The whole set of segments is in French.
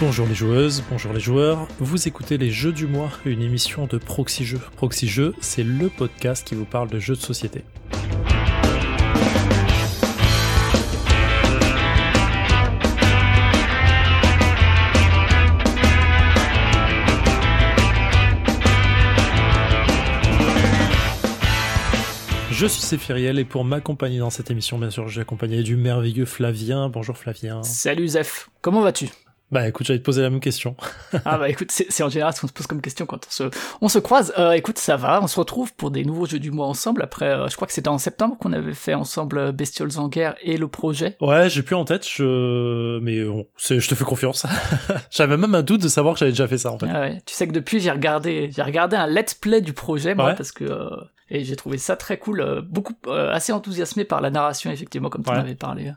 Bonjour les joueuses, bonjour les joueurs, vous écoutez les Jeux du mois, une émission de Proxy Jeux. Proxy c'est le podcast qui vous parle de jeux de société. Je suis Séphiriel et pour m'accompagner dans cette émission, bien sûr, j'ai accompagné du merveilleux Flavien. Bonjour Flavien. Salut Zef, comment vas-tu? Bah écoute, j'allais te poser la même question. ah bah écoute, c'est en général ce qu'on se pose comme question quand on se, on se croise. Euh, écoute, ça va, on se retrouve pour des nouveaux jeux du mois ensemble. Après, euh, je crois que c'était en septembre qu'on avait fait ensemble Bestioles en guerre et le projet. Ouais, j'ai plus en tête, je... mais bon, je te fais confiance. J'avais même un doute de savoir que j'avais déjà fait ça en fait. Ah ouais. Tu sais que depuis, j'ai regardé, j'ai regardé un let's play du projet, moi, parce que... Euh, et j'ai trouvé ça très cool, euh, beaucoup euh, assez enthousiasmé par la narration effectivement comme tu en avais parlé.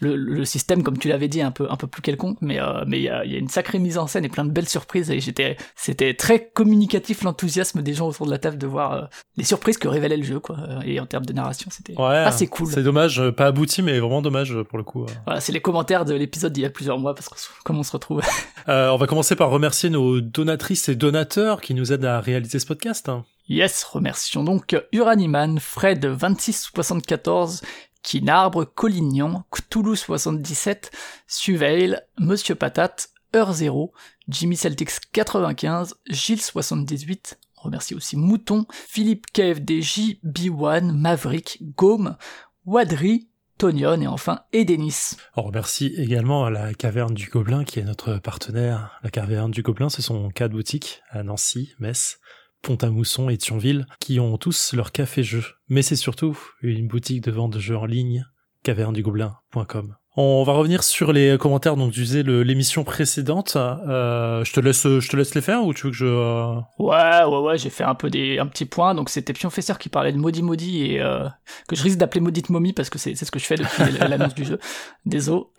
Le, le, système, comme tu l'avais dit, un peu un peu plus quelconque, mais euh, mais il y a, y a, une sacrée mise en scène et plein de belles surprises et j'étais c'était très communicatif l'enthousiasme des gens autour de la table de voir les surprises que révélait le jeu quoi. Et en termes de narration, c'était ouais, assez cool. C'est dommage, pas abouti, mais vraiment dommage pour le coup. Voilà, c'est les commentaires de l'épisode d'il y a plusieurs mois parce que comme on se retrouve. on va commencer par remercier nos donatrices et donateurs qui nous aident à réaliser ce podcast. Yes, remercions donc Uraniman, Fred2674, Kinarbre, Collignon, Cthulhu77, Suveil, Monsieur Patate, Heure0, Jimmy Celtics 95, Gilles78, remercie aussi Mouton, Philippe KFDJ, B1, Maverick, Gaume, Wadri, Tonion et enfin Edenis. On remercie également la Caverne du Gobelin qui est notre partenaire. La Caverne du Gobelin, c'est son cas de boutique à Nancy, Metz. Pont-à-Mousson et Thionville, qui ont tous leur café-jeu. Mais c'est surtout une boutique de vente de jeux en ligne, cavernedugobelin.com. On va revenir sur les commentaires donc tu disais l'émission précédente. Euh, je te laisse je te laisse les faire ou tu veux que je euh, Ouais ouais ouais j'ai fait un peu des un petit point donc c'était Pionfesseur qui parlait de Maudit Maudit et euh, que je risque d'appeler Maudite Momie parce que c'est ce que je fais depuis l'annonce du jeu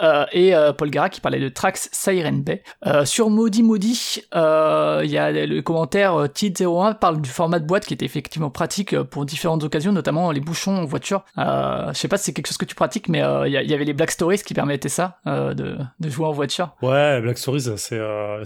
euh, et Paul Gara qui parlait de Trax Siren Bay. sur Maudit Maudit il y a le commentaire Tid01 parle du format de boîte qui était effectivement pratique pour différentes occasions notamment les bouchons en voiture. je sais pas si c'est quelque chose que tu pratiques mais il y, y, avait les Black Stories qui permettait ça, euh, de, de, jouer en voiture. Ouais, Black Stories, c'est euh,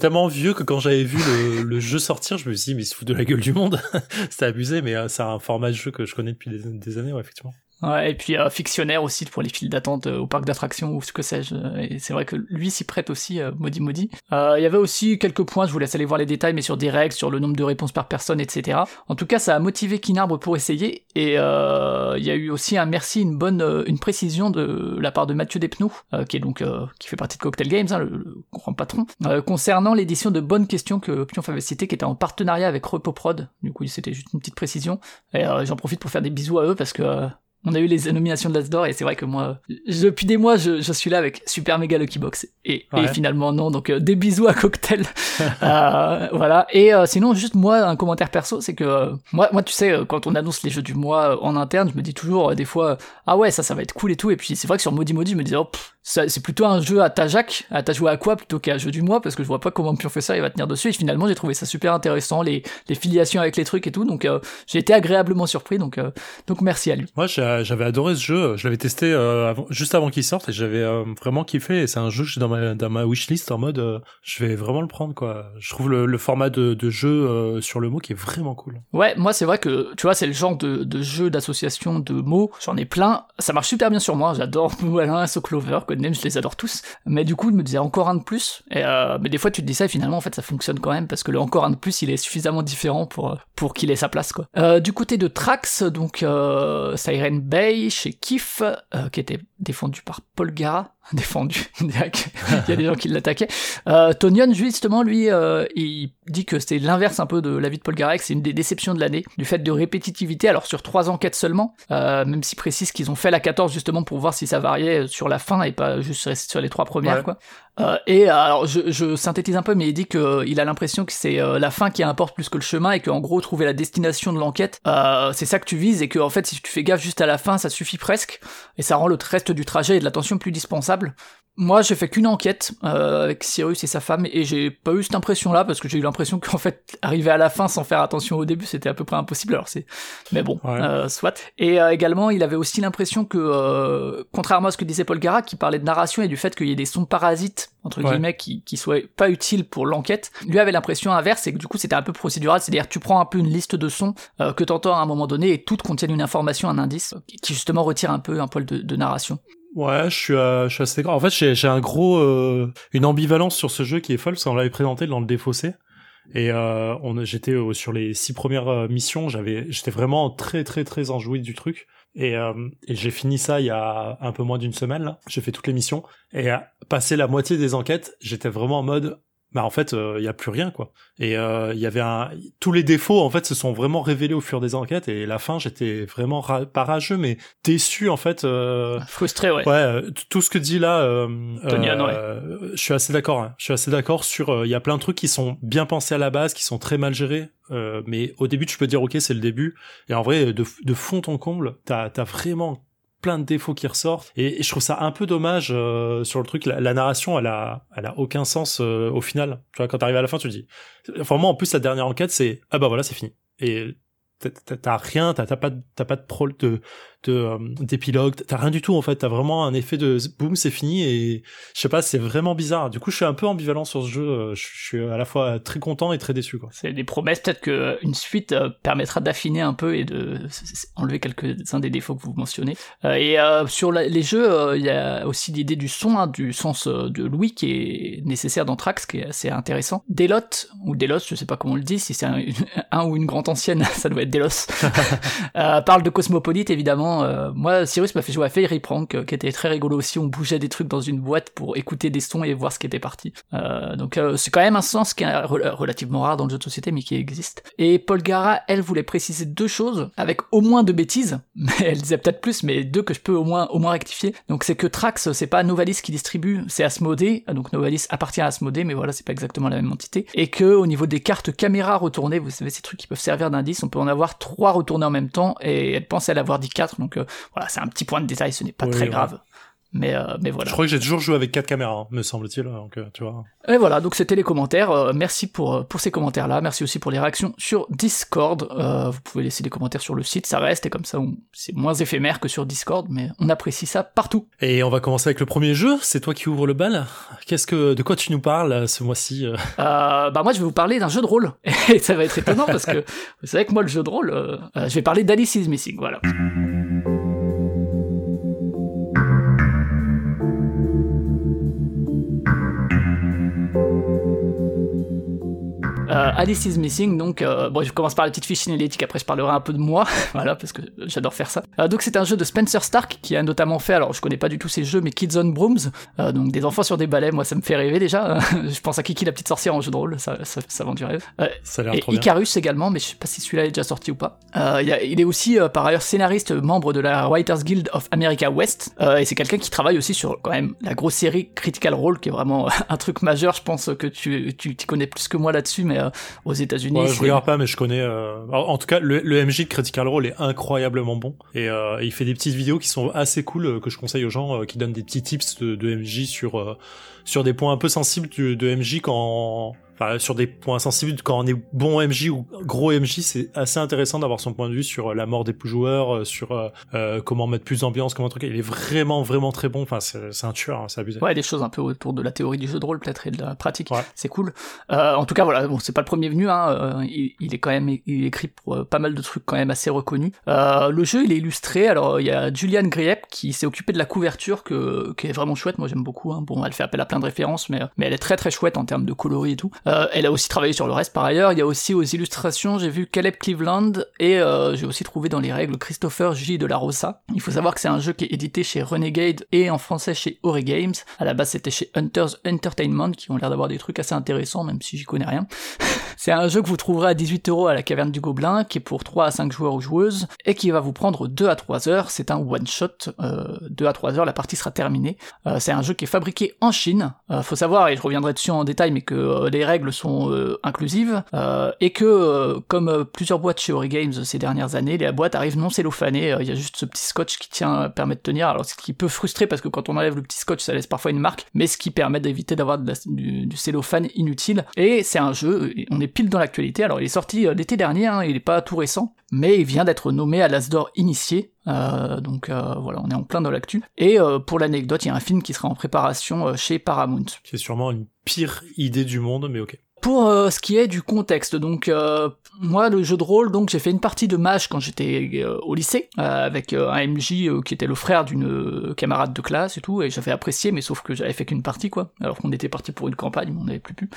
tellement vieux que quand j'avais vu le, le, jeu sortir, je me suis dit mais il se fout de la gueule du monde. C'était abusé, mais euh, c'est un format de jeu que je connais depuis des, des années, ouais, effectivement. Ouais, et puis euh, fictionnaire aussi pour les files d'attente euh, au parc d'attractions ou ce que sais-je. Et c'est vrai que lui s'y prête aussi, euh, Maudit Maudit. Il y avait aussi quelques points, je vous laisse aller voir les détails, mais sur des règles, sur le nombre de réponses par personne, etc. En tout cas, ça a motivé Kinarbre pour essayer. Et il y a eu aussi un merci, une bonne, une précision de la part de Mathieu Despnous, qui est donc qui fait partie de Cocktail Games, hein, le, grand patron, concernant l'édition de Bonnes Questions que Pionf avait cité, qui était en partenariat avec Repoprod. Du coup, c'était juste une petite précision. Et j'en profite pour faire des bisous à eux parce que on a eu les nominations de l'Asdor et c'est vrai que moi, depuis des mois, je, je, suis là avec Super Mega Lucky Box et, et finalement non. Donc euh, des bisous à Cocktail, euh, voilà. Et euh, sinon, juste moi, un commentaire perso, c'est que moi, moi, tu sais, quand on annonce les jeux du mois en interne, je me dis toujours des fois, ah ouais, ça, ça va être cool et tout. Et puis c'est vrai que sur Maudit Maudit, je me disais, oh, c'est plutôt un jeu à ta Jacques, à ta joué à quoi plutôt qu'un jeu du mois parce que je vois pas comment ça il va tenir dessus. Et finalement, j'ai trouvé ça super intéressant, les, les filiations avec les trucs et tout. Donc j'ai été agréablement surpris. Donc donc merci à lui. Moi, j'avais adoré ce jeu. Je l'avais testé euh, juste avant qu'il sorte et j'avais euh, vraiment kiffé. C'est un jeu que j'ai dans ma, dans ma wishlist en mode euh, je vais vraiment le prendre quoi. Je trouve le, le format de, de jeu sur le mot qui est vraiment cool. Ouais, moi c'est vrai que tu vois, c'est le genre de, de jeu d'association de mots. J'en ai plein. Ça marche super bien sur moi. J'adore voilà, So Clover, Codename, je les adore tous. Mais du coup, je me disais encore un de plus. Mais des fois, tu te dis ça et finalement, en fait, ça fonctionne quand même parce que le encore un de plus, il est suffisamment différent pour, pour qu'il ait sa place quoi. du côté de Trax, donc Siren Bay, chez Kif, euh, qui était défendu par Paul Gara, défendu, il y a des gens qui l'attaquaient. Euh, Tonion, justement, lui, euh, il dit que c'est l'inverse un peu de la vie de Paul que c'est une des déceptions de l'année, du fait de répétitivité, alors sur trois enquêtes seulement, euh, même s'il précise qu'ils ont fait la 14 justement pour voir si ça variait sur la fin et pas juste sur les trois premières, quoi. Euh, et alors, je, je, synthétise un peu, mais il dit que il a l'impression que c'est euh, la fin qui importe plus que le chemin et qu'en gros trouver la destination de l'enquête, euh, c'est ça que tu vises et que en fait si tu fais gaffe juste à la fin, ça suffit presque et ça rend le reste du trajet et de l'attention plus dispensable. Moi, j'ai fait qu'une enquête euh, avec Cyrus et sa femme, et j'ai pas eu cette impression-là parce que j'ai eu l'impression qu'en fait, arriver à la fin sans faire attention au début, c'était à peu près impossible. Alors c'est, mais bon, euh, soit. Et euh, également, il avait aussi l'impression que, contrairement à ce que disait Paul Gara, qui parlait de narration et du fait qu'il y ait des sons parasites entre guillemets qui, qui soient pas utiles pour l'enquête, lui avait l'impression inverse, et que du coup, c'était un peu procédural, c'est-à-dire tu prends un peu une liste de sons que t'entends à un moment donné et toutes contiennent une information, un indice, qui justement retire un peu un poil de, de narration. Ouais, je suis, suis assez d'accord. En fait, j'ai, un gros, euh, une ambivalence sur ce jeu qui est folle, parce qu'on l'avait présenté dans le défaussé. Et euh, on, j'étais sur les six premières euh, missions, j'avais, j'étais vraiment très très très enjoué du truc. Et, euh, et j'ai fini ça il y a un peu moins d'une semaine là. J'ai fait toutes les missions et passé la moitié des enquêtes, j'étais vraiment en mode bah en fait il euh, y a plus rien quoi. Et il euh, y avait un tous les défauts en fait se sont vraiment révélés au fur des enquêtes. Et la fin j'étais vraiment ra... pas rageux mais déçu en fait euh... frustré ouais. Ouais euh, tout ce que dit là euh, je suis assez d'accord hein. je suis assez d'accord sur il y a plein de trucs qui sont bien pensés à la base qui sont très mal gérés mais au début tu peux dire ok c'est le début. Et en vrai de, de fond en comble t'as as vraiment plein de défauts qui ressortent. Et, je trouve ça un peu dommage euh, sur le truc la, narration elle a elle a aucun sens euh, au final. Tu vois quand t'arrives à la fin tu te dis enfin moi en plus la dernière enquête c'est ah bah voilà c'est fini. Et t'as rien t'as pas t'as pas de pro de de euh, d'épilogue. T'as rien du tout en fait. T'as vraiment un effet de boum c'est fini et je sais pas c'est vraiment bizarre. Du coup je suis un peu ambivalent sur ce jeu euh, je, suis à la fois très content et très déçu quoi. C'est des promesses peut-être que euh, une suite permettra d'affiner un peu et de enlever quelques uns des défauts que vous mentionnez. Et sur les jeux il y a aussi l'idée du son hein, du sens de Louis qui est nécessaire dans Trax qui est assez intéressant. Delot ou Delos je sais pas comment on le dit si c'est un, ou une grande ancienne ça doit être Delos parle de cosmopolite évidemment euh, moi, Cyrus m'a fait jouer à Fairy Prank, euh, qui était très rigolo aussi. On bougeait des trucs dans une boîte pour écouter des sons et voir ce qui était parti. Euh, donc c'est quand même un sens qui est relativement rare dans le jeu de société, mais qui existe. Et Paul Gara, elle voulait préciser deux choses, avec au moins deux bêtises, mais elle disait peut-être plus, mais deux que je peux au moins rectifier. Donc c'est que Trax, c'est pas Novalis qui distribue, c'est Asmodee. Donc Novalis appartient à Asmodee, mais voilà, c'est pas exactement la même entité. Et que au niveau des cartes caméra retournées, vous savez ces trucs qui peuvent servir d'indice, on peut en avoir trois retournées en même temps, et elle pense elle avoir dit quatre donc euh, voilà, c'est un petit point de détail, ce n'est pas très grave. Mais, euh, mais voilà. Je crois que j'ai toujours joué avec quatre caméras, hein, me semble-t-il. Donc, euh, tu vois. Et voilà, donc c'était les commentaires. merci pour, pour ces commentaires-là. Merci aussi pour les réactions sur Discord. vous pouvez laisser des commentaires sur le site, ça reste, et comme ça, c'est moins éphémère que sur Discord, mais on apprécie ça partout. Et on va commencer avec le premier jeu. C'est toi qui ouvre le bal. Qu'est-ce que, de quoi tu nous parles ce mois-ci Bah moi, je vais vous parler d'un jeu de rôle. Et ça va être étonnant parce que vous savez que moi, le jeu de rôle, je vais parler d'Alice is Missing. Voilà. Euh, Alice is Missing, donc, euh, bon, je commence par la petite fiche signalétique, après je parlerai un peu de moi, voilà, parce que j'adore faire ça. Euh, donc c'est un jeu de Spencer Stark qui a notamment fait, alors je connais pas du tout ces jeux, mais Kids on Brooms, donc des enfants sur des balais, moi ça me fait rêver déjà. je pense à Kiki la petite sorcière en jeu de rôle, ça, ça, ça vend du rêve. ça a l'air trop Icarus également, mais je sais pas si celui-là est déjà sorti ou pas. Il, il, est aussi par ailleurs scénariste, membre de la Writers Guild of America West, et c'est quelqu'un qui travaille aussi sur quand même la grosse série Critical Role, qui est vraiment un truc majeur, je pense que tu, tu, tu connais plus que moi là-dessus, mais aux États-Unis. Ouais, je regarde pas, mais je connais. Euh... En tout cas, le, le, MJ de Critical Role est incroyablement bon et euh, il fait des petites vidéos qui sont assez cool euh, que je conseille aux gens, euh, qui donnent des petits tips de, de MJ sur sur des points un peu sensibles de, de MJ quand sur des points sensibles quand on est bon MJ ou gros MJ, c'est assez intéressant d'avoir son point de vue sur euh, la mort des joueurs, euh, sur euh, comment mettre plus d'ambiance, comment truc. Il est vraiment vraiment très bon. Enfin, c'est un tueur, hein, c'est abusé. Ouais, des choses un peu autour de la théorie du jeu de rôle peut-être et de la pratique. C'est cool. Euh, en tout cas, voilà, bon, c'est pas le premier venu. Hein, il, il, est quand même, il écrit pour pas mal de trucs quand même assez reconnus. le jeu, il est illustré. Alors, il y a Julian Griep qui s'est occupé de la couverture, que qui est vraiment chouette. Moi, j'aime beaucoup. Hein. Bon, elle fait appel à plein de références, mais mais elle est très très chouette en termes de coloris et tout. Euh, elle a aussi travaillé sur le reste par ailleurs. Il y a aussi aux illustrations, j'ai vu Caleb Cleveland et euh, j'ai aussi trouvé dans les règles Christopher J. de la Rosa. Il faut savoir que c'est un jeu qui est édité chez Renegade et en français chez Ori Games. À la base, c'était chez Hunters Entertainment qui ont l'air d'avoir des trucs assez intéressants, même si j'y connais rien. c'est un jeu que vous trouverez à 18 euros à la caverne du Gobelin, qui est pour 3 à 5 joueurs ou joueuses, et qui va vous prendre 2 à 3 heures. C'est un one-shot, euh, 2 à 3 heures, la partie sera terminée. Euh, c'est un jeu qui est fabriqué en Chine. Euh, faut savoir, et je reviendrai dessus en détail, mais que les règles sont inclusives et que comme plusieurs boîtes chez Ori Games ces dernières années, les boîtes arrivent non cellophanées. Il y a juste ce petit scotch qui tient permet de tenir. Alors ce qui peut frustrer parce que quand on enlève le petit scotch, ça laisse parfois une marque, mais ce qui permet d'éviter d'avoir du, du, cellophane inutile. Et c'est un jeu, on est pile dans l'actualité. Alors il est sorti l'été dernier, hein, il est pas tout récent, mais il vient d'être nommé à l'Asdor initié. Euh, donc euh, voilà, on est en plein dans l'actu. Et euh, pour l'anecdote, il y a un film qui sera en préparation chez Paramount. C'est sûrement une pire idée du monde, mais ok. Pour ce qui est du contexte, donc moi le jeu de rôle, donc j'ai fait une partie de Mage quand j'étais au lycée avec un MJ qui était le frère d'une camarade de classe et tout, et j'avais apprécié, mais sauf que j'avais fait qu'une partie quoi, alors qu'on était parti pour une campagne, mais on n'avait plus pu.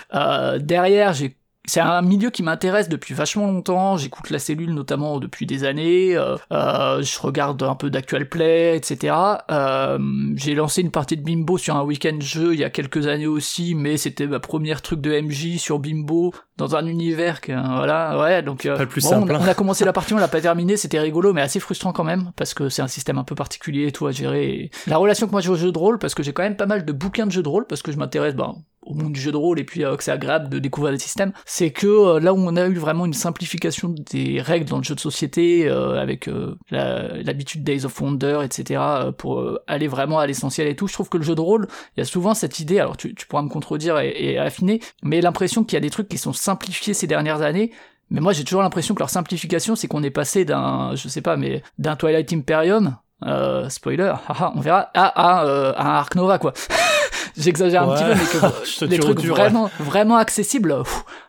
derrière j'ai c'est un milieu qui m'intéresse depuis vachement longtemps. J'écoute la cellule notamment depuis des années. Euh, euh, je regarde un peu d'actual play, etc. Euh, j'ai lancé une partie de Bimbo sur un week-end jeu il y a quelques années aussi, mais c'était ma première truc de MJ sur Bimbo dans un univers que voilà ouais donc euh, plus simple, on, on, a commencé la partie on l'a pas terminé c'était rigolo mais assez frustrant quand même parce que c'est un système un peu particulier et tout à gérer la relation que moi j'ai au jeu de rôle parce que j'ai quand même pas mal de bouquins de jeux de rôle parce que je m'intéresse ben, au monde du jeu de rôle et puis euh, que c'est agréable de découvrir des systèmes, c'est que euh, là où on a eu vraiment une simplification des règles dans le jeu de société, euh, avec l'habitude Days of Wonder, etc., pour aller vraiment à l'essentiel et tout, je trouve que le jeu de rôle, il y a souvent cette idée, alors tu, tu pourras me contredire et, et affiner, mais l'impression qu'il y a des trucs qui sont simplifiés ces dernières années, mais moi j'ai toujours l'impression que leur simplification, c'est qu'on est passé d'un, je sais pas, mais d'un Twilight Imperium, spoiler, haha, on verra, à, à, à un Ark Nova quoi. J'exagère un petit peu, mais que les trucs vraiment, vraiment accessibles,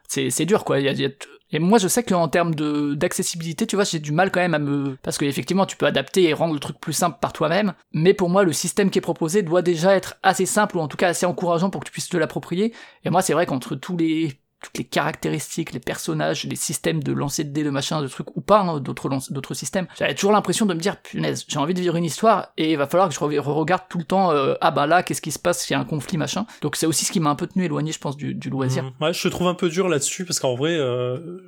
c'est dur quoi. Il y a, et moi, je sais qu'en termes de d'accessibilité, tu vois, j'ai du mal quand même à me parce que effectivement, tu peux adapter et rendre le truc plus simple par toi-même. Mais pour moi, le système qui est proposé doit déjà être assez simple ou en tout cas assez encourageant pour que tu puisses te l'approprier. Et moi, c'est vrai qu'entre tous les toutes les caractéristiques, les personnages, les systèmes de lancer de dés, de machin, de trucs ou pas, hein, d'autres d'autres systèmes. J'avais toujours l'impression de me dire, punaise, j'ai envie de vivre une histoire et il va falloir que je re-regarde tout le temps, euh, ah bah là, qu'est-ce qui se passe, il y a un conflit, machin. Donc c'est aussi ce qui m'a un peu tenu éloigné, je pense, du, du loisir. Mmh. ouais, je trouve un peu dur là-dessus parce qu'en vrai, euh,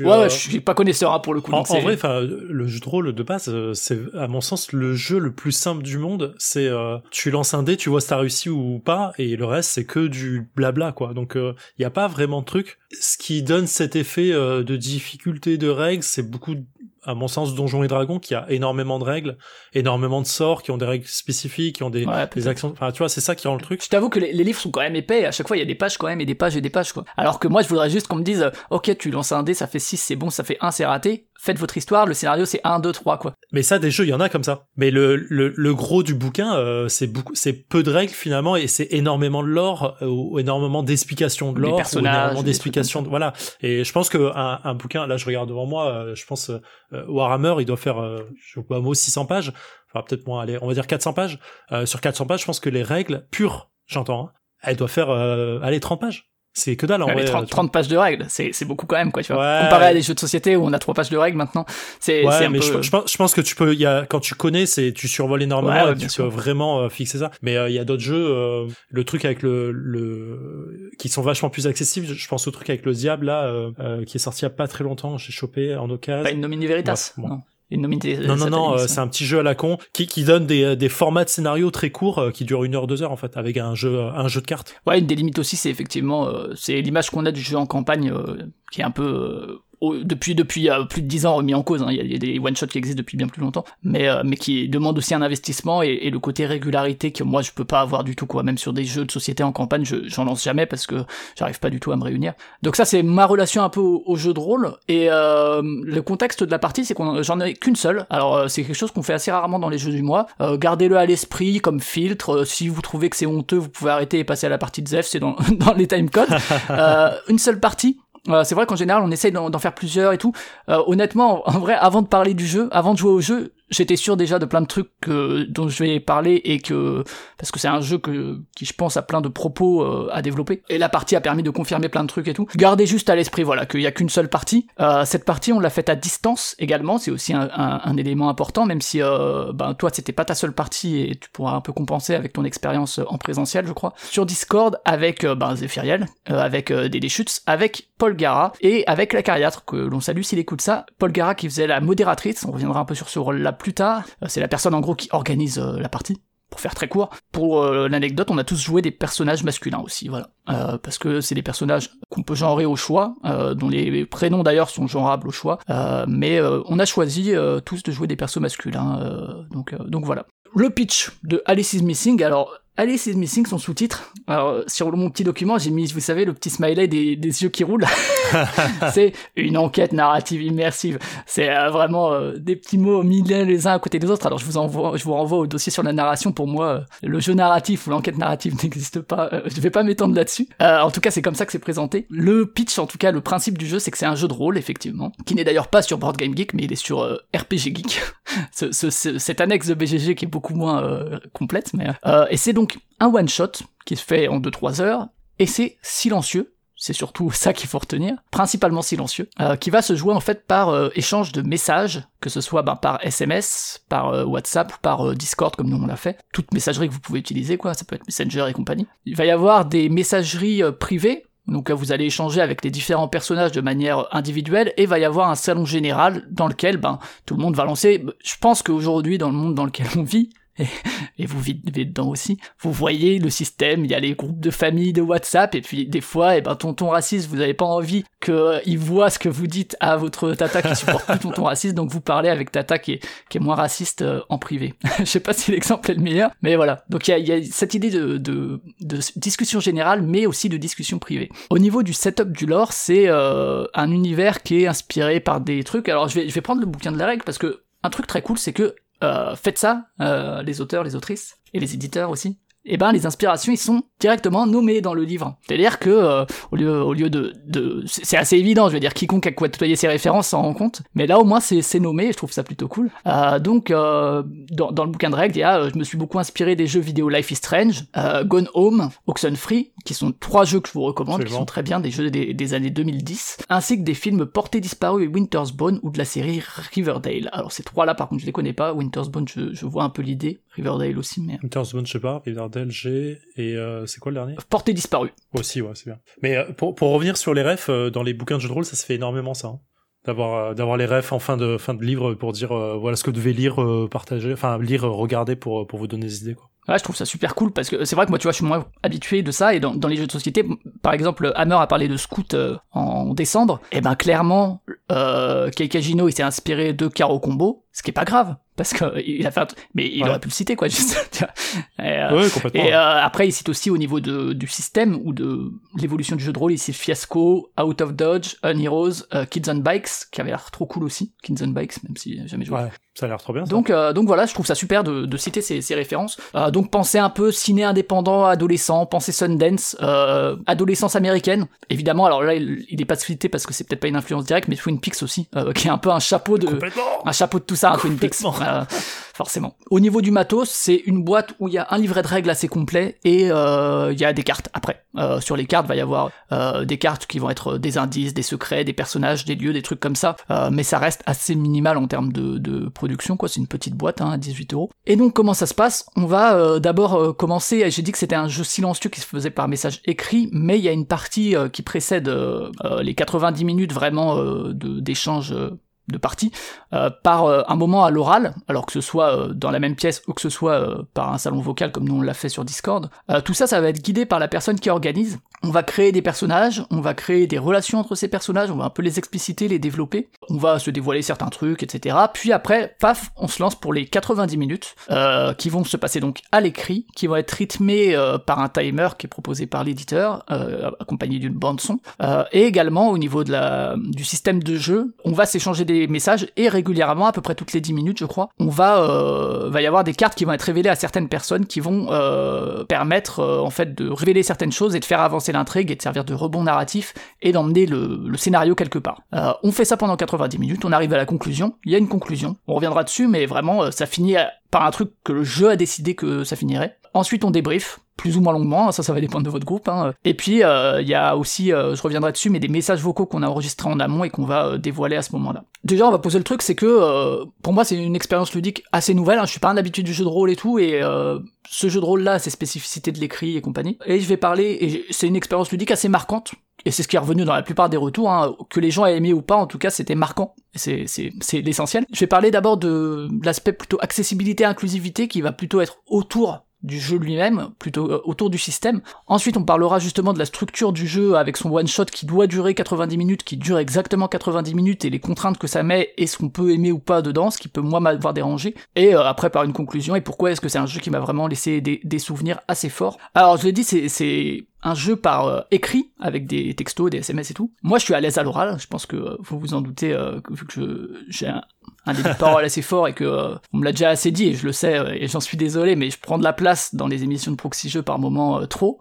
ouais, ouais, euh, je suis pas connaisseur hein, pour le coup. En, vrai, enfin, le jeu de rôle de base, euh, c'est à mon sens le jeu le plus simple du monde. C'est euh, tu lances un dé, tu vois si t'as réussi ou pas, et le reste c'est que du blabla quoi. Donc il y a pas vraiment de truc. Ce qui donne cet effet de difficulté de règles, c'est beaucoup à mon sens, Donjons et Dragons, qui a énormément de règles, énormément de sorts, qui ont des règles spécifiques, qui ont des, des actions. Enfin, tu vois, c'est ça qui rend le truc. Je t'avoue que les, livres sont quand même épais. À chaque fois, il y a des pages quand même et des pages et des pages, quoi. Alors que moi, je voudrais juste qu'on me dise, ok, tu lances un dé, ça fait 6, c'est bon, ça fait 1, c'est raté faites votre histoire, le scénario c'est 1, 2, 3 quoi. Mais ça, des jeux, il y en a comme ça. Mais le, le, le gros du bouquin, euh, c'est beaucoup, c'est peu de règles finalement, et c'est énormément de lore, euh, ou énormément d'explications de lore, énormément d'explications, de... voilà. Et je pense que un, un, bouquin, là je regarde devant moi, euh, je pense Warhammer, il doit faire, je sais pas mot, 600 pages, enfin peut-être moins, allez, on va dire 400 pages. sur 400 pages, je pense que les règles pures, j'entends, hein, elles doivent faire, allez, 30 pages. C'est que dalle en vrai. 30, 30, pages de règles, c'est, c'est beaucoup quand même quoi, tu vois. Comparé à des jeux de société où on a trois pages de règles maintenant, c'est, ouais, mais peu... je, pense, je pense que tu peux, y a, quand tu connais, c'est, tu survoles énormément ouais, et tu peux vraiment euh, fixer ça. Mais euh, il y a d'autres jeux, euh, le truc avec le, le, qui sont vachement plus accessibles. Je pense au truc avec le diable là, euh, qui est sorti il y a pas très longtemps, j'ai chopé en occasion. Pas une nomine Veritas. bon non, non, non, euh, c'est un petit jeu à la con qui, qui donne des, des formats de scénario très courts euh, qui durent une heure, deux heures en fait, avec un jeu, un jeu de cartes. Ouais, une des limites aussi, c'est effectivement, euh, c'est l'image qu'on a du jeu en campagne qui est un peu depuis depuis euh, plus de 10 ans remis en cause. Hein. Il, y a, des one shots qui existent depuis bien plus longtemps, mais euh, mais qui demandent aussi un investissement et, le côté régularité que moi je peux pas avoir du tout quoi. Même sur des jeux de société en campagne, je j'en lance jamais parce que j'arrive pas du tout à me réunir. Donc ça c'est ma relation un peu au, jeu de rôle et euh, le contexte de la partie c'est qu'on j'en ai qu'une seule. Alors c'est quelque chose qu'on fait assez rarement dans les jeux du mois. Gardez-le à l'esprit comme filtre. si vous trouvez que c'est honteux, vous pouvez arrêter et passer à la partie de Zef, c'est dans dans les timecodes. une seule partie euh, c'est vrai qu'en général, on essaye d'en faire plusieurs et tout. Euh, honnêtement, en vrai, avant de parler du jeu, avant de jouer au jeu, j'étais sûr déjà de plein de trucs dont je vais parler et que parce que c'est un jeu qui je pense a plein de propos euh, à développer. Et la partie a permis de confirmer plein de trucs et tout. Gardez juste à l'esprit voilà qu'il y a qu'une seule partie. Euh, cette partie on l'a faite à distance également. C'est aussi un, élément important même si euh, ben toi c'était pas ta seule partie et tu pourras un peu compenser avec ton expérience en présentiel je crois. Sur Discord avec euh, ben Zephyriel avec euh, Dédé Schutz avec Paul Gara et avec la cariatre que l'on salue s'il écoute ça. Paul Gara qui faisait la modératrice. On reviendra un peu sur ce rôle là plus tard. Euh, c'est la personne en gros qui organise euh, la partie pour faire très court, pour l'anecdote, on a tous joué des personnages masculins aussi, voilà. parce que c'est des personnages qu'on peut genrer au choix, dont les prénoms d'ailleurs sont genrables au choix, mais on a choisi tous de jouer des persos masculins, donc, donc voilà. Le pitch de Alice is Missing, alors Alice is Missing, son sous-titre. Alors, sur mon petit document, j'ai mis, vous savez, le petit smiley des, des yeux qui roulent. c'est une enquête narrative immersive. C'est euh, vraiment euh, des petits mots mis les uns à côté des autres. Alors, je vous envoie, je vous renvoie au dossier sur la narration. Pour moi, euh, le jeu narratif ou l'enquête narrative n'existe pas. je vais pas m'étendre là-dessus. en tout cas, c'est comme ça que c'est présenté. Le pitch, en tout cas, le principe du jeu, c'est que c'est un jeu de rôle, effectivement, qui n'est d'ailleurs pas sur Board Game Geek, mais il est sur RPG Geek. ce, ce, cette annexe de BGG qui est beaucoup moins complète, mais et c'est donc donc un one-shot qui se fait en 2-3 heures, et c'est silencieux, c'est surtout ça qu'il faut retenir, principalement silencieux, euh, qui va se jouer en fait par euh, échange de messages, que ce soit ben, par SMS, par euh, WhatsApp ou par Discord comme nous on l'a fait. Toute messagerie que vous pouvez utiliser, quoi, ça peut être Messenger et compagnie. Il va y avoir des messageries privées, donc vous allez échanger avec les différents personnages de manière individuelle et va y avoir un salon général dans lequel ben tout le monde va lancer. Je pense qu'aujourd'hui dans le monde dans lequel on vit, et, vous vivez dedans aussi. Vous voyez le système, il y a les groupes de famille de WhatsApp, et puis des fois, et eh ben, tonton raciste, vous n'avez pas envie qu'il euh, voit ce que vous dites à votre tata qui supporte plus tonton raciste, donc vous parlez avec tata qui est, qui est moins raciste euh, en privé. Je sais pas si l'exemple est le meilleur, mais voilà. Donc il y a, cette idée de, de, de, discussion générale, mais aussi de discussion privée. Au niveau du setup du lore, c'est euh, un univers qui est inspiré par des trucs. Alors je vais, je vais prendre le bouquin de la règle parce que un truc très cool, c'est que faites ça, euh, les auteurs, les autrices, et les éditeurs aussi, eh ben les inspirations ils sont directement nommées dans le livre. C'est-à-dire que euh, au lieu au lieu de, de c'est assez évident, je veux dire quiconque a côtoyé ses références s'en rend compte, mais là au moins c'est c'est nommé, et je trouve ça plutôt cool. Euh, donc euh, dans, dans le bouquin de règles, il y a je me suis beaucoup inspiré des jeux vidéo Life is Strange, Gone Home, Oxenfree, qui sont trois jeux que je vous recommande, qui sont très bien, des jeux des, des, années 2010, ainsi que des films Portés disparus et Winter's Bone ou de la série Riverdale. Alors ces trois là par contre je les connais pas, Winter's Bone je, je vois un peu l'idée, Riverdale aussi mais Winter's Bone je sais pas, Riverdale G et euh, c'est quoi le dernier? Portée disparue. Aussi, ouais, c'est bien. Mais euh, pour, pour revenir sur les refs, euh, dans les bouquins de jeux de rôle, ça se fait énormément ça. Hein. D'avoir d'avoir les refs en fin de fin de livre pour dire voilà ce que devez lire, partager, enfin lire, regarder pour pour vous donner des idées quoi. Ouais, je trouve ça super cool parce que c'est vrai que moi, tu vois, je suis moins habitué de ça et dans, dans les jeux de société, par exemple, Hammer a parlé de Scout en décembre, et ben clairement, euh, Keikajino il s'est inspiré de Caro Combo, ce qui est pas grave parce que il a fait un mais il aurait pu le citer quoi juste et, euh, complètement, et euh, après il cite aussi au niveau de, du système ou de l'évolution du jeu de rôle il cite Fiasco Out of Dodge Unheroes euh, Kids on Bikes qui avait l'air trop cool aussi Kids on Bikes même si jamais joué. Ouais, ça a l'air trop bien ça. donc euh, donc voilà je trouve ça super de, de citer ces, ces références donc pensez un peu ciné indépendant adolescent pensez Sundance adolescence américaine évidemment alors là il, il est pas cité parce que c'est peut-être pas une influence directe mais Twin Peaks aussi qui est un peu un chapeau de un chapeau de tout ça un Twin Peaks forcément. Au niveau du matos, c'est une boîte où il y a un livret de règles assez complet et euh, il y a des cartes après. Euh, sur les cartes, va y avoir euh, des cartes qui vont être des indices, des secrets, des personnages, des lieux, des trucs comme ça. mais ça reste assez minimal en termes de, C'est une petite boîte, hein, à 18 euros. Et donc, comment ça se passe? On va d'abord commencer. J'ai dit que c'était un jeu silencieux qui se faisait par message écrit, mais il y a une partie qui précède les 90 minutes vraiment d'échange de partie euh, par euh, un moment à l'oral, alors que ce soit euh, dans la même pièce ou que ce soit par un salon vocal comme nous on fait sur Discord. tout ça, ça va être guidé par la personne qui organise. On va créer des personnages, on va créer des relations entre ces personnages, on va un peu les expliciter, les développer, on va se dévoiler certains trucs, etc. Puis après, paf, on se lance pour les 90 minutes, qui vont se passer donc à l'écrit, qui vont être rythmés par un timer qui est proposé par l'éditeur, accompagné d'une bande son, et également au niveau de la, du système de jeu, on va s'échanger des messages et régulièrement, à peu près toutes les 10 minutes, je crois, on va, euh, va y avoir des cartes qui vont être révélées à certaines personnes qui vont euh, permettre euh, en fait de révéler certaines choses et de faire avancer l'intrigue et de servir de rebond narratif et d'emmener le, scénario quelque part. Euh, on fait ça pendant 90 minutes, on arrive à la conclusion, il y a une conclusion, on reviendra dessus, mais vraiment ça finit par un truc que le jeu a décidé que ça finirait. Ensuite on débrief, plus ou moins longuement, hein, ça ça va dépendre de votre groupe. Hein. Et puis il euh, y a aussi, euh, je reviendrai dessus, mais des messages vocaux qu'on a enregistrés en amont et qu'on va euh, dévoiler à ce moment-là. Déjà on va poser le truc, c'est que pour moi c'est une expérience ludique assez nouvelle, hein. je suis pas un habitué du jeu de rôle et tout, et ce jeu de rôle là, ses spécificités de l'écrit et compagnie. Et je vais parler, et c'est une expérience ludique assez marquante, et c'est ce qui est revenu dans la plupart des retours, hein, que les gens aient aimé ou pas, en tout cas c'était marquant, c'est, l'essentiel. Je vais parler d'abord de, l'aspect plutôt accessibilité, inclusivité, qui va plutôt être autour du jeu lui-même, plutôt euh, autour du système. Ensuite, on parlera justement de la structure du jeu avec son one-shot qui doit durer 90 minutes, qui dure exactement 90 minutes et les contraintes que ça met et ce qu'on peut aimer ou pas dedans, ce qui peut moi m'avoir dérangé. Et euh, après par une conclusion et pourquoi est-ce que c'est un jeu qui m'a vraiment laissé des, des souvenirs assez forts. Alors je l'ai dit, c'est un jeu par euh, écrit avec des textos, des SMS et tout. Moi, je suis à l'aise à l'oral. Je pense que euh, vous vous en doutez, euh, vu que j'ai un, un, début de parole assez fort et que on me l'a déjà assez dit et je le sais et j'en suis désolé, mais je prends de la place dans les émissions de proxy jeux par moment trop.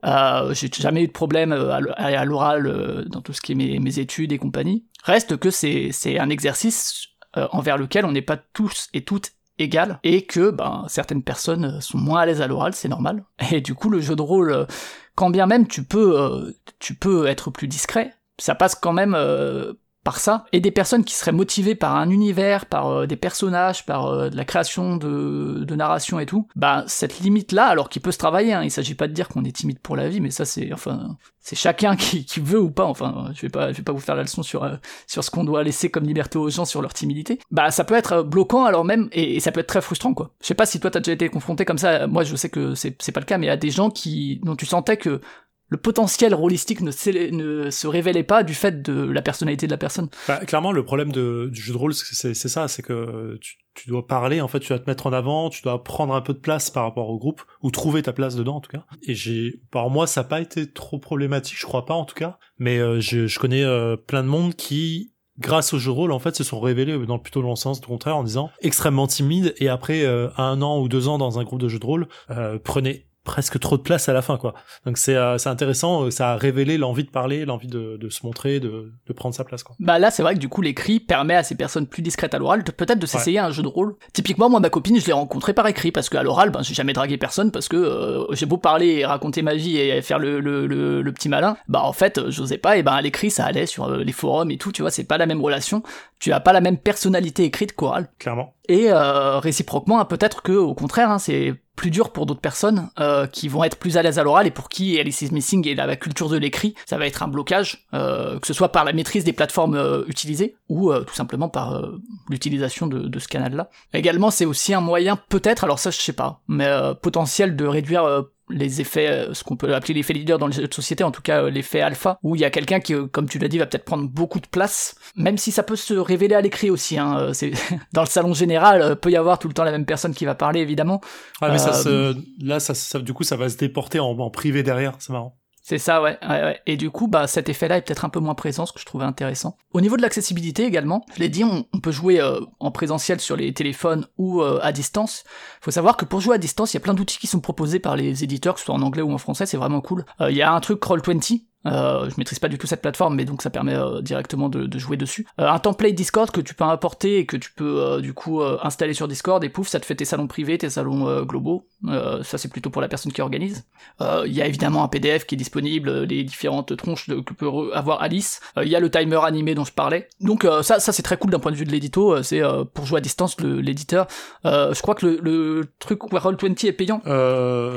j'ai jamais eu de problème à, l'oral dans tout ce qui est mes, études et compagnie. Reste que c'est c'est un exercice envers lequel on n'est pas tous et toutes égales et que ben certaines personnes sont moins à l'aise à l'oral, c'est normal. Et du coup, le jeu de rôle quand bien même tu peux, euh, tu peux être plus discret, ça passe quand même euh, par ça, et des personnes qui seraient motivées par un univers, par euh, des personnages, par de la création de, de, narration et tout, bah cette limite-là, alors qu'il peut se travailler, hein, il s'agit pas de dire qu'on est timide pour la vie, mais ça c'est enfin c'est chacun qui, qui, veut ou pas, enfin je vais pas je vais pas vous faire la leçon sur sur ce qu'on doit laisser comme liberté aux gens sur leur timidité, bah ça peut être bloquant alors même, et, ça peut être très frustrant quoi. Je sais pas si toi t'as déjà été confronté comme ça, moi je sais que c'est pas le cas, mais a des gens qui dont tu sentais que le potentiel rôlistique ne, se révélait pas du fait de la personnalité de la personne. Bah, clairement, le problème du jeu de rôle, c'est ça, c'est que tu, dois parler, en fait, tu dois te mettre en avant, tu dois prendre un peu de place par rapport au groupe, ou trouver ta place dedans, en tout cas. Et j'ai, par moi, ça n'a pas été trop problématique, je crois pas, en tout cas. Mais euh, je, connais euh, plein de monde qui grâce au jeu de rôle, en fait, se sont révélés dans le plutôt long sens, du contraire, en disant extrêmement timide, et après euh, un an ou deux ans dans un groupe de jeu de rôle, euh, prenez presque trop de place à la fin quoi. Donc c'est euh, c'est intéressant euh, ça a révélé l'envie de parler l'envie de, de se montrer de, de prendre sa place quoi. Bah là c'est vrai que du coup l'écrit permet à ces personnes plus discrètes à l'oral peut-être de s'essayer un jeu de rôle. Typiquement moi ma copine je l'ai rencontrée par écrit parce qu'à l'oral ben j'ai jamais dragué personne parce que euh, j'ai beau parler et raconter ma vie et faire le, le, le, petit malin bah en fait j'osais pas et ben à l'écrit ça allait sur les forums et tout tu vois c'est pas la même relation. Tu as pas la même personnalité écrite qu'orale clairement et réciproquement hein, peut-être que au contraire hein, c'est plus dur pour d'autres personnes euh, qui vont être plus à l'aise à l'oral et pour qui Alice is Missing et la, culture de l'écrit, ça va être un blocage, euh, que ce soit par la maîtrise des plateformes euh, utilisées ou tout simplement par l'utilisation de, de, ce canal-là. Également, c'est aussi un moyen peut-être, alors ça je sais pas, mais potentiel de réduire les effets, euh, ce qu'on peut appeler l'effet leader dans les jeux de société, en tout cas euh, l'effet alpha, où il y a quelqu'un qui, euh, comme tu l'as dit, va peut-être prendre beaucoup de place, même si ça peut se révéler à l'écrit aussi. Hein, c'est dans le salon général, peut y avoir tout le temps la même personne qui va parler, évidemment. Ah mais ça se, là, ça, ça, du coup, ça va se déporter en, en privé derrière, c'est marrant. C'est ça, ouais, Et du coup, bah, cet effet-là est peut-être un peu moins présent, ce que je trouvais intéressant. Au niveau de l'accessibilité également, je l'ai dit, on, peut jouer en présentiel sur les téléphones ou à distance. Faut savoir que pour jouer à distance, il y a plein d'outils qui sont proposés par les éditeurs, que ce soit en anglais ou en français, c'est vraiment cool. Il y a un truc Roll20 euh, je maîtrise pas du tout cette plateforme, mais donc ça permet euh, directement de, de, jouer dessus. Euh, un template Discord que tu peux importer et que tu peux euh, du coup euh, installer sur Discord et pouf, ça te fait tes salons privés, tes salons globaux. ça c'est plutôt pour la personne qui organise. Il y a évidemment un PDF qui est disponible, les différentes tronches de, que peut avoir Alice. Il y a le timer animé dont je parlais. Donc ça, ça c'est très cool d'un point de vue de l'édito. c'est pour jouer à distance l'éditeur. je crois que le, le truc Roll20 est payant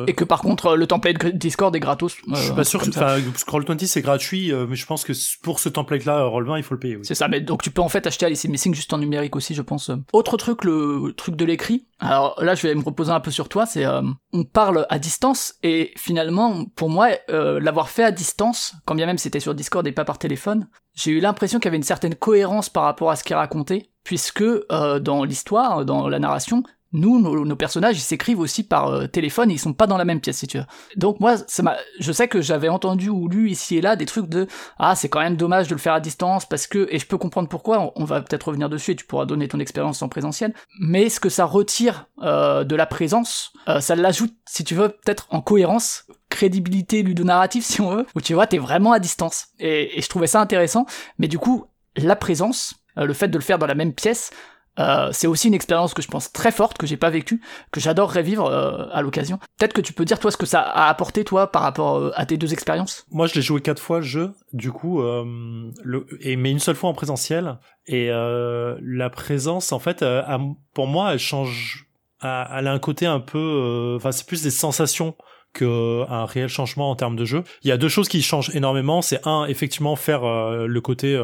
et que par contre le template Discord est gratos. je suis pas sûr que Roll20 c'est gratuit, euh, mais je pense que pour ce template-là, euh, Roll20, il faut le payer. C'est ça, mais donc tu peux en fait acheter Alice Missing juste en numérique aussi, je pense. Autre truc, le truc de l'écrit. Alors là, je vais me reposer un peu sur toi. C'est euh, on parle à distance et finalement, pour moi, l'avoir fait à distance, quand bien même c'était sur Discord et pas par téléphone, j'ai eu l'impression qu'il y avait une certaine cohérence par rapport à ce qu'il racontait, puisque dans l'histoire, dans la narration, nous, nos, personnages, ils s'écrivent aussi par euh, téléphone, et ils sont pas dans la même pièce, si tu veux. Donc moi, ça m'a, je sais que j'avais entendu ou lu ici et là des trucs de ah c'est quand même dommage de le faire à distance parce que et je peux comprendre pourquoi. On, va peut-être revenir dessus et tu pourras donner ton expérience en présentiel. Mais ce que ça retire euh, de la présence, euh, ça l'ajoute, si tu veux, peut-être en cohérence crédibilité ludonarrative si on veut, où tu vois, t'es vraiment à distance. Et, et, je trouvais ça intéressant, mais du coup, la présence, le fait de le faire dans la même pièce, euh, c'est aussi une expérience que je pense très forte, que j'ai pas vécue, que j'adorerais vivre euh, à l'occasion. Peut-être que tu peux dire toi ce que ça a apporté toi par rapport euh, à tes deux expériences? Moi, je l'ai joué quatre fois le jeu, du coup, le, et mais une seule fois en présentiel. Et la présence, en fait, pour moi, elle change. Elle a un côté un peu. Enfin, c'est plus des sensations qu'un réel changement en termes de jeu. Il y a deux choses qui changent énormément. C'est un, effectivement, faire le côté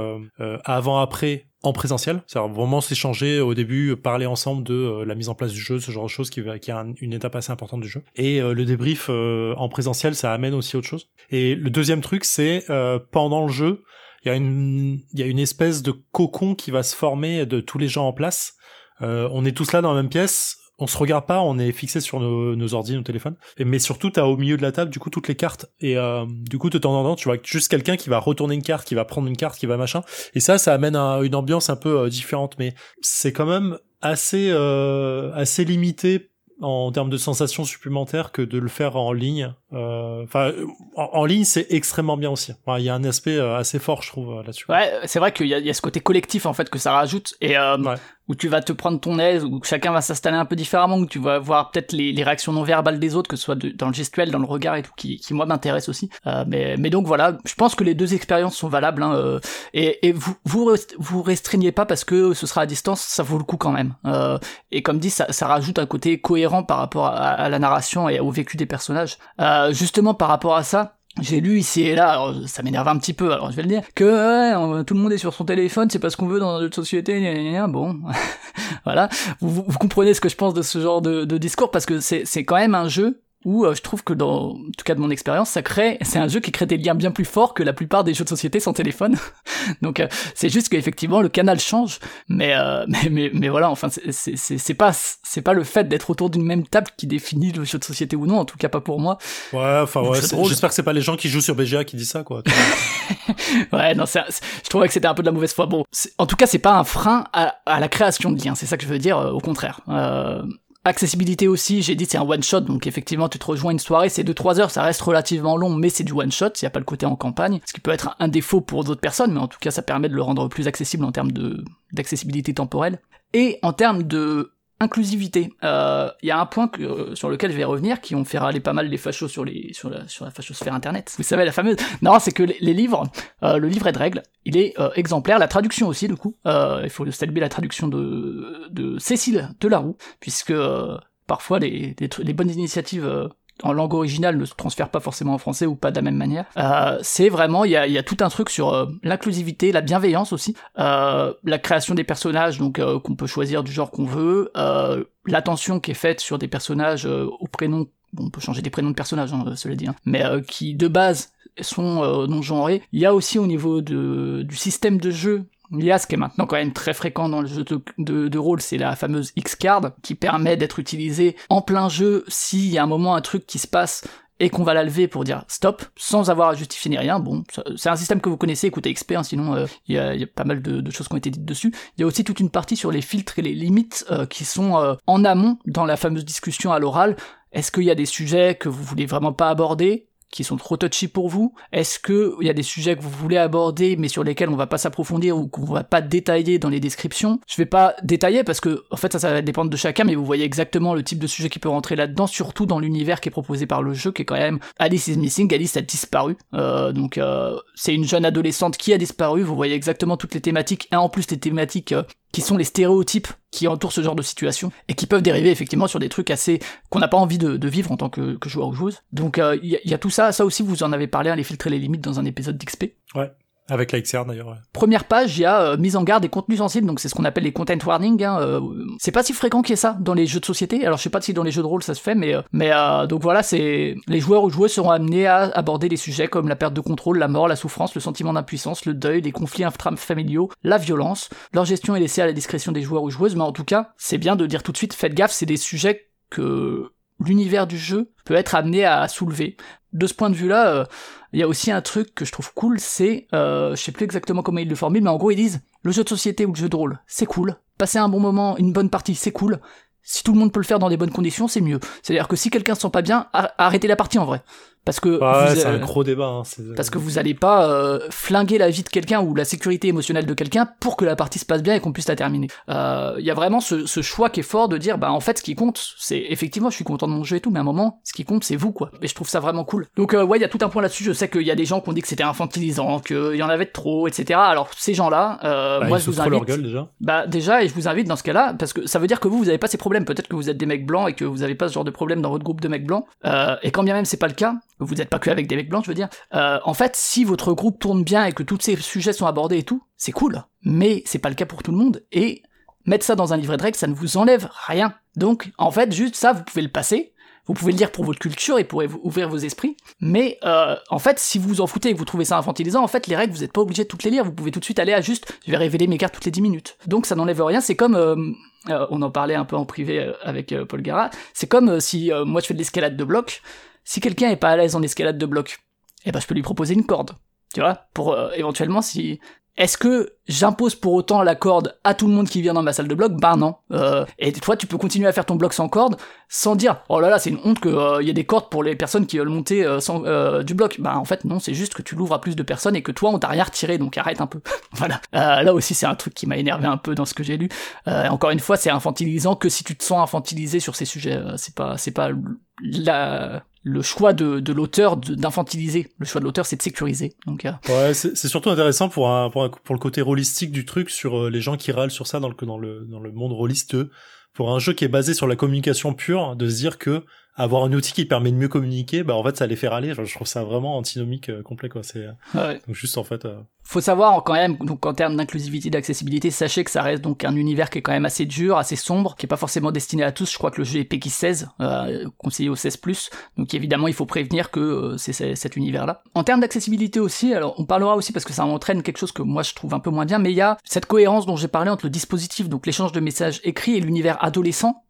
avant-après en présentiel, c'est-à-dire vraiment s'échanger au début, parler ensemble de la mise en place du jeu, ce genre de choses qui, qui est une étape assez importante du jeu. Et le débrief en présentiel, ça amène aussi autre chose. Et le deuxième truc, c'est pendant le jeu, il y a une il y a une espèce de cocon qui va se former de tous les gens en place. on est tous là dans la même pièce, on se regarde pas, on est fixé sur nos, nos ordi, nos téléphones. Et, mais surtout, t'as au milieu de la table, du coup, toutes les cartes. Et euh, du coup, de temps en temps, tu vois juste quelqu'un qui va retourner une carte, qui va prendre une carte, qui va machin. Et ça, ça amène à une ambiance un peu euh, différente. Mais c'est quand même assez euh, assez limité en termes de sensations supplémentaires que de le faire en ligne. Euh, enfin, en, ligne, c'est extrêmement bien aussi. Il y a un aspect assez fort, je trouve, là-dessus. Ouais, c'est vrai qu'il y, y, a ce côté collectif en fait que ça rajoute. Et ouais où tu vas te prendre ton aise, où chacun va s'installer un peu différemment, où tu vas voir peut-être les, réactions non verbales des autres, que ce soit dans le gestuel, dans le regard et tout, qui, qui moi m'intéresse aussi. Euh, mais, mais donc voilà, je pense que les deux expériences sont valables. Hein, euh, et, et vous, vous vous restreignez pas parce que ce sera à distance, ça vaut le coup quand même. Euh, et comme dit, ça, ça rajoute un côté cohérent par rapport à, à la narration et au vécu des personnages. Euh, justement par rapport à ça, j'ai lu ici et là, alors ça m'énerve un petit peu, alors je vais le dire, que tout le monde est sur son téléphone, c'est pas ce qu'on veut dans notre société, gna bon, voilà, vous, vous, comprenez ce que je pense de ce genre de, de discours, parce que c'est quand même un jeu où euh, je trouve que dans en tout cas de mon expérience ça crée c'est un jeu qui crée des liens bien plus forts que la plupart des jeux de société sans téléphone. Donc euh, c'est juste qu'effectivement le canal change mais, euh, mais, mais mais voilà enfin c'est c'est pas c'est pas le fait d'être autour d'une même table qui définit le jeu de société ou non en tout cas pas pour moi. Ouais enfin ouais j'espère que c'est pas les gens qui jouent sur BGA qui disent ça quoi. Ouais non je trouvais que c'était un peu de la mauvaise foi. Bon en tout cas c'est pas un frein à, à la création de liens c'est ça que je veux dire au contraire. Euh, Accessibilité aussi, j'ai dit c'est un one shot, donc effectivement tu te rejoins une soirée, c'est 2-3 heures, ça reste relativement long, mais c'est du one shot, il n'y a pas le côté en campagne, ce qui peut être un défaut pour d'autres personnes, mais en tout cas ça permet de le rendre plus accessible en termes d'accessibilité temporelle. Et en termes de inclusivité. Il euh, y a un point euh, sur lequel je vais revenir, qui ont fait râler pas mal les fachos sur, les, la, sur la fachosphère internet. Vous savez, la fameuse... Non, c'est que les, livres, euh, le livret de règles, il est exemplaire, la traduction aussi, du coup. il faut saluer la traduction de, de Cécile Delaroux, puisque parfois les, bonnes initiatives en langue originale ne se transfère pas forcément en français ou pas de la même manière. Euh, c'est vraiment, il y a, tout un truc sur euh, l'inclusivité, la bienveillance aussi, euh, la création des personnages, donc qu'on peut choisir du genre qu'on veut, l'attention qui est faite sur des personnages au prénom, on peut changer des prénoms de personnages, hein, cela dit, hein, mais qui de base sont non genrés. Il y a aussi au niveau de, du système de jeu il y a ce qui est maintenant quand même très fréquent dans le jeu de, rôle, c'est la fameuse X-Card, qui permet d'être utilisée en plein jeu s'il y a un moment un truc qui se passe et qu'on va la lever pour dire stop, sans avoir à justifier ni rien. Bon, c'est un système que vous connaissez, écoutez XP, hein, sinon euh, il y, a, y, a, pas mal de, choses qui ont été dites dessus. Il y a aussi toute une partie sur les filtres et les limites euh, qui sont euh, en amont dans la fameuse discussion à l'oral. Est-ce qu'il y a des sujets que vous voulez vraiment pas aborder? Qui sont trop touchy pour vous. Est-ce que il y a des sujets que vous voulez aborder mais sur lesquels on va pas s'approfondir ou qu'on va pas détailler dans les descriptions? Je vais pas détailler parce que en fait ça ça va dépendre de chacun mais vous voyez exactement le type de sujet qui peut rentrer là-dedans surtout dans l'univers qui est proposé par le jeu qui est quand même Alice is missing, Alice a disparu. Euh, donc euh, c'est une jeune adolescente qui a disparu, vous voyez exactement toutes les thématiques et en plus les thématiques euh, qui sont les stéréotypes qui entourent ce genre de situation et qui peuvent dériver effectivement sur des trucs assez qu'on n'a pas envie de, vivre en tant que, joueur ou joueuse. Donc il euh, y, y, a tout ça, ça aussi vous en avez parlé, hein, les filtres les limites dans un épisode d'XP. Ouais. Avec la XR d'ailleurs. Première page, il y a euh, mise en garde des contenus sensibles, donc c'est ce qu'on appelle les content warnings. Hein, euh, c'est pas si fréquent qu'il y ait ça dans les jeux de société. Alors je sais pas si dans les jeux de rôle ça se fait, mais euh, mais donc voilà, c'est les joueurs ou joueuses seront amenés à aborder des sujets comme la perte de contrôle, la mort, la souffrance, le sentiment d'impuissance, le deuil, les conflits intrafamiliaux, la violence. Leur gestion est laissée à la discrétion des joueurs ou joueuses, mais en tout cas, c'est bien de dire tout de suite, faites gaffe, c'est des sujets que l'univers du jeu peut être amené à soulever. De ce point de vue-là, il y a aussi un truc que je trouve cool, c'est, euh, je sais plus exactement comment ils le formulent, mais en gros ils disent, le jeu de société ou le jeu de rôle, c'est cool. Passer un bon moment, une bonne partie, c'est cool. Si tout le monde peut le faire dans des bonnes conditions, c'est mieux. C'est-à-dire que si quelqu'un se sent pas bien, arrêtez la partie en vrai parce que c'est un gros débat hein, parce que vous allez pas euh, flinguer la vie de quelqu'un ou la sécurité émotionnelle de quelqu'un pour que la partie se passe bien et qu'on puisse la terminer. Il euh, y a vraiment ce, ce, choix qui est fort de dire bah en fait ce qui compte c'est effectivement je suis content de mon jeu et tout mais à un moment ce qui compte c'est vous quoi. Et je trouve ça vraiment cool. Donc euh, ouais il y a tout un point là-dessus. Je sais qu'il y a des gens qui ont dit que c'était infantilisant qu'il y en avait trop etc alors ces gens là bah, moi je vous invite leur gueule, déjà. Bah déjà et je vous invite dans ce cas là parce que ça veut dire que vous vous avez pas ces problèmes. Peut-être que vous êtes des mecs blancs et que vous avez pas ce genre de problème dans votre groupe de mecs blancs. Et quand bien même c'est pas le cas vous n'êtes pas que avec des mecs blancs, je veux dire. Euh, en fait, si votre groupe tourne bien et que tous ces sujets sont abordés et tout, c'est cool. Mais c'est pas le cas pour tout le monde. Et mettre ça dans un livret de règles, ça ne vous enlève rien. Donc, en fait, juste ça, vous pouvez le passer. Vous pouvez le lire pour votre culture et pour ouvrir vos esprits. Mais euh, en fait, si vous vous en foutez et que vous trouvez ça infantilisant, en fait, les règles, vous n'êtes pas obligé de toutes les lire. Vous pouvez tout de suite aller à juste, je vais révéler mes cartes toutes les 10 minutes. Donc ça n'enlève rien. C'est comme, euh, on en parlait un peu en privé avec Paul Gara, c'est comme si moi je fais de l'escalade de bloc. Si quelqu'un est pas à l'aise en escalade de bloc, eh ben je peux lui proposer une corde. Tu vois, pour éventuellement si est-ce que j'impose pour autant la corde à tout le monde qui vient dans ma salle de bloc Ben non. Euh, et toi, tu peux continuer à faire ton bloc sans corde, sans dire oh là là, c'est une honte qu'il euh, y ait des cordes pour les personnes qui veulent monter euh, sans, du bloc. Ben en fait non, c'est juste que tu l'ouvres à plus de personnes et que toi on t'a rien retiré, donc arrête un peu. voilà. là aussi c'est un truc qui m'a énervé un peu dans ce que j'ai lu. encore une fois, c'est infantilisant que si tu te sens infantilisé sur ces sujets. c'est pas c'est pas la le choix de, de l'auteur d'infantiliser. Le choix de l'auteur, c'est de sécuriser. Donc, euh. ouais, c'est surtout intéressant pour, un, pour, pour, le côté rôlistique du truc sur euh, les gens qui râlent sur ça dans le, dans le, dans le monde rôlisteux. Pour un jeu qui est basé sur la communication pure, de se dire que avoir un outil qui permet de mieux communiquer, bah en fait ça les fait râler. je trouve ça vraiment antinomique euh, complet quoi. C'est ouais. donc juste en fait. Euh... Faut savoir quand même donc en termes d'inclusivité, d'accessibilité, sachez que ça reste donc un univers qui est quand même assez dur, assez sombre, qui est pas forcément destiné à tous. Je crois que le jeu est PEGI 16, euh, conseillé au 16+. Donc évidemment il faut prévenir que euh, c'est cet univers là. En termes d'accessibilité aussi, alors on parlera aussi parce que ça entraîne quelque chose que moi je trouve un peu moins bien, mais il y a cette cohérence dont j'ai parlé entre le dispositif, donc l'échange de messages écrits et l'univers adolescent.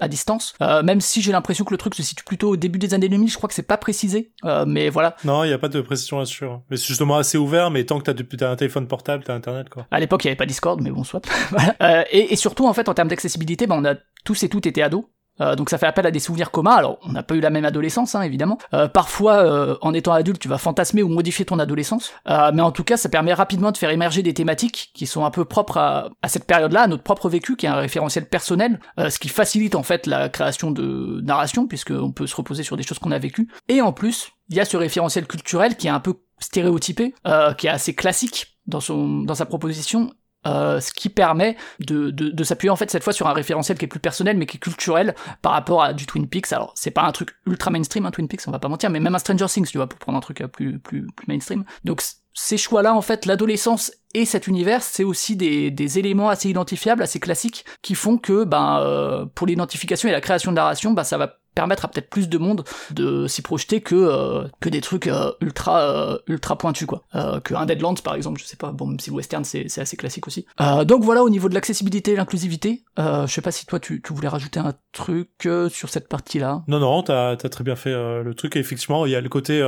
À distance. Euh, même si j'ai l'impression que le truc se situe plutôt au début des années 2000, je crois que c'est pas précisé. Euh, mais voilà. Non, il y a pas de précision là-dessus. Hein. Mais c'est justement assez ouvert, mais tant que t'as, as un téléphone portable, t'as internet quoi. À l'époque, il y avait pas Discord, mais bon, soit. voilà. Euh, et, et, surtout, en fait, en termes d'accessibilité, ben, on a tous et toutes été ados. Euh, donc ça fait appel à des souvenirs communs. Alors on n'a pas eu la même adolescence, hein, évidemment. Euh, parfois, euh, en étant adulte, tu vas fantasmer ou modifier ton adolescence. mais en tout cas, ça permet rapidement de faire émerger des thématiques qui sont un peu propres à, à cette période-là, à notre propre vécu, qui est un référentiel personnel, ce qui facilite en fait la création de narration, puisqu'on peut se reposer sur des choses qu'on a vécues. Et en plus, il y a ce référentiel culturel qui est un peu stéréotypé, qui est assez classique dans son dans sa proposition euh, ce qui permet de, de, de s'appuyer en fait cette fois sur un référentiel qui est plus personnel mais qui est culturel par rapport à du Twin Peaks. Alors c'est pas un truc ultra mainstream, un Twin Peaks, on va pas mentir, mais même un Stranger Things, tu vois, pour prendre un truc euh, plus plus, plus mainstream. Donc ces choix-là, en fait, l'adolescence et cet univers, c'est aussi des, des, éléments assez identifiables, assez classiques, qui font que, ben, euh, pour l'identification et la création de narration, ben, ça va permettre à peut-être plus de monde de s'y projeter que euh, que des trucs euh, ultra euh, ultra pointus quoi. Que un Deadlands par exemple je sais pas. Bon même si le western c'est c'est assez classique aussi. Donc voilà au niveau de l'accessibilité et l'inclusivité je sais pas si toi tu, tu voulais rajouter un truc sur cette partie là non non t'as as très bien fait le truc. Et effectivement il y a le côté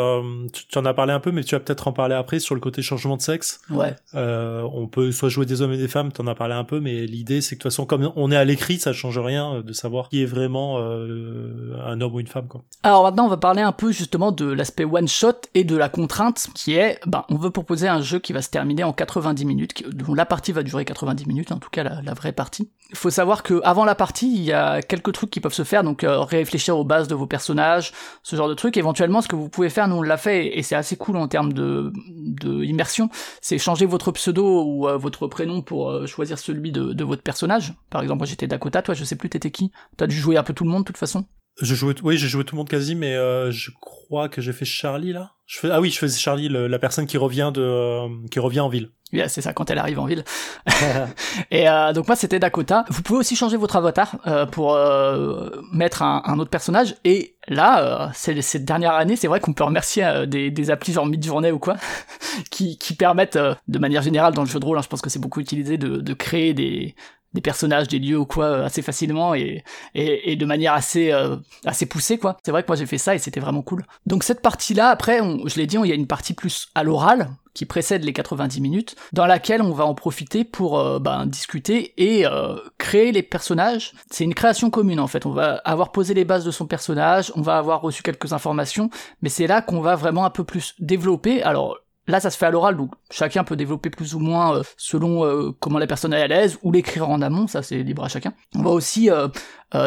tu, en as parlé un peu mais tu vas peut-être en parler après sur le côté changement de sexe. Ouais. On peut soit jouer des hommes et des femmes t'en as parlé un peu mais l'idée c'est que de toute façon comme on est à l'écrit ça change rien de savoir qui est vraiment un homme ou une femme quoi. Alors maintenant on va parler un peu justement de l'aspect one shot et de la contrainte qui est ben on veut proposer un jeu qui va se terminer en 90 minutes dont la partie va durer 90 minutes en tout cas la, vraie partie. Il faut savoir que avant la partie il y a quelques trucs qui peuvent se faire donc euh, réfléchir aux bases de vos personnages ce genre de trucs éventuellement ce que vous pouvez faire nous on l'a fait et c'est assez cool en termes de, immersion c'est changer votre pseudo ou euh, votre prénom pour euh, choisir celui de, de, votre personnage par exemple moi j'étais Dakota toi je sais plus t'étais qui? T'as dû jouer un peu tout le monde de toute façon? Je jouais, oui, j'ai joué tout le monde quasi, mais euh, je crois que j'ai fait Charlie là. Ah oui, je faisais Charlie, la personne qui revient de, euh, qui revient en ville. Oui, c'est ça, quand elle arrive en ville. et euh, donc moi, c'était Dakota. Vous pouvez aussi changer votre avatar euh, pour euh, mettre un, un, autre personnage. Et là, c'est cette dernière année, c'est vrai qu'on peut remercier des, des applis genre mid-journée ou quoi, qui, qui permettent, de manière générale dans le jeu de rôle, hein, je pense que c'est beaucoup utilisé, de, de créer des, des personnages, des lieux ou quoi euh, assez facilement et, et, et de manière assez euh, assez poussée quoi. C'est vrai que moi j'ai fait ça et c'était vraiment cool. Donc cette partie là après, on, je l'ai dit, il y a une partie plus à l'oral qui précède les 90 minutes, dans laquelle on va en profiter pour euh, ben, discuter et créer les personnages. C'est une création commune en fait. On va avoir posé les bases de son personnage, on va avoir reçu quelques informations, mais c'est là qu'on va vraiment un peu plus développer. Alors Là, ça se fait à l'oral, donc chacun peut développer plus ou moins euh, selon euh, comment la personne est à l'aise, ou l'écrire en amont, ça c'est libre à chacun. On va aussi euh,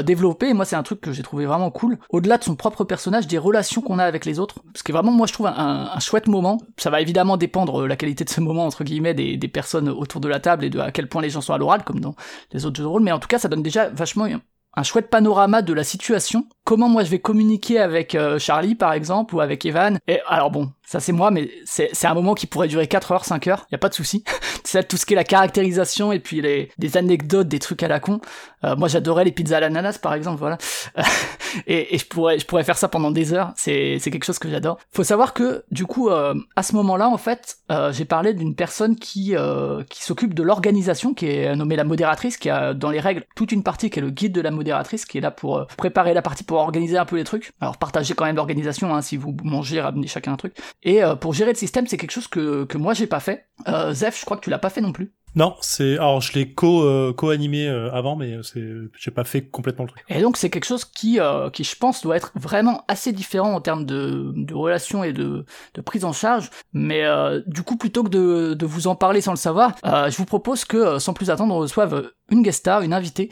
développer, et moi c'est un truc que j'ai trouvé vraiment cool, au-delà de son propre personnage, des relations qu'on a avec les autres, ce qui est vraiment, moi je trouve, un, chouette moment. Ça va évidemment dépendre la qualité de ce moment, entre guillemets, des, des, personnes autour de la table et de à quel point les gens sont à l'oral, comme dans les autres jeux de rôle, mais en tout cas ça donne déjà vachement un chouette panorama de la situation comment moi je vais communiquer avec euh, Charlie par exemple ou avec Evan. Et alors bon, ça c'est moi, mais c'est un moment qui pourrait durer 4 heures, 5 heures, y a pas de souci. c'est tout ce qui est la caractérisation et puis les des anecdotes, des trucs à la con. Euh, moi j'adorais les pizzas à l'ananas par exemple, voilà. et, je pourrais je pourrais faire ça pendant des heures. C'est c'est quelque chose que j'adore. Faut savoir que du coup euh, à ce moment-là en fait, j'ai parlé d'une personne qui qui s'occupe de l'organisation, qui est nommée la modératrice, qui a dans les règles toute une partie qui est le guide de la modératrice, qui est là pour préparer la partie pour organiser un peu les trucs. Alors partagez quand même l'organisation, hein, si vous mangez, ramenez chacun un truc. Et euh, pour gérer le système, c'est quelque chose que, que moi j'ai pas fait. Euh, Zef, je crois que tu l'as pas fait non plus. Non, c'est alors je l'ai co euh, co-animé euh, avant, mais c'est j'ai pas fait complètement le truc. Et donc c'est quelque chose qui qui je pense doit être vraiment assez différent en termes de de relations et de de prise en charge. Mais du coup plutôt que de de vous en parler sans le savoir, je vous propose que sans plus attendre on reçoive une guest star, une invitée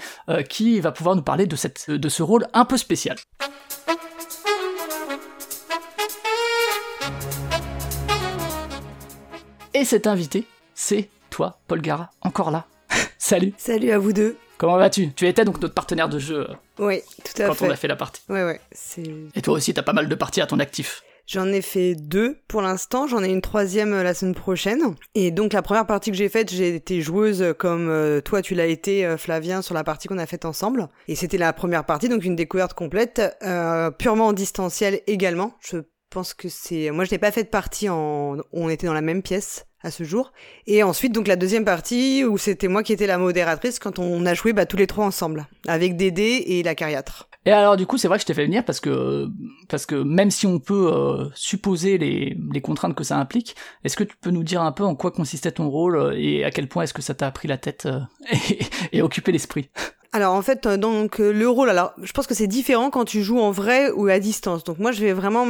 qui va pouvoir nous parler de cette de ce rôle un peu spécial. Et cet invité, c'est toi, Paul Gara, encore là. Salut. Salut à vous deux. Comment vas-tu? Tu étais donc notre partenaire de jeu. Euh, oui, tout à quand fait. Quand on a fait la partie. Ouais, ouais. Et toi aussi, t'as pas mal de parties à ton actif. J'en ai fait deux pour l'instant, j'en ai une troisième euh, la semaine prochaine. Et donc la première partie que j'ai faite, j'ai été joueuse comme euh, toi tu l'as été Flavien sur la partie qu'on a faite ensemble. Et c'était la première partie, donc une découverte complète, purement en distanciel également. Je pense que c'est... Moi je n'ai pas fait de partie en... on était dans la même pièce à ce jour. Et ensuite, donc la deuxième partie où c'était moi qui étais la modératrice quand on a joué bah, tous les trois ensemble, avec Dédé et la cariatre. Et alors du coup, c'est vrai que je t'ai fait venir parce que parce que même si on peut euh, supposer les, les contraintes que ça implique, est-ce que tu peux nous dire un peu en quoi consistait ton rôle euh, et à quel point est-ce que ça t'a pris la tête euh, et, et occupé l'esprit? Alors en fait, donc le rôle, alors je pense que c'est différent quand tu joues en vrai ou à distance. Donc moi, je vais vraiment,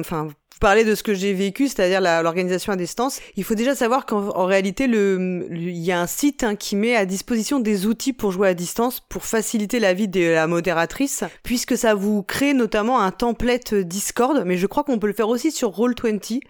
enfin, parler de ce que j'ai vécu, c'est-à-dire l'organisation à distance, il faut déjà savoir qu'en réalité, il y a un site hein, qui met à disposition des outils pour jouer à distance, pour faciliter la vie de la modératrice, puisque ça vous crée notamment un template Discord, mais je crois qu'on peut le faire aussi sur Roll20.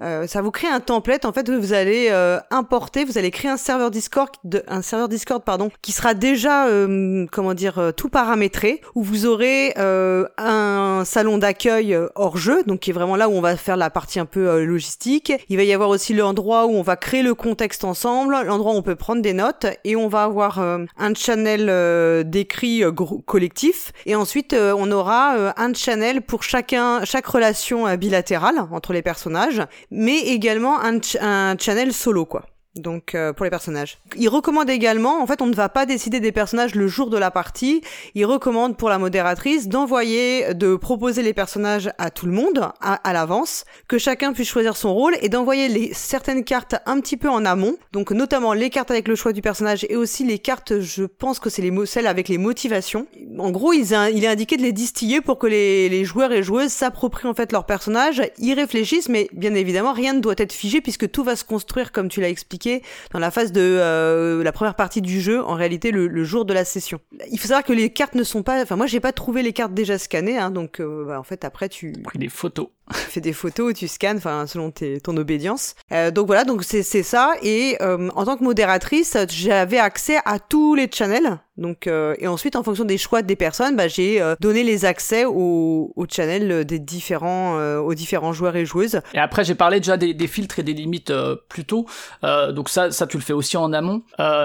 Euh, ça vous crée un template en fait où vous allez euh, importer, vous allez créer un serveur Discord, un serveur Discord pardon, qui sera déjà euh, comment dire tout paramétré, où vous aurez un salon d'accueil hors jeu, donc qui est vraiment là où on va faire la partie un peu logistique. Il va y avoir aussi l'endroit où on va créer le contexte ensemble, l'endroit où on peut prendre des notes, et on va avoir un channel d'écrit collectif, et ensuite on aura un channel pour chacun, chaque relation bilatérale entre les personnages mais également un, un channel solo, quoi donc euh, pour les personnages. Il recommande également, en fait, on ne va pas décider des personnages le jour de la partie. Il recommande pour la modératrice d'envoyer, de proposer les personnages à tout le monde à, l'avance, que chacun puisse choisir son rôle et d'envoyer les certaines cartes un petit peu en amont. Donc notamment les cartes avec le choix du personnage et aussi les cartes, je pense que c'est les celles avec les motivations. En gros, il, il est indiqué de les distiller pour que les, les joueurs et joueuses s'approprient en fait leur personnage, y réfléchissent, mais bien évidemment rien ne doit être figé puisque tout va se construire comme tu l'as expliqué dans la phase de euh, la première partie du jeu, en réalité le, jour de la session. Il faut savoir que les cartes ne sont pas, enfin moi j'ai pas trouvé les cartes déjà scannées, hein, donc euh, bah, en fait après tu pris des photos fais des photos, tu scannes, enfin selon tes, ton obédience. Euh, donc voilà, donc c'est ça. Et euh, en tant que modératrice, j'avais accès à tous les channels. Donc euh, et ensuite, en fonction des choix des personnes, bah, j'ai donné les accès aux, channels des différents aux différents joueurs et joueuses. Et après, j'ai parlé déjà des, filtres et des limites plus tôt. donc ça, ça tu le fais aussi en amont.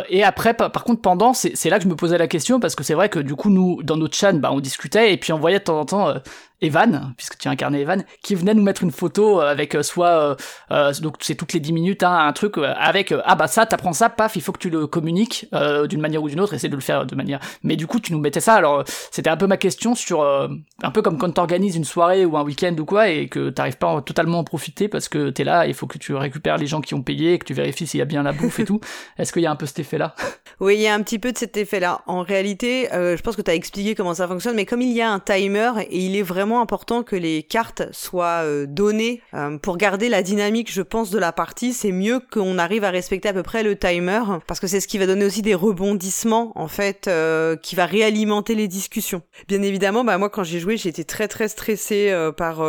et après, par, contre, pendant, c'est là que je me posais la question parce que c'est vrai que du coup, nous, dans notre chaîne, bah, on discutait et puis on voyait de temps en temps Evan, puisque tu incarnais Evan, qui venait nous mettre une photo euh, avec euh, soit, euh, euh, donc c'est toutes les 10 minutes, hein, un truc avec, ah bah ça, t'apprends ça, paf, il faut que tu le communiques euh, d'une manière ou d'une autre, essaie de le faire de manière. Mais du coup, tu nous mettais ça, alors c'était un peu ma question sur, un peu comme quand t'organises une soirée ou un week-end ou quoi, et que t'arrives pas totalement à profiter parce que t'es là, il faut que tu récupères les gens qui ont payé, que tu vérifies s'il y a bien la bouffe et tout. Est-ce qu'il y a un peu cet effet-là? Oui, il y a un petit peu de cet effet-là. En réalité, je pense que t'as expliqué comment ça fonctionne, mais comme il y a un timer et il est vraiment important que les cartes soient euh, données euh, pour garder la dynamique, je pense, de la partie. C'est mieux qu'on arrive à respecter à peu près le timer parce que c'est ce qui va donner aussi des rebondissements en fait, euh, qui va réalimenter les discussions. Bien évidemment, bah moi quand j'ai joué, j'étais très très stressée par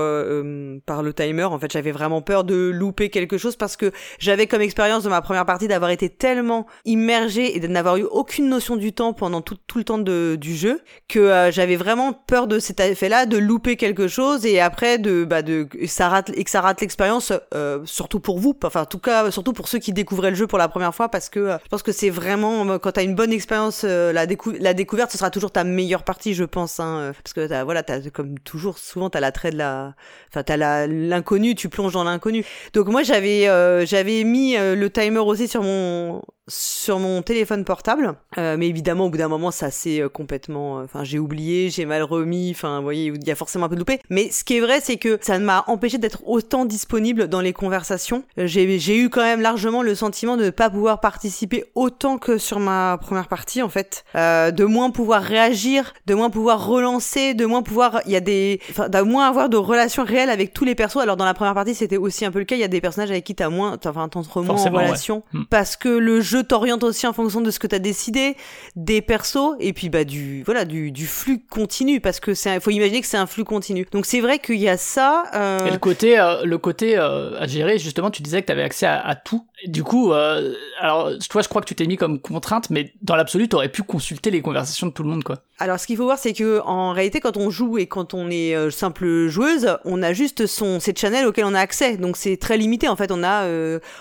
par le timer. En fait, j'avais vraiment peur de louper quelque chose parce que j'avais comme expérience de ma première partie d'avoir été tellement immergée et de n'avoir eu aucune notion du temps pendant tout, tout le temps de, du jeu que j'avais vraiment peur de cet effet-là, de louper quelque chose et après de bah de ça rate et que ça rate l'expérience, euh, surtout pour vous, enfin en tout cas surtout pour ceux qui découvraient le jeu pour la première fois parce que euh, je pense que c'est vraiment euh, quand t'as une bonne expérience, la, la découverte ce sera toujours ta meilleure partie, je pense, hein, parce que t'as, voilà t'as comme toujours souvent t'as l'attrait de la, enfin t'as l'inconnu, tu plonges dans l'inconnu. Donc moi j'avais j'avais mis le timer aussi sur mon sur mon téléphone portable, euh, mais évidemment au bout d'un moment ça s'est euh, complètement, euh, enfin j'ai oublié, j'ai mal remis, enfin vous voyez il y a forcément un peu de loupé. Mais ce qui est vrai c'est que ça m'a empêché d'être autant disponible dans les conversations. J'ai j'ai eu quand même largement le sentiment de ne pas pouvoir participer autant que sur ma première partie en fait, euh, de moins pouvoir réagir, de moins pouvoir relancer, de moins pouvoir, il y a des, enfin de moins avoir de relations réelles avec tous les persos. Alors dans la première partie c'était aussi un peu le cas, il y a des personnages avec qui t'as moins, enfin t'entres moins en relation hmm. parce que le jeu t'oriente aussi en fonction de ce que t'as décidé, des persos, et puis bah du voilà du, du flux continu, parce que c'est faut imaginer que c'est un flux continu. Donc c'est vrai qu'il y a ça. Euh... Et le côté euh, le côté euh, à gérer, justement, tu disais que t'avais accès à tout. Du coup, euh, alors toi, je crois que tu t'es mis comme contrainte, mais dans l'absolu, t'aurais pu consulter les conversations de tout le monde, quoi. Alors ce qu'il faut voir, c'est que en réalité, quand on joue et quand on est euh, simple joueuse, on a juste son cette channel auquel on a accès. Donc c'est très limité. En fait, on a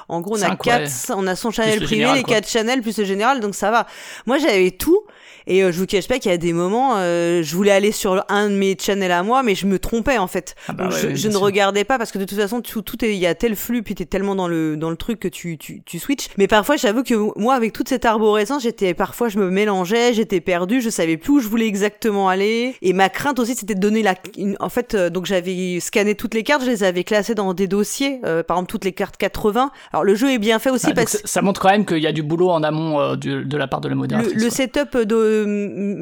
en gros on a quatre, on a son channel privé, les quatre channels plus le général, donc ça va. Moi, j'avais tout. Et euh, je vous cache pas qu'il y a des moments, euh, je voulais aller sur un de mes channels à moi, mais je me trompais en fait. Ah bah je, ne regardais pas parce que de toute façon, tout, tout il y a tel flux, puis t'es tellement dans le dans le truc que tu tu, tu switches. Mais parfois, j'avoue que moi, avec toute cette arborescence, j'étais parfois, je me mélangeais, j'étais perdu, je savais plus où je voulais exactement aller. Et ma crainte aussi, c'était de donner la. en fait, euh, donc j'avais scanné toutes les cartes, je les avais classées dans des dossiers, par exemple toutes les cartes 80. Alors le jeu est bien fait aussi ah, parce que ça montre quand même qu'il y a du boulot en amont de, de, la part de la modératrice. Le, le setup de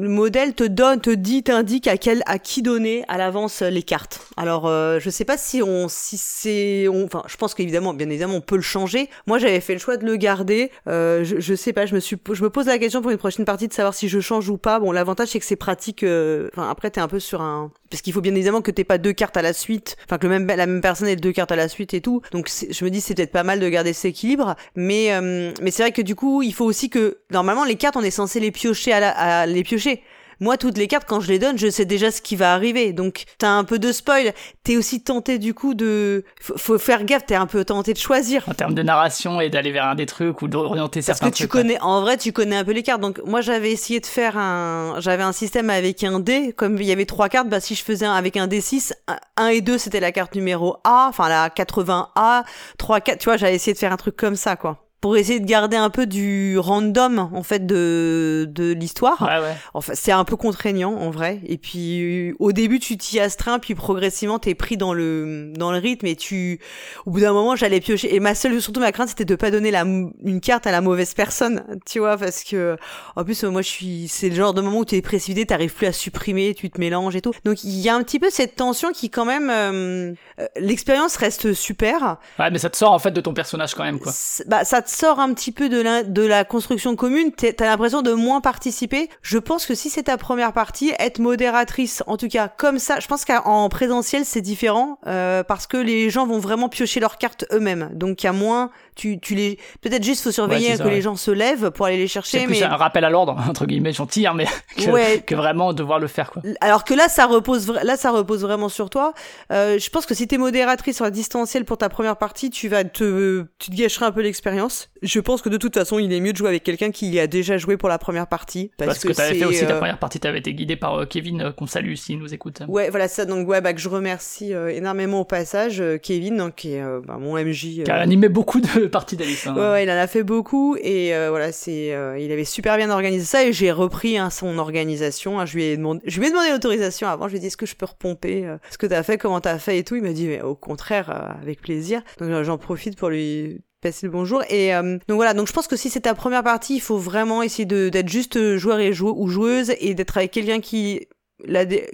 le modèle te donne, te dit, t'indique à quel, à qui donner à l'avance les cartes. Alors, euh, je sais pas si on, si c'est, enfin, je pense qu'évidemment, bien évidemment, on peut le changer. Moi, j'avais fait le choix de le garder. Euh, je, je sais pas, je me suis, je me pose la question pour une prochaine partie de savoir si je change ou pas. Bon, l'avantage c'est que c'est pratique. Euh, enfin, après, t'es un peu sur un, parce qu'il faut bien évidemment que t'aies pas deux cartes à la suite, enfin que la même personne ait deux cartes à la suite et tout. Donc, je me dis c'est peut-être pas mal de garder cet équilibre. Mais, euh, mais c'est vrai que du coup, il faut aussi que normalement les cartes, on est censé les piocher à, la, à les piocher. Moi, toutes les cartes, quand je les donne, je sais déjà ce qui va arriver. Donc, t'as un peu de spoil. T'es aussi tenté, du coup, de... Faut, faire gaffe, t'es un peu tenté de choisir. En termes de narration et d'aller vers un des trucs ou d'orienter certains Parce que tu connais, en vrai, tu connais un peu les cartes. Donc, moi, j'avais essayé de faire un... J'avais un système avec un dé. Comme il y avait trois cartes, bah, si je faisais un avec un D6, 1 et 2, c'était la carte numéro A. Enfin, la 80A. 3, 4, tu vois, j'avais essayé de faire un truc comme ça, quoi pour essayer de garder un peu du random en fait de de l'histoire. Ouais, ouais. Enfin, c'est un peu contraignant en vrai. Et puis au début tu t'y astreins, puis progressivement t'es pris dans le dans le rythme et tu au bout d'un moment j'allais piocher. Et ma seule surtout ma crainte c'était de pas donner la une carte à la mauvaise personne, tu vois, parce que en plus moi je suis c'est le genre de moment où tu es précipité, t'arrives plus à supprimer, tu te mélanges et tout. Donc il y a un petit peu cette tension qui quand même euh, euh, l'expérience reste super. Ouais, mais ça te sort en fait de ton personnage quand même quoi. Bah ça te sort un petit peu de la, de la construction commune, t'as l'impression de moins participer. Je pense que si c'est ta première partie, être modératrice, en tout cas comme ça, je pense qu'en présentiel c'est différent euh, parce que les gens vont vraiment piocher leurs cartes eux-mêmes. Donc il y a moins, tu, tu les, peut-être juste faut surveiller que les gens se lèvent pour aller les chercher. C'est plus un rappel à l'ordre entre guillemets gentil, hein, mais que, que, vraiment devoir le faire quoi. Alors que là ça repose, là ça repose vraiment sur toi. Euh, je pense que si t'es modératrice sur la distancielle pour ta première partie, tu vas te, tu te gâcherais un peu l'expérience je pense que de toute façon, il est mieux de jouer avec quelqu'un qui a déjà joué pour la première partie. Parce, que, t'avais fait aussi ta euh, première partie, t'avais été guidé par euh, Kevin, euh, qu'on salue s'il nous écoute. Ouais, voilà ça. Donc ouais, bah, que je remercie énormément au passage, Kevin, donc, qui est bah, mon MJ. Qui a animé beaucoup de parties d'Alice. Hein. Ouais, ouais, il en a fait beaucoup et voilà, c'est, il avait super bien organisé ça et j'ai repris hein, son organisation. Hein. je lui ai demandé, je lui ai demandé l'autorisation avant. Je lui ai dit est-ce que je peux repomper ce que t'as fait, comment t'as fait et tout. Il m'a dit mais, au contraire, avec plaisir. Donc j'en profite pour lui passer le bonjour. Et euh, donc voilà, donc je pense que si c'est ta première partie, il faut vraiment essayer d'être juste joueur et jou ou joueuse et d'être avec quelqu'un qui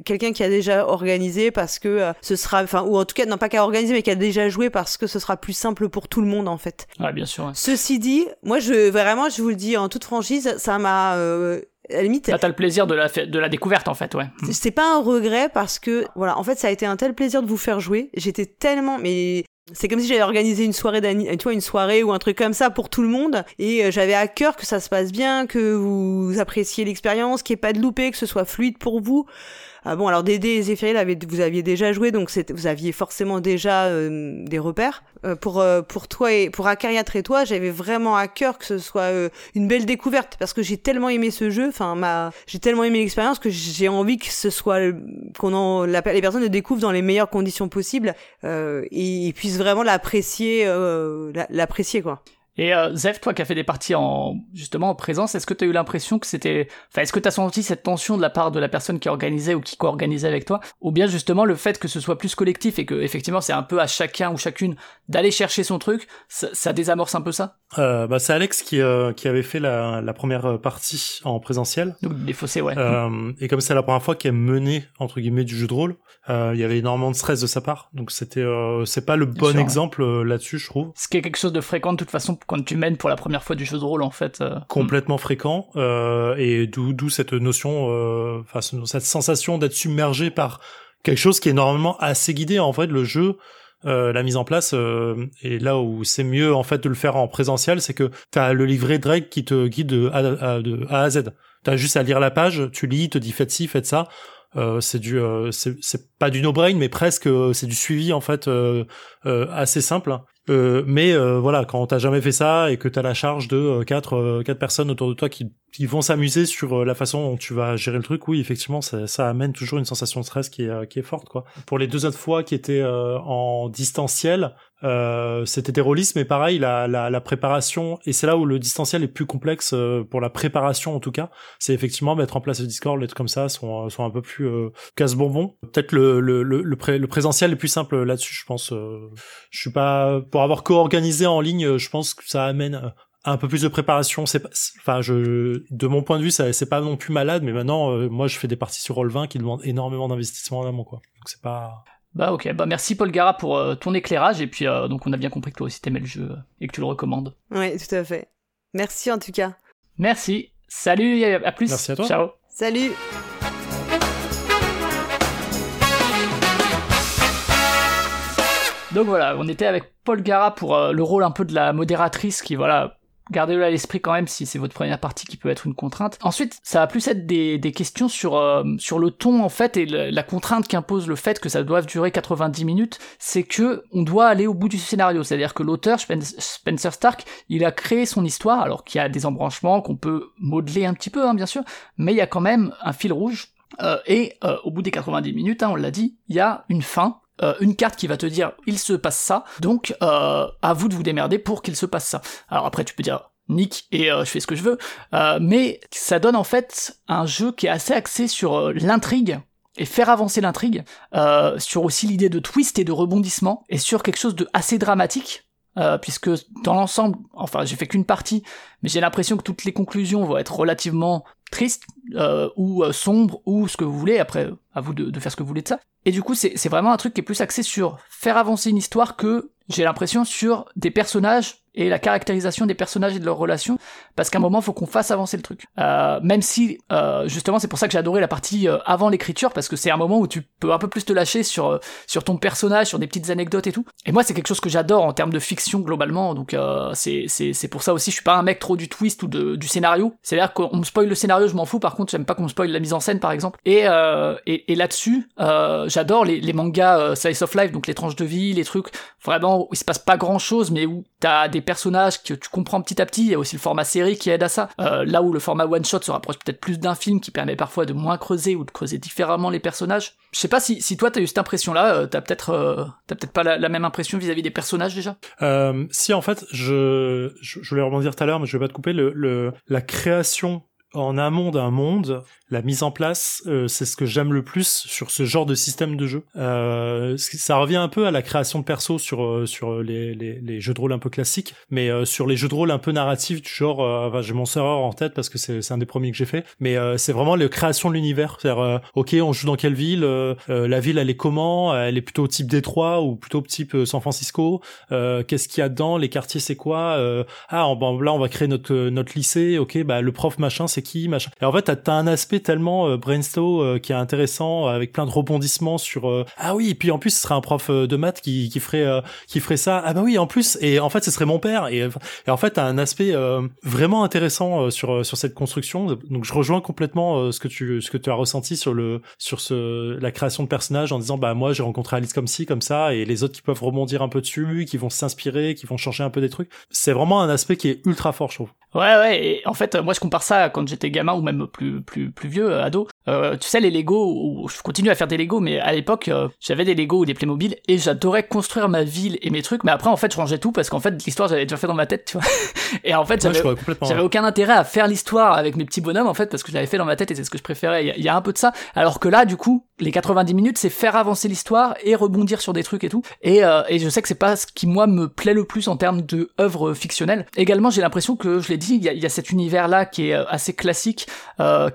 quelqu'un qui a déjà organisé parce que euh, ce sera, enfin, ou en tout cas, non pas qu'à organiser, mais qui a déjà joué parce que ce sera plus simple pour tout le monde en fait. Ouais, bien sûr. Ceci dit, moi, je vraiment, je vous le dis en toute franchise, ça m'a euh, à la limite. Bah, t'as le plaisir de la, de la découverte, en fait, ouais. C'est pas un regret parce que, voilà, en fait, ça a été un tel plaisir de vous faire jouer. J'étais tellement, mais c'est comme si j'avais organisé une soirée tu vois, une soirée ou un truc comme ça pour tout le monde. Et euh, j'avais à cœur que ça se passe bien, que vous appréciez l'expérience, qu'il n'y ait pas de loupé, que ce soit fluide pour vous. Ah bon, alors Dédé et Zéphiril, vous aviez déjà joué, donc vous aviez forcément déjà euh, des repères. Euh, pour euh, pour toi et pour Acariatre et toi, j'avais vraiment à cœur que ce soit une belle découverte parce que j'ai tellement aimé ce jeu, enfin ma j'ai tellement aimé l'expérience que j'ai envie que ce soit qu'on en les personnes le découvrent dans les meilleures conditions possibles et, et puissent vraiment l'apprécier l'apprécier quoi. Et euh, Zef, toi qui as fait des parties en justement en présence, est-ce que tu as eu l'impression que c'était, enfin, est-ce que tu as senti cette tension de la part de la personne qui organisait ou qui co-organisait avec toi, ou bien justement le fait que ce soit plus collectif et que effectivement c'est un peu à chacun ou chacune d'aller chercher son truc, ça, désamorce un peu ça? Euh, bah, c'est Alex qui euh, qui avait fait la, la première partie en présentiel. Donc des fossés, ouais. Euh, et comme c'est la première fois qu'elle menait entre guillemets du jeu de rôle, euh, il y avait énormément de stress de sa part, donc c'était euh, c'est pas le bon exemple là-dessus, je trouve. Ce qui est quelque chose de fréquent de toute façon quand tu mènes pour la première fois du jeu de rôle en fait. Euh. Complètement fréquent euh, et d'où cette notion, euh, enfin cette sensation d'être submergé par quelque chose qui est normalement assez guidé en fait le jeu. la mise en place et là où c'est mieux en fait de le faire en présentiel c'est que t'as le livret Drake qui te guide de A à, Z t'as juste à lire la page tu lis te dis faites ci faites ça c'est du c'est pas du no brain mais presque c'est du suivi en fait assez simple euh, mais euh, voilà, quand t'as jamais fait ça et que t'as la charge de euh, quatre quatre personnes autour de toi qui, qui vont s'amuser sur la façon dont tu vas gérer le truc, oui, effectivement, ça, ça amène toujours une sensation de stress qui est qui est forte, quoi. Pour les deux autres fois qui étaient en distanciel, euh, c'était terroriste, mais pareil, la, la, la préparation, et c'est là où le distanciel est plus complexe euh, pour la préparation en tout cas, c'est effectivement mettre en place le Discord, les trucs comme ça sont, sont un peu plus euh, casse-bonbon. Peut-être le, le, le, le, le, présentiel est plus simple là-dessus, je pense. Euh, je suis pas... Pour avoir co-organisé en ligne, je pense que ça amène un peu plus de préparation c'est enfin je de mon point de vue ça c'est pas non plus malade mais maintenant moi je fais des parties sur Roll20 qui demandent énormément d'investissement en amont quoi donc c'est pas bah ok, bah merci Paul Gara pour euh, ton éclairage et puis euh, donc on a bien compris que toi aussi t'aimais le jeu euh, et que tu le recommandes. Oui, tout à fait. Merci en tout cas. Merci. Salut, à plus. Merci à toi. Ciao. Salut. Donc voilà, on était avec Paul Gara pour le rôle un peu de la modératrice qui voilà Gardez-le à l'esprit quand même si c'est votre première partie qui peut être une contrainte. Ensuite, ça va plus être des, des questions sur, euh, sur le ton en fait et la contrainte qu'impose le fait que ça doive durer 90 minutes, c'est que on doit aller au bout du scénario. C'est-à-dire que l'auteur, Spencer Stark, il a créé son histoire, alors qu'il y a des embranchements qu'on peut modeler un petit peu, hein, bien sûr, mais il y a quand même un fil rouge. Euh, et euh, au bout des 90 minutes, hein, on l'a dit, il y a une fin euh, une carte qui va te dire il se passe ça, donc euh, à vous de vous démerder pour qu'il se passe ça. Alors après tu peux dire nick et euh, je fais ce que je veux, mais ça donne en fait un jeu qui est assez axé sur l'intrigue et faire avancer l'intrigue, sur aussi l'idée de twist et de rebondissement, et sur quelque chose de assez dramatique, puisque dans l'ensemble, enfin j'ai fait qu'une partie, mais j'ai l'impression que toutes les conclusions vont être relativement tristes, ou sombres, ou ce que vous voulez, après à vous de, faire ce que vous voulez de ça. Et du coup, c'est vraiment un truc qui est plus axé sur faire avancer une histoire que, j'ai l'impression, sur des personnages et la caractérisation des personnages et de leurs relations, parce qu'à un moment, faut qu'on fasse avancer le truc. Euh, même si, euh, justement, c'est pour ça que j'ai adoré la partie euh, avant l'écriture, parce que c'est un moment où tu peux un peu plus te lâcher sur sur ton personnage, sur des petites anecdotes et tout. Et moi, c'est quelque chose que j'adore en termes de fiction globalement, donc c'est c'est pour ça aussi, je suis pas un mec trop du twist ou de, du scénario. C'est-à-dire qu'on me spoil le scénario, je m'en fous. Par contre, j'aime pas qu'on me spoil la mise en scène, par exemple. Et et, et là-dessus, j'adore les, mangas Slice of Life, donc les tranches de vie, les trucs vraiment où il se passe pas grand chose, mais où t'as des personnages que tu comprends petit à petit, il y a aussi le format série qui aide à ça. Euh, là où le format one shot se rapproche peut-être plus d'un film qui permet parfois de moins creuser ou de creuser différemment les personnages. Je sais pas si, si toi t'as eu cette impression-là, euh, t'as peut-être euh, peut-être pas la, même impression vis-à-vis des personnages déjà? si en fait je, je, voulais rebondir tout à l'heure, mais je vais pas te couper le, le la création en amont d'un monde, la mise en place, euh, c'est ce que j'aime le plus sur ce genre de système de jeu. Euh, ça revient un peu à la création de perso sur euh, sur les, les, les, jeux de rôle un peu classiques, mais euh, sur les jeux de rôle un peu narratifs du genre, enfin, j'ai mon serveur en tête parce que c'est un des premiers que j'ai fait, mais c'est vraiment la création de l'univers. C'est-à-dire, ok, on joue dans quelle ville, la ville elle est comment, elle est plutôt type Détroit ou plutôt type San Francisco, qu'est-ce qu'il y a dedans, les quartiers c'est quoi, ah bon, là on va créer notre notre lycée, ok, bah le prof machin c'est qui machin. Et en fait t'as as un aspect tellement euh, brainstorm euh, qui est intéressant avec plein de rebondissements sur euh, ah oui et puis en plus ce serait un prof de maths qui, qui ferait qui ferait ça. Ah bah oui en plus et en fait ce serait mon père. Et, et en fait t'as un aspect vraiment intéressant sur sur cette construction. Donc je rejoins complètement ce que tu ce que tu as ressenti sur le sur ce la création de personnages en disant bah moi j'ai rencontré Alice comme ci comme ça et les autres qui peuvent rebondir un peu dessus qui vont s'inspirer qui vont changer un peu des trucs. C'est vraiment un aspect qui est ultra fort je trouve. Ouais, ouais, et en fait, moi je compare ça quand j'étais gamin ou même plus, plus, plus vieux, euh, ado. Euh, tu sais, les Lego, je continue à faire des Lego, mais à l'époque, euh, j'avais des Lego ou des Playmobil et j'adorais construire ma ville et mes trucs, mais après, en fait, je rangeais tout parce qu'en fait, l'histoire, j'avais déjà fait dans ma tête, tu vois. et en fait, j'avais aucun intérêt à faire l'histoire avec mes petits bonhommes, en fait, parce que je l'avais fait dans ma tête et c'est ce que je préférais. Il y, a un peu de ça. Alors que là, du coup, les 90 minutes, c'est faire avancer l'histoire et rebondir sur des trucs et tout. Et, et je sais que c'est pas ce qui, moi, me plaît le plus en termes de œuvre fictionnelle. Également, j'ai l'impression que, je l'ai dit, il y a, y a cette univers-là qui est assez classique,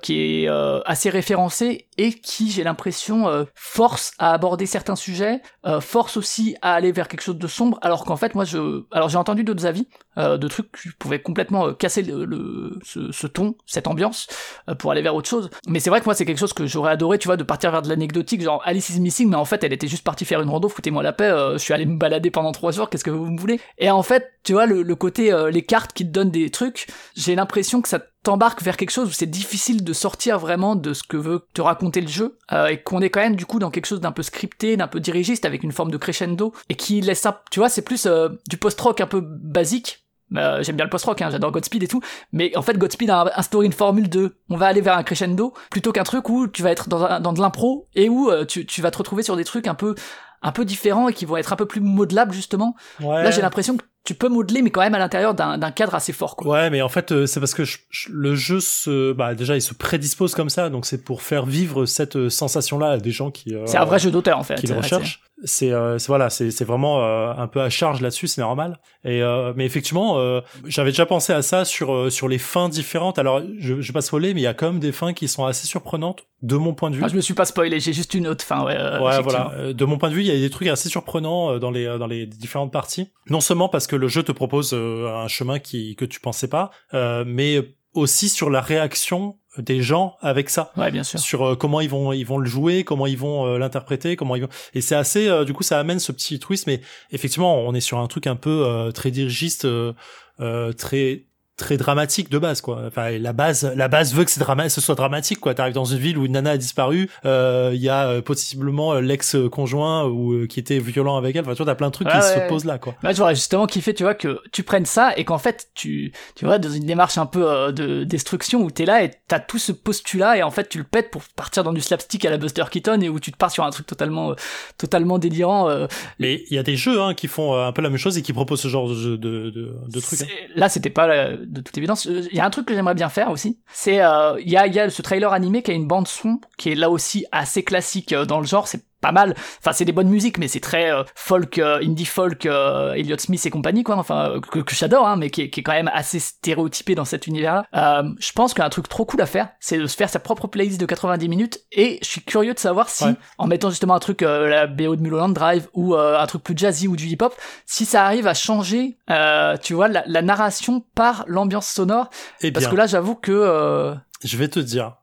qui est euh, assez référencé et qui, j'ai l'impression, force à aborder certains sujets, force aussi à aller vers quelque chose de sombre, alors qu'en fait, moi, je, alors j'ai entendu d'autres avis, de trucs qui pouvaient complètement casser le, ce, ton, cette ambiance, pour aller vers autre chose. Mais c'est vrai que moi, c'est quelque chose que j'aurais adoré, tu vois, de partir vers de l'anecdotique, genre Alice is missing, mais en fait, elle était juste partie faire une rando, foutez-moi la paix, je suis allé me balader pendant trois jours, qu'est-ce que vous me voulez? Et en fait, tu vois, le, le côté, les cartes qui te donnent des trucs, j'ai l'impression que ça t'embarque vers quelque chose où c'est difficile de sortir vraiment de ce que veut te raconter le jeu euh, et qu'on est quand même du coup dans quelque chose d'un peu scripté, d'un peu dirigiste avec une forme de crescendo et qui laisse ça, tu vois, c'est plus euh, du post-rock un peu basique. Euh, j'aime bien le post-rock, hein, j'adore Godspeed et tout, mais en fait Godspeed a instauré une formule de on va aller vers un crescendo plutôt qu'un truc où tu vas être dans, dans de l'impro et où tu, tu vas te retrouver sur des trucs un peu un peu différents et qui vont être un peu plus modelables justement. Là j'ai l'impression que tu peux modeler, mais quand même à l'intérieur d'un cadre assez fort. Quoi. Ouais, mais en fait, euh, c'est parce que le jeu se, bah déjà, il se prédispose comme ça, donc c'est pour faire vivre cette euh, sensation-là à des gens qui. Euh, c'est un vrai jeu d'auteur en fait. Qui le recherchent. C'est, voilà, c'est vraiment un peu à charge là-dessus, c'est normal. Et mais effectivement, j'avais déjà pensé à ça sur sur les fins différentes. Alors, je, je vais pas spoiler, mais il y a quand même des fins qui sont assez surprenantes de mon point de vue. Ah, je me suis pas spoilé, j'ai juste une autre fin. Ouais, ouais voilà. De mon point de vue, il y a des trucs assez surprenants dans les dans les différentes parties. Non seulement parce que le jeu te propose euh, un chemin qui que tu pensais pas, euh, mais aussi sur la réaction des gens avec ça. Ouais, bien sûr. Sur euh, comment ils vont ils vont le jouer, comment ils vont l'interpréter, comment ils vont et c'est assez du coup ça amène ce petit twist mais effectivement, on est sur un truc un peu très dirigiste très très dramatique de base quoi. Enfin la base la base veut que c'est drama ce soit dramatique quoi. T'arrives dans une ville où une nana a disparu euh, il y a euh, possiblement euh, l'ex conjoint ou qui était violent avec elle. Enfin tu vois t'as plein de trucs qui se posent là quoi. Bah j'aurais justement kiffé tu vois que tu prennes ça et qu'en fait tu tu vois dans une démarche un peu de destruction où t'es là et t'as tout ce postulat et en fait tu le pètes pour partir dans du slapstick à la Buster Keaton et où tu te pars sur un truc totalement totalement délirant mais il y a des jeux hein, qui font un peu la même chose et qui proposent ce genre de de, de, de trucs hein. là c'était pas de toute évidence. Il euh, y a un truc que j'aimerais bien faire aussi. C'est, il euh, y, a, y a ce trailer animé qui a une bande son qui est là aussi assez classique euh, dans le genre. C'est pas mal. Enfin, c'est des bonnes musiques, mais c'est très euh, folk, euh, indie folk, euh, Elliott Smith et compagnie, quoi. Enfin, que, que j'adore, hein, mais qui est, qui est, quand même assez stéréotypé dans cet univers. je pense qu'un truc trop cool à faire, c'est de se faire sa propre playlist de 90 minutes. Et je suis curieux de savoir si, en mettant justement un truc, la BO de Mulholland Drive ou un truc plus jazzy ou du hip-hop, si ça arrive à changer, tu vois, la, la narration par l'ambiance sonore. Et eh Parce que là, j'avoue que je vais te dire,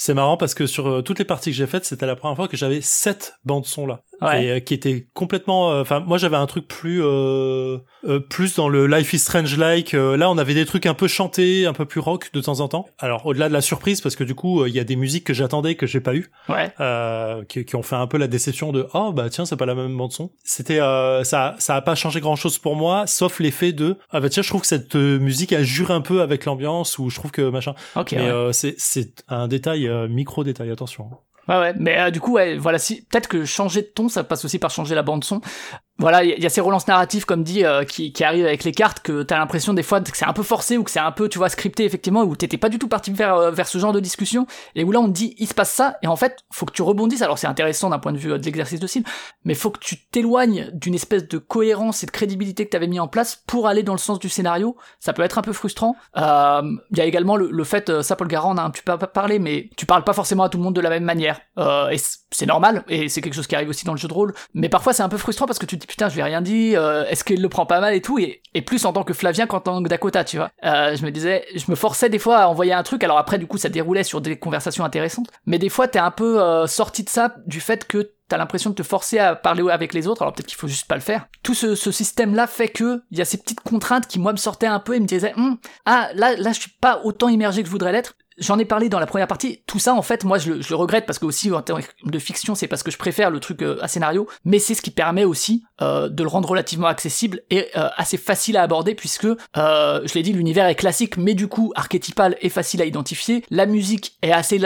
c'est marrant parce que sur euh, toutes les parties que j'ai faites, c'était la première fois que j'avais sept bandes son là. Et euh, qui était complètement euh, enfin moi j'avais un truc plus euh, plus dans le Life is Strange like là on avait des trucs un peu chantés un peu plus rock de temps en temps. Alors au-delà de la surprise parce que du coup il y a des musiques que j'attendais que j'ai pas eu ouais. qui, qui, ont fait un peu la déception de oh bah tiens c'est pas la même bande son. C'était ça ça a pas changé grand chose pour moi sauf l'effet de ah bah tiens je trouve que cette musique a jure un peu avec l'ambiance ou je trouve que machin. Okay, mais c'est c'est un détail micro détail attention Ouais, ouais, mais euh, du coup, voilà, si peut-être que changer de ton, ça passe aussi par changer la bande son. Voilà, il y, a ces relances narratives, comme dit, euh, qui, qui arrivent avec les cartes, que t'as l'impression des fois que c'est un peu forcé ou que c'est un peu, tu vois, scripté, effectivement, où t'étais pas du tout parti vers, euh, vers ce genre de discussion, et où là on te dit, il se passe ça, et en fait, faut que tu rebondisses, alors c'est intéressant d'un point de vue euh, de l'exercice de style, mais faut que tu t'éloignes d'une espèce de cohérence et de crédibilité que t'avais mis en place pour aller dans le sens du scénario, ça peut être un peu frustrant. Il y a également le, le fait, ça Paul Garand on a un petit peu parlé, mais tu parles pas forcément à tout le monde de la même manière, et c'est normal, et c'est quelque chose qui arrive aussi dans le jeu de rôle, mais parfois c'est un peu frustrant parce que tu putain, je lui ai rien dit, euh, est-ce qu'il le prend pas mal et tout, et, plus en tant que Flavien qu'en tant que Dakota, tu vois. Euh, je me disais, je me forçais des fois à envoyer un truc, alors après, du coup, ça déroulait sur des conversations intéressantes, mais des fois, t'es un peu euh, sorti de ça du fait que t'as l'impression de te forcer à parler avec les autres, alors peut-être qu'il faut juste pas le faire. Tout ce, ce système-là fait que il y a ces petites contraintes qui moi me sortaient un peu et me disaient, hum, ah là là je suis pas autant immergé que je voudrais l'être. J'en ai parlé dans la première partie. Tout ça, en fait, moi, je le, je le regrette parce que aussi en termes de fiction, c'est parce que je préfère le truc euh, à scénario, mais c'est ce qui permet aussi euh, de le rendre relativement accessible et euh, assez facile à aborder puisque, je l'ai dit, l'univers est classique, mais du coup archétypal et facile à identifier. La musique est assez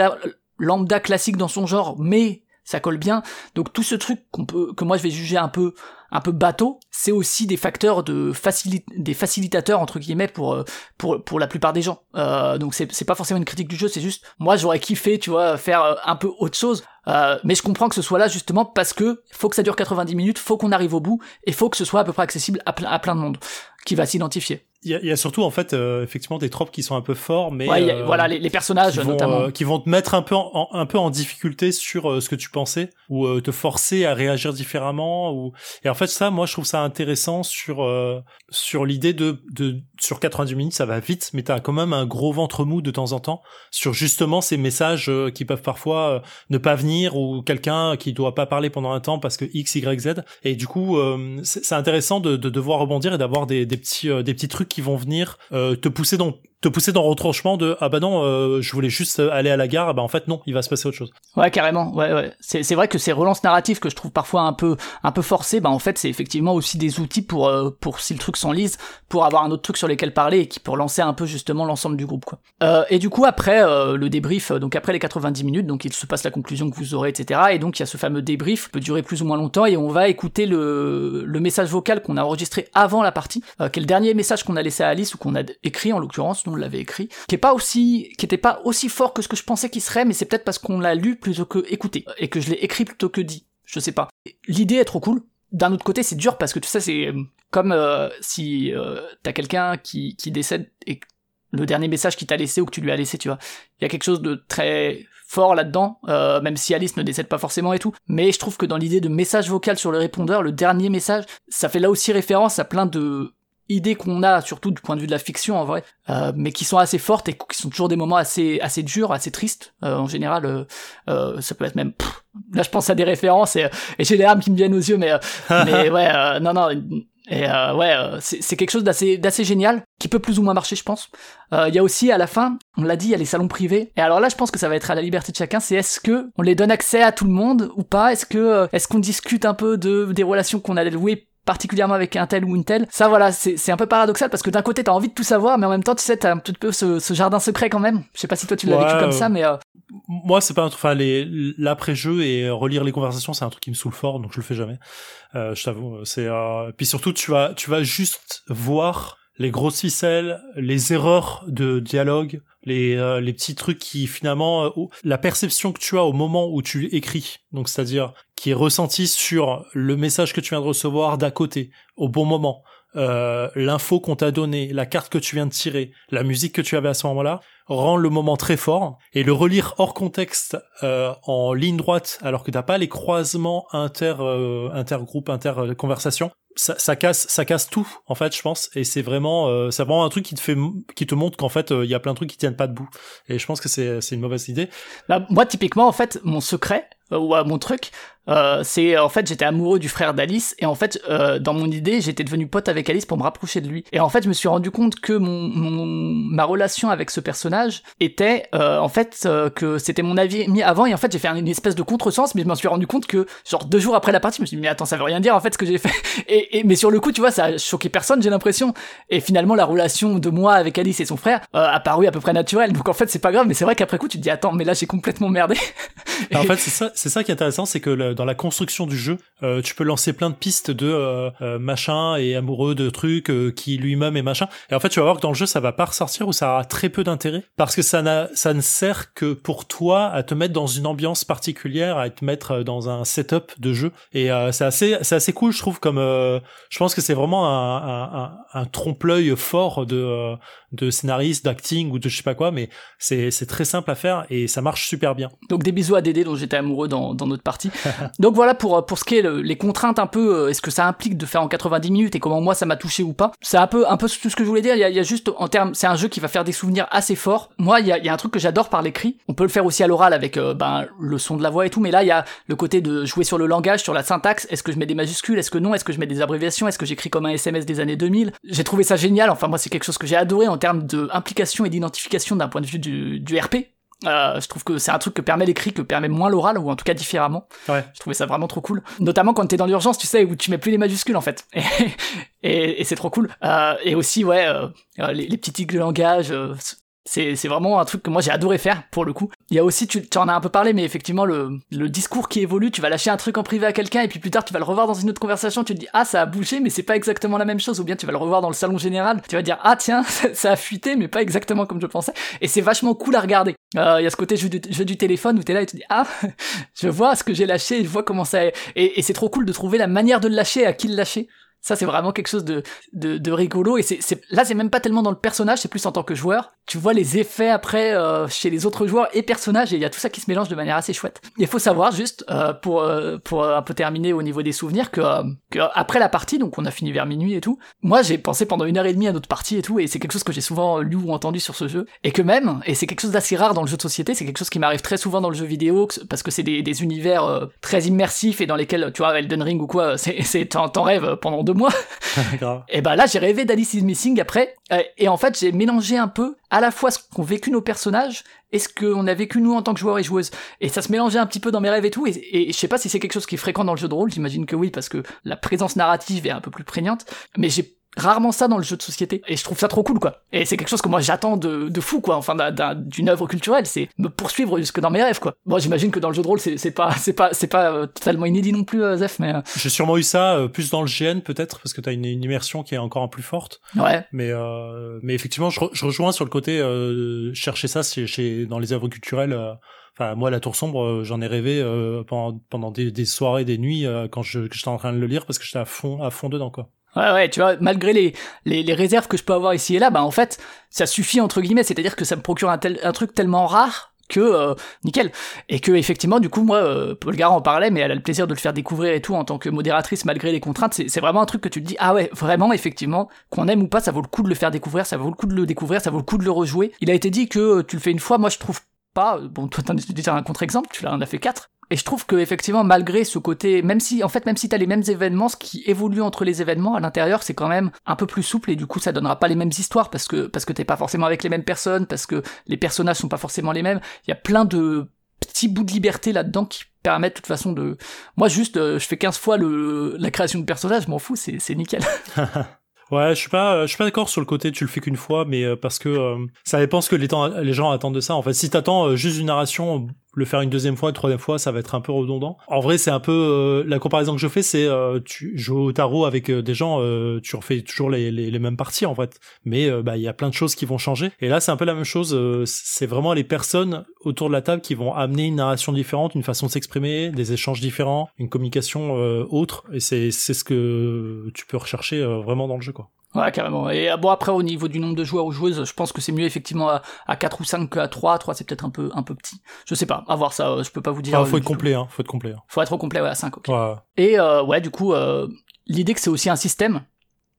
lambda classique dans son genre, mais ça colle bien. Donc tout ce truc qu'on peut, que moi je vais juger un peu, un peu bateau, c'est aussi des facteurs de facili des facilitateurs entre guillemets pour euh, pour pour la plupart des gens. Euh, donc c'est c'est pas forcément une critique du jeu, c'est juste moi j'aurais kiffé, tu vois, faire euh, un peu autre chose. Euh, mais je comprends que ce soit là justement parce que faut que ça dure 90 minutes, faut qu'on arrive au bout et faut que ce soit à peu près accessible à, à plein de monde qui va s'identifier. Il y, a surtout en fait euh, effectivement des tropes qui sont un peu forts mais euh, voilà les, personnages qui vont, notamment. euh, qui vont te mettre un peu en, un peu en difficulté sur ce que tu pensais ou te forcer à réagir différemment ou et en fait ça moi je trouve ça intéressant sur sur l'idée de de sur 90 minutes ça va vite mais t'as quand même un gros ventre mou de temps en temps sur justement ces messages qui peuvent parfois ne pas venir ou quelqu'un qui doit pas parler pendant un temps parce que x y z. Et du coup c'est intéressant de, de devoir rebondir et d'avoir des, petits des petits trucs qui vont venir euh, te pousser dans te pousser dans le retranchement de ah bah non euh, je voulais juste aller à la gare ah bah en fait non il va se passer autre chose. Ouais carrément ouais ouais. C'est c'est vrai que ces relances narratives que je trouve parfois un peu un peu forcées bah en fait c'est effectivement aussi des outils pour euh, pour si le truc s'enlise pour avoir un autre truc sur lequel parler et qui pour lancer un peu justement l'ensemble du groupe quoi. Euh, et du coup après euh, le débrief donc après les 90 minutes donc il se passe la conclusion que vous aurez etc et donc il y a ce fameux débrief qui peut durer plus ou moins longtemps et on va écouter le le message vocal qu'on a enregistré avant la partie qui est le dernier message qu'on a laissé à Alice ou qu'on a écrit en l'occurrence l'avait écrit qui est pas aussi, qui était pas aussi fort que ce que je pensais qu'il serait, mais c'est peut-être parce qu'on l'a lu plutôt que écouté, et que je l'ai écrit plutôt que dit. Je sais pas. L'idée est trop cool. D'un autre côté, c'est dur parce que tu sais, c'est euh, comme euh, si euh, t'as quelqu'un qui, décède et le dernier message qu'il t'a laissé ou que tu lui as laissé, tu vois. Il y a quelque chose de très fort là-dedans, même si Alice ne décède pas forcément et tout. Mais je trouve que dans l'idée de message vocal sur le répondeur, le dernier message, ça fait là aussi référence à plein de idées qu'on a, surtout du point de vue de la fiction en vrai, euh, mais qui sont assez fortes et qui sont toujours des moments assez assez durs, assez tristes. Euh, en général, euh, euh, ça peut être même. là, je pense à des références et, et j'ai les larmes qui me viennent aux yeux, mais mais ouais, non non. Et ouais, c'est quelque chose d'assez d'assez génial qui peut plus ou moins marcher, je pense. Il y a aussi à la fin, on l'a dit, il y a les salons privés. Et alors là, je pense que ça va être à la liberté de chacun. C'est est-ce que on les donne accès à tout le monde ou pas? Est-ce que est-ce qu'on discute un peu de des relations qu'on a louées particulièrement avec un tel ou une telle. Ça, voilà, c'est un peu paradoxal parce que d'un côté, t'as envie de tout savoir, mais en même temps, tu sais, t'as un petit peu ce, ce, jardin secret quand même. Je sais pas si toi tu l'as vécu comme ça, mais. Euh... Moi, c'est pas un truc. Enfin, l'après-jeu et relire les conversations, c'est un truc qui me saoule fort, donc je le fais jamais. Euh, je t'avoue. C'est. Euh... Puis surtout, tu vas, tu vas juste voir les grosses ficelles, les erreurs de dialogue, les, euh, les petits trucs qui finalement euh, la perception que tu as au moment où tu écris, donc c'est-à-dire qui est ressentie sur le message que tu viens de recevoir d'à côté au bon moment, euh, l'info qu'on t'a donnée, la carte que tu viens de tirer, la musique que tu avais à ce moment-là, rend le moment très fort. Et le relire hors contexte euh, en ligne droite alors que t'as pas les croisements inter euh, intergroupe inter conversation ça, ça, casse ça casse tout en fait je pense. Et c'est vraiment euh, c'est vraiment un truc qui te fait qui te montre qu'en fait il y a plein de trucs qui tiennent pas debout. Et je pense que c'est c'est une mauvaise idée. Bah, moi typiquement en fait mon secret ou mon truc euh, c'est en fait j'étais amoureux du frère d'Alice. Et en fait euh, dans mon idée j'étais devenu pote avec Alice pour me rapprocher de lui. Et en fait je me suis rendu compte que mon, mon ma relation avec ce personnage était euh, en fait euh, que c'était mon avis mis avant. Et en fait j'ai fait une espèce de contresens mais je m'en suis rendu compte que genre deux jours après la partie je me suis dit mais attends ça veut rien dire en fait ce que j'ai fait. Et, et, mais sur le coup tu vois ça a choqué personne j'ai l'impression et finalement la relation de moi avec Alice et son frère a paru à peu près naturelle donc en fait c'est pas grave mais c'est vrai qu'après coup tu te dis attends mais là j'ai complètement merdé en fait c'est ça c'est ça qui est intéressant c'est que le, euh, dans la construction du jeu, euh, tu peux lancer plein de pistes de euh, machin et amoureux de trucs qui lui-même est machin. Et en fait, tu vas voir que dans le jeu, ça va pas ressortir ou ça aura très peu d'intérêt parce que ça n'a, ça ne sert que pour toi à te mettre dans une ambiance particulière, à te mettre dans un setup de jeu. Et c'est assez, c'est assez cool, je trouve. Comme, je pense que c'est vraiment un, un, trompe-l'œil fort de de scénariste, d'acting ou de je sais pas quoi, mais c'est très simple à faire et ça marche super bien. Donc des bisous à Dédé dont j'étais amoureux dans, dans notre partie. Donc voilà pour pour ce qui est les contraintes un peu, euh, est-ce que ça implique de faire en 90 minutes et comment moi ça m'a touché ou pas. C'est un peu un peu tout ce que je voulais dire. Il y a, il y a juste en termes, c'est un jeu qui va faire des souvenirs assez forts. Moi il y a, il y a un truc que j'adore par l'écrit. On peut le faire aussi à l'oral avec euh, ben le son de la voix et tout, mais là il y a le côté de jouer sur le langage, sur la syntaxe. Est-ce que je mets des majuscules, est-ce que non, est-ce que je mets des abréviations, est-ce que j'écris comme un SMS des années 2000. J'ai trouvé ça génial. Enfin moi c'est quelque chose que j'ai adoré termes de implication et d'identification d'un point de vue du, du RP. Euh, je trouve que c'est un truc que permet l'écrit, que permet moins l'oral, ou en tout cas différemment. Ouais. Je trouvais ça vraiment trop cool. Notamment quand t'es dans l'urgence, tu sais, où tu mets plus les majuscules en fait. Et, et, c'est trop cool. Euh, et aussi, ouais, euh, les, les, petits tics de langage, c'est, c'est vraiment un truc que moi j'ai adoré faire pour le coup. Il y a aussi, tu, en as un peu parlé, mais effectivement le, discours qui évolue, tu vas lâcher un truc en privé à quelqu'un et puis plus tard tu vas le revoir dans une autre conversation, tu te dis ah ça a bougé mais c'est pas exactement la même chose, ou bien tu vas le revoir dans le salon général, tu vas dire ah tiens ça a fuité mais pas exactement comme je pensais. Et c'est vachement cool à regarder. Euh, il y a ce côté jeu du, du téléphone où t'es là et tu te dis ah je vois ce que j'ai lâché, je vois comment ça est. Et, et c'est trop cool de trouver la manière de le lâcher, à qui le lâcher. Ça, c'est vraiment quelque chose de, de, de rigolo. Et c'est, là, c'est même pas tellement dans le personnage, c'est plus en tant que joueur. Tu vois les effets après euh, chez les autres joueurs et personnages, et il y a tout ça qui se mélange de manière assez chouette. Il faut savoir juste, euh, pour, euh, pour un peu terminer au niveau des souvenirs, que, que, après la partie, donc on a fini vers minuit et tout, moi j'ai pensé pendant une heure et demie à notre partie et tout, et c'est quelque chose que j'ai souvent lu ou entendu sur ce jeu. Et que même, et c'est quelque chose d'assez rare dans le jeu de société, c'est quelque chose qui m'arrive très souvent dans le jeu vidéo, parce que c'est des, des univers très immersifs et dans lesquels, tu vois, Elden Ring ou quoi, c'est, t'en rêves pendant deux mois. et ben là, j'ai rêvé d'Alice is Missing après, euh, et en fait, j'ai mélangé un peu à la fois ce qu'ont vécu nos personnages et ce qu'on a vécu nous en tant que joueurs et joueuses. Et ça se mélangeait un petit peu dans mes rêves et tout, et, et je sais pas si c'est quelque chose qui est fréquent dans le jeu de rôle, j'imagine que oui, parce que la présence narrative est un peu plus prégnante, mais j'ai rarement ça dans le jeu de société. Et je trouve ça trop cool quoi. Et c'est quelque chose que moi j'attends de, de fou quoi enfin d'une œuvre culturelle c'est me poursuivre jusque dans mes rêves quoi. Bon j'imagine que dans le jeu de rôle c'est pas c'est pas c'est pas euh, totalement inédit non plus euh, Zef mais euh. j'ai sûrement eu ça plus dans le GN peut-être parce que t'as une, une immersion qui est encore un plus forte. Ouais. Mais mais effectivement je, je, rejoins sur le côté chercher ça chez, chez dans les œuvres culturelles Enfin, moi, la Tour sombre, j'en ai rêvé pendant, pendant des, des, soirées, des nuits quand je j'étais en train de le lire parce que j'étais à fond à fond dedans quoi. Ouais, ouais, tu vois, malgré les, les, réserves que je peux avoir ici et là, bah en fait, ça suffit entre guillemets, c'est-à-dire que ça me procure un, tel, un truc tellement rare que euh, nickel. Et que effectivement du coup moi euh, Paul Gara en parlait mais elle a le plaisir de le faire découvrir et tout en tant que modératrice malgré les contraintes. C'est vraiment un truc que tu te dis ah ouais vraiment effectivement qu'on aime ou pas ça vaut le coup de le faire découvrir ça vaut le coup de le découvrir ça vaut le coup de le rejouer. Il a été dit que euh, tu le fais une fois. Moi je trouve pas bon toi t'en as un contre-exemple tu l'en as fait quatre et je trouve que effectivement, malgré ce côté, même si en fait, même si t'as les mêmes événements, ce qui évolue entre les événements à l'intérieur, c'est quand même un peu plus souple et du coup, ça donnera pas les mêmes histoires parce que parce que t'es pas forcément avec les mêmes personnes, parce que les personnages sont pas forcément les mêmes. Il y a plein de petits bouts de liberté là-dedans qui permettent de toute façon de. Moi, juste, euh, je fais 15 fois le la création de personnages, je m'en fous, c'est c'est nickel. Ouais, je suis pas, je suis pas d'accord sur le côté tu le fais qu'une fois, mais euh, parce que euh, ça dépend ce que les, temps, les gens attendent de ça. En fait, si t'attends juste une narration le faire une deuxième fois, une troisième fois, ça va être un peu redondant. En vrai, c'est un peu euh, la comparaison que je fais, c'est euh, tu joues au tarot avec euh, des gens, tu refais toujours les, les, les, mêmes parties en fait, mais bah il y a plein de choses qui vont changer. Et là, c'est un peu la même chose. c'est vraiment les personnes autour de la table qui vont amener une narration différente, une façon de s'exprimer, des échanges différents, une communication autre. Et c'est c'est ce que tu peux rechercher vraiment dans le jeu quoi. Ouais, carrément. Et bon, après, au niveau du nombre de joueurs ou joueuses, je pense que c'est mieux effectivement à, à 4 ou 5 qu'à 3. 3, c'est peut-être un peu, un peu petit. Je sais pas. À voir ça, je peux pas vous dire. Ah, faut être complet, hein. Faut être complet. Hein. Faut être au complet, ouais, à 5, ok. Ouais. Et, euh, ouais, du coup, euh, l'idée que c'est aussi un système.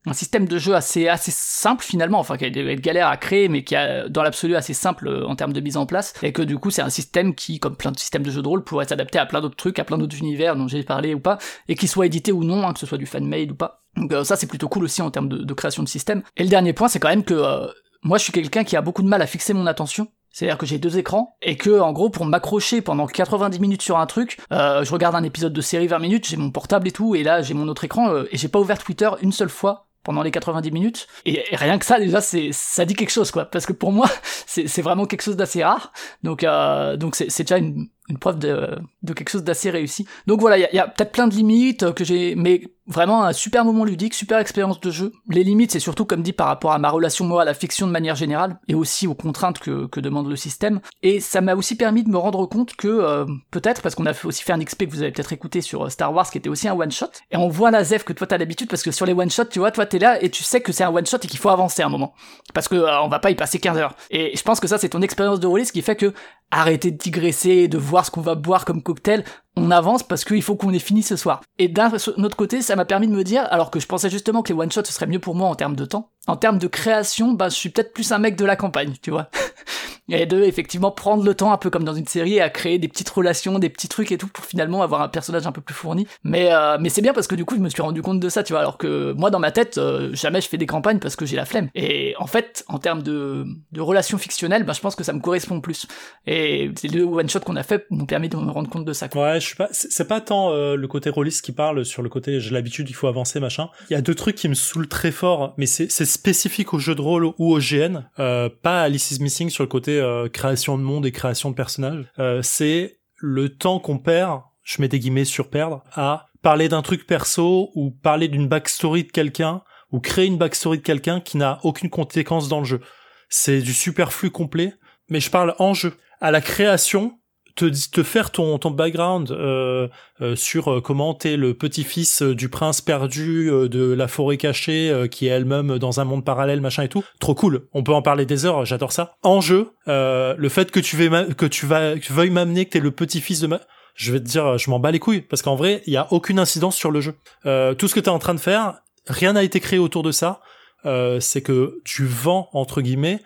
Un système de jeu assez, assez simple finalement, enfin qui a être galère à créer, mais qui a dans l'absolu assez simple euh, en termes de mise en place, et que du coup c'est un système qui, comme plein de systèmes de jeux de rôle, pourrait s'adapter à plein d'autres trucs, à plein d'autres univers dont j'ai parlé ou pas, et qui soit édité ou non, hein, que ce soit du fan-made ou pas. Donc euh, ça c'est plutôt cool aussi en termes de, de, création de système. Et le dernier point c'est quand même que euh, moi je suis quelqu'un qui a beaucoup de mal à fixer mon attention. C'est-à-dire que j'ai deux écrans et que en gros pour m'accrocher pendant 90 minutes sur un truc, euh, je regarde un épisode de série 20 minutes, j'ai mon portable et tout et là j'ai mon autre écran euh, et j'ai pas ouvert Twitter une seule fois pendant les 90 minutes. Et, rien que ça déjà c'est ça dit quelque chose quoi. Parce que pour moi c'est vraiment quelque chose d'assez rare. Donc euh, donc c'est déjà une une preuve de, de quelque chose d'assez réussi. Donc voilà, il y a, peut-être plein de limites que j'ai, mais vraiment un super moment ludique, super expérience de jeu. Les limites, c'est surtout comme dit par rapport à ma relation moi à la fiction de manière générale et aussi aux contraintes que, que demande le système. Et ça m'a aussi permis de me rendre compte que euh, peut-être parce qu'on a aussi fait un XP que vous avez peut-être écouté sur euh, Star Wars qui était aussi un one shot et on voit la ZEF que toi t'as l'habitude parce que sur les one shot tu vois toi t'es là et tu sais que c'est un one shot et qu'il faut avancer un moment parce que on va pas y passer 15 heures. Et je pense que ça c'est ton expérience de rôliste qui fait que arrêter de digresser, de voir ce qu'on va boire comme cocktail, on avance parce qu'il faut qu'on ait fini ce soir. Et d'un autre côté, ça m'a permis de me dire, alors que je pensais justement que les one-shots ce serait mieux pour moi en termes de temps, en termes de création, bah je suis peut-être plus un mec de la campagne, tu vois. et de effectivement prendre le temps un peu comme dans une série à créer des petites relations, des petits trucs et tout pour finalement avoir un personnage un peu plus fourni. Mais euh, mais c'est bien parce que du coup je me suis rendu compte de ça, tu vois. Alors que moi dans ma tête euh, jamais je fais des campagnes parce que j'ai la flemme. Et en fait en termes de de relations fictionnelles, bah je pense que ça me correspond plus. Et les deux one shot qu'on a fait m'ont permis de me rendre compte de ça. Quoi. Ouais, je suis pas. C'est pas tant euh, le côté rôliste qui parle sur le côté j'ai l'habitude, il faut avancer machin. Il y a deux trucs qui me saoulent très fort, mais c'est spécifique au jeu de rôle ou au GN, pas à Alice is Missing sur le côté création de monde et création de personnages, euh, c'est le temps qu'on perd, je mets des guillemets sur perdre, à parler d'un truc perso ou parler d'une backstory de quelqu'un ou créer une backstory de quelqu'un qui n'a aucune conséquence dans le jeu. C'est du superflu complet, mais je parle en jeu. À la création, te, te faire ton, ton background euh, euh, sur euh, comment t'es le petit-fils du prince perdu de la forêt cachée qui est elle-même dans un monde parallèle machin et tout. Trop cool. On peut en parler des heures j'adore ça. En jeu le fait que tu vas que tu vas que veuilles m'amener que t'es le petit-fils de ma je vais te dire je m'en bats les couilles parce qu'en vrai il y a aucune incidence sur le jeu. Tout ce que t'es en train de faire rien n'a été créé autour de ça. C'est que tu vends entre guillemets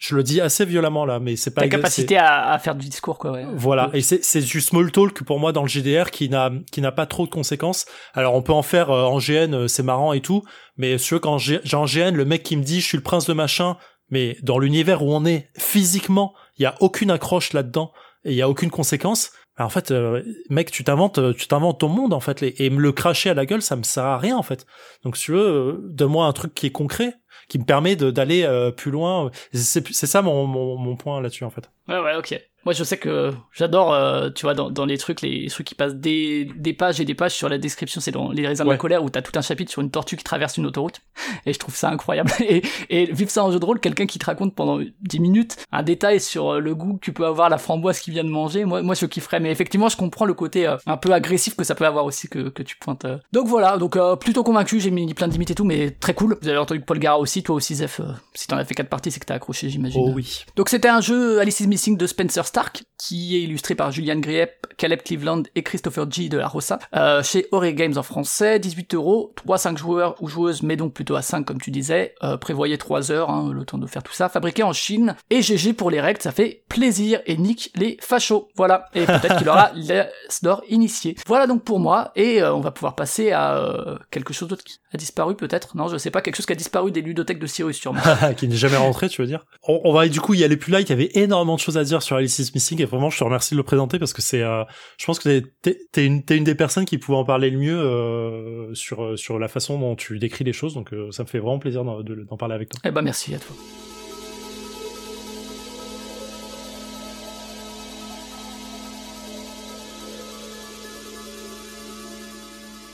je le dis assez violemment là, mais c'est pas. Ta capacité à, à, faire du discours, quoi. Ouais. Voilà, et c'est c'est du small talk pour moi dans le GDR qui n'a qui n'a pas trop de conséquences. Alors on peut en faire euh, en GN, euh, c'est marrant et tout, mais sur quand j'ai en GN, le mec qui me dit je suis le prince de machin, mais dans l'univers où on est physiquement, il y a aucune accroche là-dedans et il y a aucune conséquence. Alors en fait, euh, mec, tu t'inventes, tu t'inventes ton monde en fait, et me le cracher à la gueule, ça me sert à rien en fait. Donc si tu veux, donne-moi un truc qui est concret qui me permet d'aller euh, plus loin. C'est ça mon, mon, mon point là-dessus en fait. Ouais ouais ok. Moi, je sais que j'adore, euh, tu vois, dans, dans, les trucs, les trucs qui passent des, des pages et des pages sur la description, c'est dans Les raisins de la colère où t'as tout un chapitre sur une tortue qui traverse une autoroute. Et je trouve ça incroyable. Et, et vivre ça en jeu de rôle, quelqu'un qui te raconte pendant 10 minutes un détail sur euh, le goût que tu peux avoir, la framboise qu'il vient de manger, moi, moi, je kifferais. Mais effectivement, je comprends le côté euh, un peu agressif que ça peut avoir aussi que, que tu pointes. Donc voilà, donc plutôt convaincu, j'ai mis plein de limites et tout, mais très cool. Vous avez entendu Paul Gara aussi, toi aussi, Zef. si t'en as fait 4 parties, c'est que t'as accroché, j'imagine. Oh oui. Donc c'était un jeu Alice de Spencer Stark, qui illustré par Julian Griep, Caleb Cleveland et Christopher G. de la Rossa, euh, chez Ori Games en français, 18 euros, 3-5 joueurs ou joueuses, mais donc plutôt à 5 comme tu disais, euh, prévoyez 3 heures, hein, le temps de faire tout ça, fabriqué en Chine, et GG pour les règles, ça fait plaisir, et nique les fachos, voilà, et peut-être qu'il aura d'or initié. Voilà donc pour moi, et euh, on va pouvoir passer à euh, quelque chose d'autre qui a disparu peut-être, non je sais pas, quelque chose qui a disparu des ludothèques de Cyrus sûrement. qui n'est jamais rentré tu veux dire? On, on va du coup y aller plus là, il y avait énormément de choses à dire sur Alice is Missing, et vraiment je te remercie de le présenter parce que c'est, euh, je pense que t'es, t'es, une, des personnes qui pouvait en parler le mieux euh, sur euh, sur la façon dont tu décris les choses. Donc ça me fait vraiment plaisir d'en parler avec toi. Eh ben merci à toi.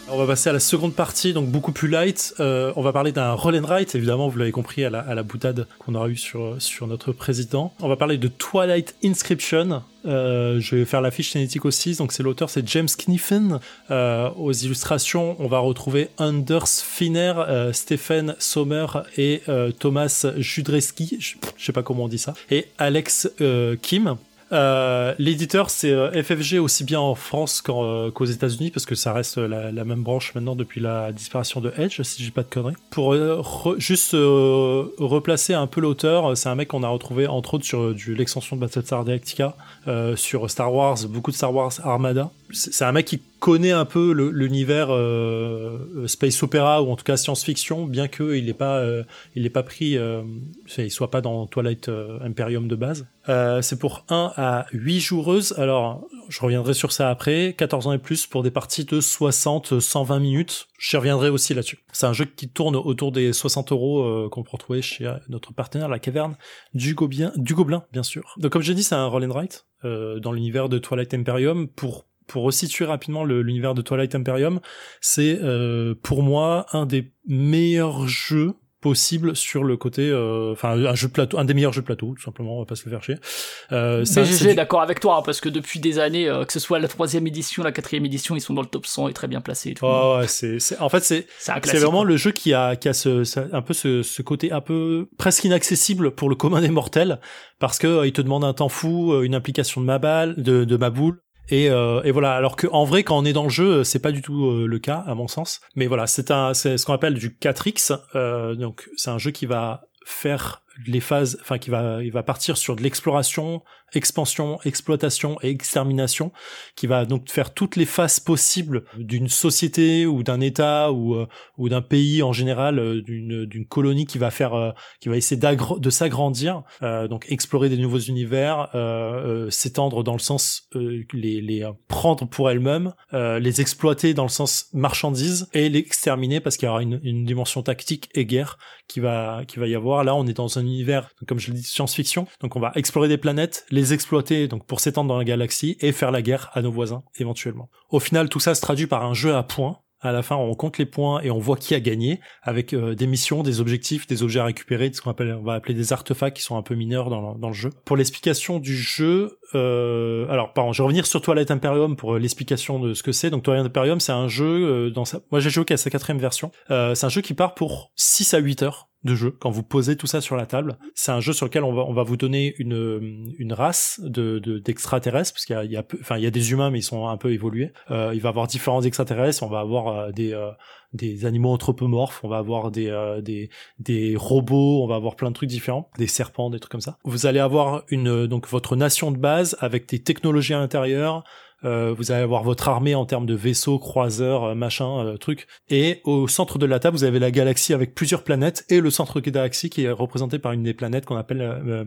On va passer à la seconde partie, donc beaucoup plus light. Euh, on va parler d'un roll and évidemment, vous l'avez compris à la, boutade qu'on aura eu sur, notre président. On va parler de Twilight Inscription. Euh, je vais faire la fiche aussi. Donc c'est l'auteur, c'est James Kniffen. Euh, aux illustrations, on va retrouver Anders Finner, Stephen Sommer et Thomas Judreski. Je, sais pas comment on dit ça. Et Alex Kim. Euh, l'éditeur, c'est euh, FFG aussi bien en France euh, qu'aux États-Unis, parce que ça reste la, même branche maintenant depuis la disparition de Edge, si j'ai pas de conneries. Pour juste replacer un peu l'auteur, c'est un mec qu'on a retrouvé entre autres sur l'extension de Battlestar Galactica, sur Star Wars, beaucoup de Star Wars Armada. C'est un mec qui connaît un peu l'univers euh, space opéra ou en tout cas science-fiction, bien qu'il n'ait pas, euh, il pas pris, euh, il soit pas dans Twilight Imperium de base. c'est pour 1 à 8 joueuses. Alors, je reviendrai sur ça après. 14 ans et plus pour des parties de 60, 120 minutes. Je reviendrai aussi là-dessus. C'est un jeu qui tourne autour des 60 euros euh, qu'on peut retrouver chez notre partenaire, la caverne du, Gobien, du Gobelin, bien sûr. Donc comme j'ai dit, c'est un roll and write euh, dans l'univers de Twilight Imperium. Pour pour resituer rapidement l'univers de Twilight Imperium, c'est euh, pour moi un des meilleurs jeux possible sur le côté euh, enfin un jeu de plateau un des meilleurs jeux de plateau tout simplement on va pas se le faire chier. Euh, j'ai d'accord avec toi hein, parce que depuis des années euh, que ce soit la troisième édition la quatrième édition ils sont dans le top 100 et très bien placés ouais, c'est en fait c'est c'est vraiment le jeu qui a qui a ce, un peu ce, ce, côté un peu presque inaccessible pour le commun des mortels parce que euh, il te demande un temps fou une implication de ma balle de, de ma boule et, euh, et, voilà. Alors que en vrai, quand on est dans le jeu, c'est pas du tout euh, le cas à mon sens. Mais voilà, c'est un, c'est ce qu'on appelle du 4x. Euh, donc c'est un jeu qui va faire les phases, enfin qui va, il va partir sur de l'exploration, expansion, exploitation et extermination, qui va donc faire toutes les phases possibles d'une société ou d'un État ou euh, ou d'un pays en général, euh, d'une colonie qui va faire, euh, qui va essayer de s'agrandir, donc explorer des nouveaux univers, s'étendre dans le sens les les prendre pour elle-même, les exploiter dans le sens marchandise et l'exterminer parce qu'il y aura une, une dimension tactique et guerre qui va qui va y avoir. Là, on est dans un univers, comme je l'ai dit, science-fiction. Donc, on va explorer des planètes, les exploiter donc pour s'étendre dans la galaxie et faire la guerre à nos voisins éventuellement. Au final, tout ça se traduit par un jeu à points à la fin, on compte les points et on voit qui a gagné avec euh, des missions, des objectifs, des objets à récupérer, ce qu'on va appeler des artefacts qui sont un peu mineurs dans, le jeu. Pour l'explication du jeu, euh, alors pardon, je vais revenir sur Twilight Imperium pour euh, l'explication de ce que c'est. Donc Twilight Imperium, c'est un jeu euh, dans sa, moi j'ai joué qu'à sa quatrième version. c'est un jeu qui part pour 6 à 8 heures de jeu quand vous posez tout ça sur la table. C'est un jeu sur lequel on va on va vous donner une une race de d'extraterrestres parce qu'il y a il y a enfin il y a des humains mais ils sont un peu évolués. Euh, il va avoir différents extraterrestres, on va avoir euh, des euh, des animaux anthropomorphes, on va avoir des, euh, des des robots, on va avoir plein de trucs différents, des serpents, des trucs comme ça. Vous allez avoir une donc votre nation de base avec des technologies à l'intérieur, euh, vous allez avoir votre armée en termes de vaisseaux, croiseurs, euh, machin, euh, truc. Et au centre de la table, vous avez la galaxie avec plusieurs planètes et le centre de la galaxie qui est représenté par une des planètes qu'on appelle euh,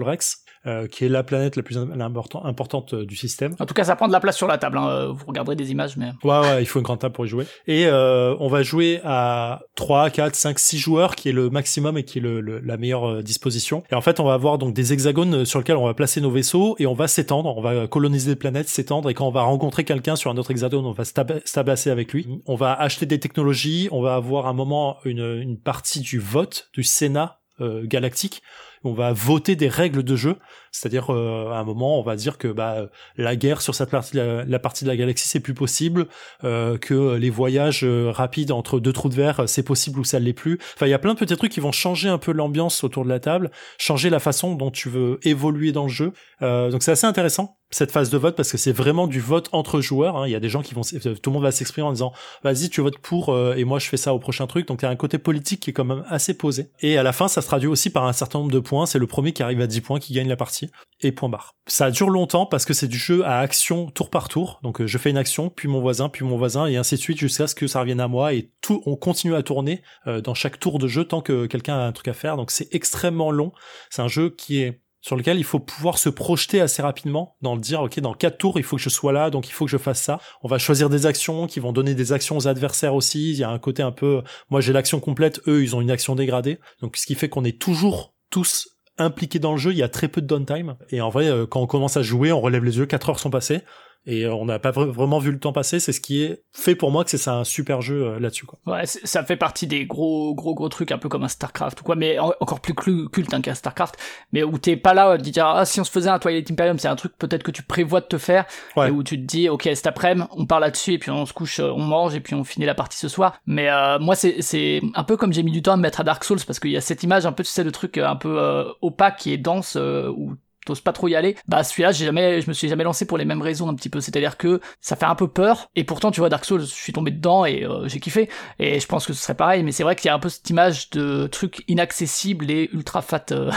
Rex, qui est la planète la plus importante du système. En tout cas, ça prend de la place sur la table. Hein. Vous regarderez des images, mais ouais, ouais, il faut une grande table pour y jouer. Et on va jouer à 3, 4, 5, 6 joueurs, qui est le maximum et qui est le, la meilleure disposition. Et en fait, on va avoir donc des hexagones sur lesquels on va placer nos vaisseaux et on va s'étendre, on va coloniser des planètes, s'étendre et quand on va rencontrer quelqu'un sur un autre hexagone, on va se tabasser avec lui. On va acheter des technologies, on va avoir un moment une, une partie du vote du Sénat euh, galactique. On va voter des règles de jeu c'est-à-dire euh, à un moment, on va dire que bah, la guerre sur cette partie, la, la partie de la galaxie, c'est plus possible, euh, que les voyages rapides entre deux trous de verre, c'est possible ou ça ne l'est plus. Enfin, il y a plein de petits trucs qui vont changer un peu l'ambiance autour de la table, changer la façon dont tu veux évoluer dans le jeu. Donc c'est assez intéressant cette phase de vote parce que c'est vraiment du vote entre joueurs. Hein. Il y a des gens qui vont, tout le monde va s'exprimer en disant, vas-y, tu votes pour et moi je fais ça au prochain truc. Donc il y a un côté politique qui est quand même assez posé. Et à la fin, ça se traduit aussi par un certain nombre de points. C'est le premier qui arrive à 10 points qui gagne la partie et point barre. Ça dure longtemps parce que c'est du jeu à action tour par tour. Donc euh, je fais une action, puis mon voisin, puis mon voisin, et ainsi de suite jusqu'à ce que ça revienne à moi. Et tout, on continue à tourner euh, dans chaque tour de jeu tant que quelqu'un a un truc à faire. Donc c'est extrêmement long. C'est un jeu qui est sur lequel il faut pouvoir se projeter assez rapidement dans le dire ok dans quatre tours il faut que je sois là donc il faut que je fasse ça. On va choisir des actions qui vont donner des actions aux adversaires aussi. Il y a un côté un peu moi j'ai l'action complète eux ils ont une action dégradée. Donc ce qui fait qu'on est toujours tous impliqué dans le jeu, il y a très peu de downtime. Et en vrai, euh, quand on commence à jouer, on relève les yeux, 4 heures sont passées et on n'a pas vraiment vu le temps passer. C'est ce qui est fait pour moi que c'est un super jeu euh, là-dessus. Quoi. Ouais, ça fait partie des gros gros gros trucs un peu comme un Starcraft ou quoi, mais encore plus culte hein, qu'un Starcraft, mais où t'es pas là de dire ah si on se faisait un Twilight Imperium, c'est un truc peut-être que tu prévois de te faire et où tu te dis ok cet après-midi on parle là-dessus et puis on se couche, euh, on mange et puis on finit la partie ce soir. Mais euh, moi c'est c'est un peu comme j'ai mis du temps à me mettre à Dark Souls parce qu'il y a cette image un peu tu sais le truc un peu opaque qui est dense où t'oses pas trop y aller. Bah celui-là, j'ai jamais, je me suis jamais lancé pour les mêmes raisons un petit peu. C'est-à-dire que ça fait un peu peur. Et pourtant, tu vois, Dark Souls, je suis tombé dedans et euh, j'ai kiffé. Et je pense que ce serait pareil. Mais c'est vrai qu'il y a un peu cette image de truc inaccessible et ultra fat. Euh.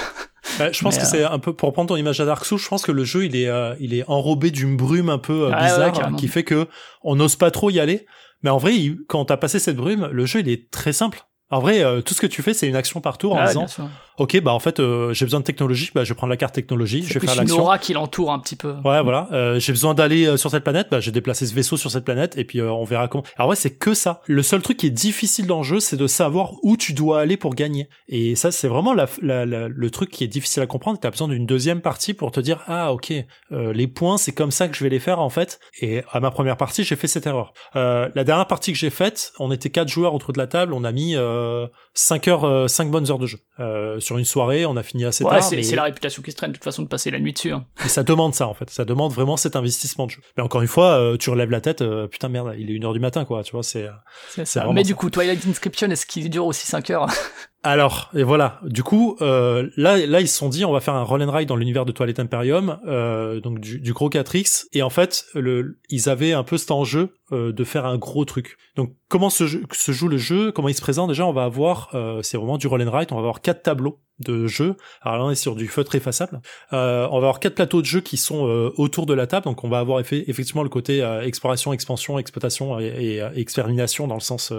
je pense que c'est euh, un peu pour prendre ton image à Dark Souls. Je pense que le jeu il est il est enrobé d'une brume un peu bizarre qui fait que on n'ose pas trop y aller. Mais en vrai, quand t'as passé cette brume, le jeu il est très simple En vrai, euh, tout ce que tu fais, c'est une action par tour en Ah, disant, sûr. Ok, bah en fait, euh, j'ai besoin de technologie, bah je vais prendre la carte technologie, je vais plus faire une l'action. aura qui l'entoure un petit peu. Ouais, voilà. Euh, j'ai besoin d'aller euh, sur cette planète, bah j'ai déplacé ce vaisseau sur cette planète et puis euh, on verra comment. Alors ouais, c'est que ça. Le seul truc qui est difficile dans le jeu, c'est de savoir où tu dois aller pour gagner. Et ça, c'est vraiment la, la- la- le truc qui est difficile à comprendre. T'as besoin d'une deuxième partie pour te dire ah ok, euh, les points, c'est comme ça que je vais les faire en fait. Et à ma première partie, j'ai fait cette erreur. Euh, la dernière partie que j'ai faite, on était quatre joueurs autour de la table, on a mis euh, 5 heures, euh, cinq bonnes heures de jeu sur une soirée. On a fini assez Ouais, tard. c'est mais- la réputation qui se traîne de toute façon de passer la nuit dessus. hein. et ça demande ça en fait, ça demande vraiment cet investissement de jeu. Mais encore une fois, euh, tu relèves la tête, euh, putain merde, il est une heure du matin quoi, tu vois, c'est. euh, ça. Mais ça. du coup, Twilight Inscription, est-ce qu'il dure aussi 5 heures Alors et voilà, du coup euh, là là ils se sont dit on va faire un roll and ride dans l'univers de Toilette Imperium, euh, donc du, du gros 4x et en fait ils avaient un peu cet enjeu euh, de faire un gros truc. Donc comment se, joue le jeu, comment il se présente? Déjà, on va avoir euh, c'est vraiment du roll and ride, on va avoir quatre tableaux de jeu. Alors là on est sur du feutre effaçable. Euh, on va avoir quatre plateaux de jeu qui sont euh, autour de la table, donc on va avoir effe- effectivement le côté exploration, expansion, exploitation et, extermination dans le sens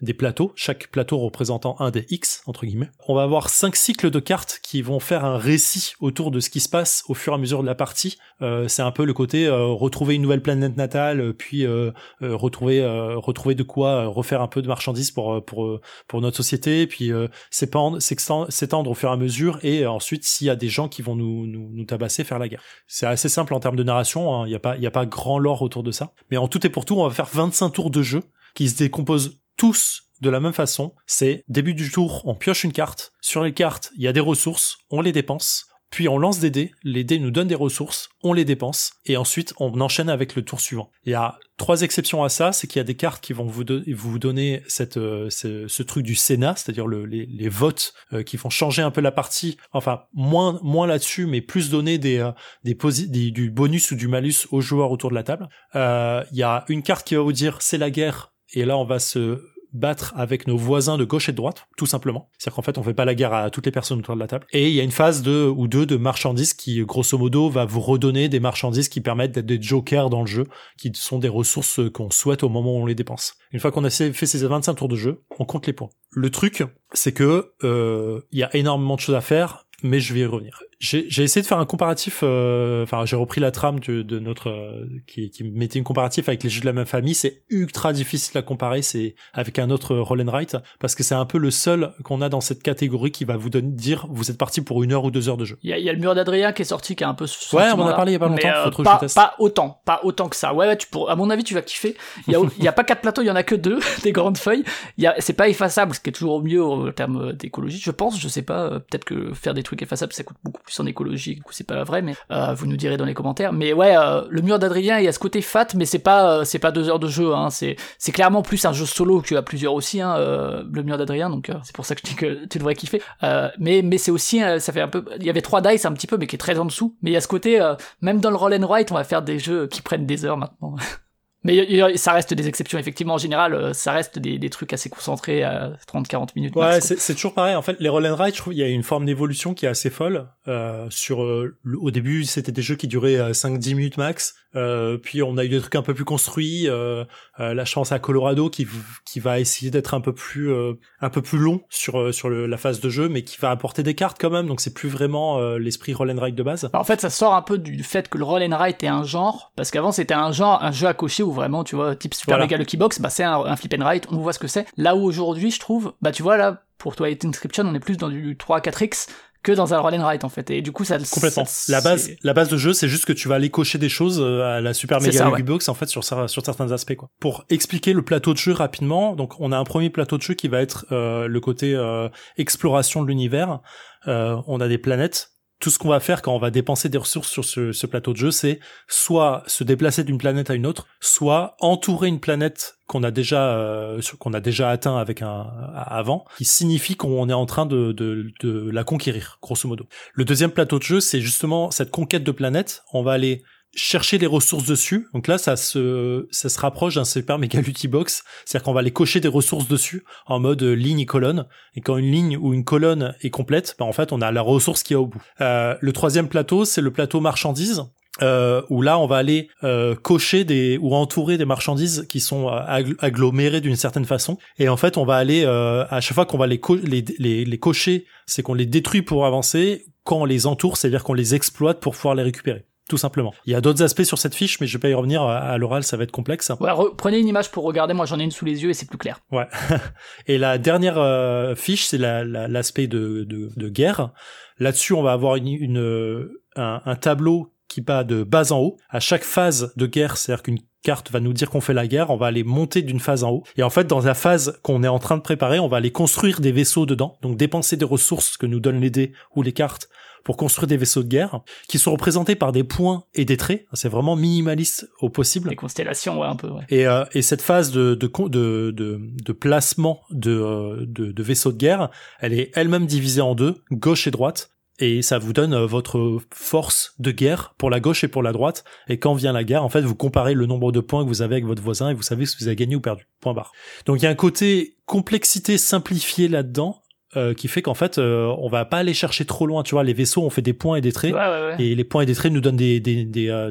des plateaux, chaque plateau représentant un des X, entre guillemets. On va avoir cinq cycles de cartes qui vont faire un récit autour de ce qui se passe au fur et à mesure de la partie. Euh, c'est un peu le côté euh, retrouver une nouvelle planète natale, euh, puis euh, euh, retrouver euh, retrouver de quoi refaire un peu de marchandises pour pour pour notre société, puis s'épandre s'étendre au fur et à mesure, et ensuite s'il y a des gens qui vont nous nous, nous tabasser, faire la guerre. C'est assez simple en termes de narration, hein. il y a pas il y a pas grand lore autour de ça, mais en tout et pour tout, on va faire 25 tours de jeu qui se décomposent tous de la même façon. C'est début du tour, on pioche une carte. Sur les cartes, il y a des ressources, on les dépense. Puis on lance des dés, les dés nous donnent des ressources, on les dépense, et ensuite on enchaîne avec le tour suivant. Il y a trois exceptions à ça, c'est qu'il y a des cartes qui vont vous, vous donner cette, euh, ce, truc du Sénat, c'est-à-dire le- les, votes euh, qui font changer un peu la partie, enfin moins, moins là-dessus, mais plus donner des, euh, du bonus ou du malus aux joueurs autour de la table. Il y a une carte qui va vous dire c'est la guerre, et là on va se battre avec nos voisins de gauche et de droite, tout simplement. C'est-à-dire qu'en fait, on fait pas la guerre à toutes les personnes autour de la table. Et il y a une phase de ou deux de marchandises qui, grosso modo, va vous redonner des marchandises qui permettent d'être des jokers dans le jeu, qui sont des ressources qu'on souhaite au moment où on les dépense. Une fois qu'on a fait ces 25 tours de jeu, on compte les points. Le truc, c'est que euh, il y a énormément de choses à faire, mais je vais y revenir. J'ai essayé de faire un comparatif, euh, enfin j'ai repris la trame de, de notre euh, qui, qui mettait une comparatif avec les jeux de la même famille. C'est ultra difficile à comparer, c'est avec un autre roll and write parce que c'est un peu le seul qu'on a dans cette catégorie qui va vous donner dire vous êtes parti pour une heure ou deux heures de jeu. Il y, a- y a le mur d'Adrien qui est sorti, qui a un peu ce Ouais, on en a parlé il y a pas longtemps, euh, faut pas, pas autant, pas autant que ça. Ouais, ouais, tu pour, à mon avis, tu vas kiffer. Il y a, y a pas quatre plateaux, il y en a que deux, des grandes feuilles. Il y a, c'est pas effaçable, ce qui est toujours mieux en termes d'écologie, je pense. Je sais pas, euh, peut-être que faire des trucs effaçables, ça coûte beaucoup plus en écologie. Du coup, c'est pas vrai, mais euh, vous nous direz dans les commentaires. Mais ouais, euh, le mur d'Adrien, il y a ce côté fat, mais c'est pas, euh, c'est pas deux heures de jeu. Hein. C'est, c'est clairement plus un jeu solo que à plusieurs aussi, hein, euh, le mur d'Adrien. Donc euh, c'est pour ça que je dis que tu devrais kiffer. Euh, mais, mais c'est aussi, ça fait un peu, il y avait trois dice un petit peu, mais qui est très en dessous. Mais il y a ce côté, même dans le roll and write, on va faire des jeux qui prennent des heures maintenant. Mais ça reste des exceptions, effectivement. En général, euh, ça reste des, des trucs assez concentrés à 30-40 minutes. Ouais, c'est toujours pareil. En fait, les roll and write, je trouve, il y a une forme d'évolution qui est assez folle. Euh, sur euh, le- au début, c'était des jeux qui duraient euh, 5-10 minutes max. Euh, puis on a eu des trucs un peu plus construits. Euh, euh, la chance à Colorado qui qui va essayer d'être un peu plus euh, un peu plus long sur sur le- la phase de jeu, mais qui va apporter des cartes quand même. Donc c'est plus vraiment l'esprit roll and write de base. Alors, en fait, ça sort un peu du fait que le roll and write est un genre, parce qu'avant c'était un genre, un jeu à cocher où vraiment, tu vois, type Super Voilà. Mega Lucky Box, bah c'est un, un flip and write, on voit ce que c'est. Là où aujourd'hui, je trouve, bah tu vois là, pour Twilight Inscription, on est plus dans du 3-4x que dans un roll and write en fait, et du coup ça Complètement. ça- La base, la base de jeu, c'est juste que tu vas aller cocher des choses euh, à la Super ça, Lucky Box en fait sur cer- sur certains aspects quoi. Pour expliquer le plateau de jeu rapidement, donc on a un premier plateau de jeu qui va être euh, le côté euh, exploration de l'univers. Euh, on a des planètes. Tout ce qu'on va faire quand on va dépenser des ressources sur ce, plateau de jeu, c'est soit se déplacer d'une planète à une autre, soit entourer une planète qu'on a déjà euh, qu'on a déjà atteint avec un avant, qui signifie qu'on est en train de la conquérir, grosso modo. Le deuxième plateau de jeu, c'est justement cette conquête de planète. On va aller chercher les ressources dessus. Donc là, ça se, ça se rapproche d'un super méga lucky box. C'est-à-dire qu'on va aller cocher des ressources dessus en mode euh, ligne et colonne. Et quand une ligne ou une colonne est complète, bah, en fait, on a la ressource qui est au bout. Euh, le troisième plateau, c'est le plateau marchandises. euh, où là on va aller euh, cocher des ou entourer des marchandises qui sont euh, agglomérées d'une certaine façon et en fait on va aller euh, à chaque fois qu'on va les, les, les, les cocher c'est qu'on les détruit pour avancer quand on les entoure c'est à dire qu'on les exploite pour pouvoir les récupérer tout simplement. Il y a d'autres aspects sur cette fiche, mais je vais pas y revenir à, l'oral, ça va être complexe. Ouais, prenez une image pour regarder, moi j'en ai une sous les yeux et c'est plus clair. Ouais. et la dernière euh, fiche, c'est l'aspect de, de, de, guerre. Là-dessus, on va avoir une, une un, un, tableau qui va de bas en haut. À chaque phase de guerre, c'est-à-dire qu'une carte va nous dire qu'on fait la guerre, on va aller monter d'une phase en haut. Et en fait, dans la phase qu'on est en train de préparer, on va aller construire des vaisseaux dedans, donc dépenser des ressources que nous donnent les dés ou les cartes pour construire des vaisseaux de guerre qui sont représentés par des points et des traits. C'est vraiment minimaliste au possible. Des constellations, ouais, un peu. Ouais. Et, euh, et cette phase de, de, de, de, de placement de, euh, de, de vaisseaux de guerre, elle est elle-même divisée en deux, gauche et droite. Et ça vous donne euh, votre force de guerre pour la gauche et pour la droite. Et quand vient la guerre, en fait, vous comparez le nombre de points que vous avez avec votre voisin et vous savez si vous avez gagné ou perdu. Point barre. Donc il y a un côté complexité simplifiée là-dedans euh, qui fait qu'en fait euh, on va pas aller chercher trop loin tu vois. Les vaisseaux ont fait des points et des traits. Et les points et des traits nous donnent des des des, euh,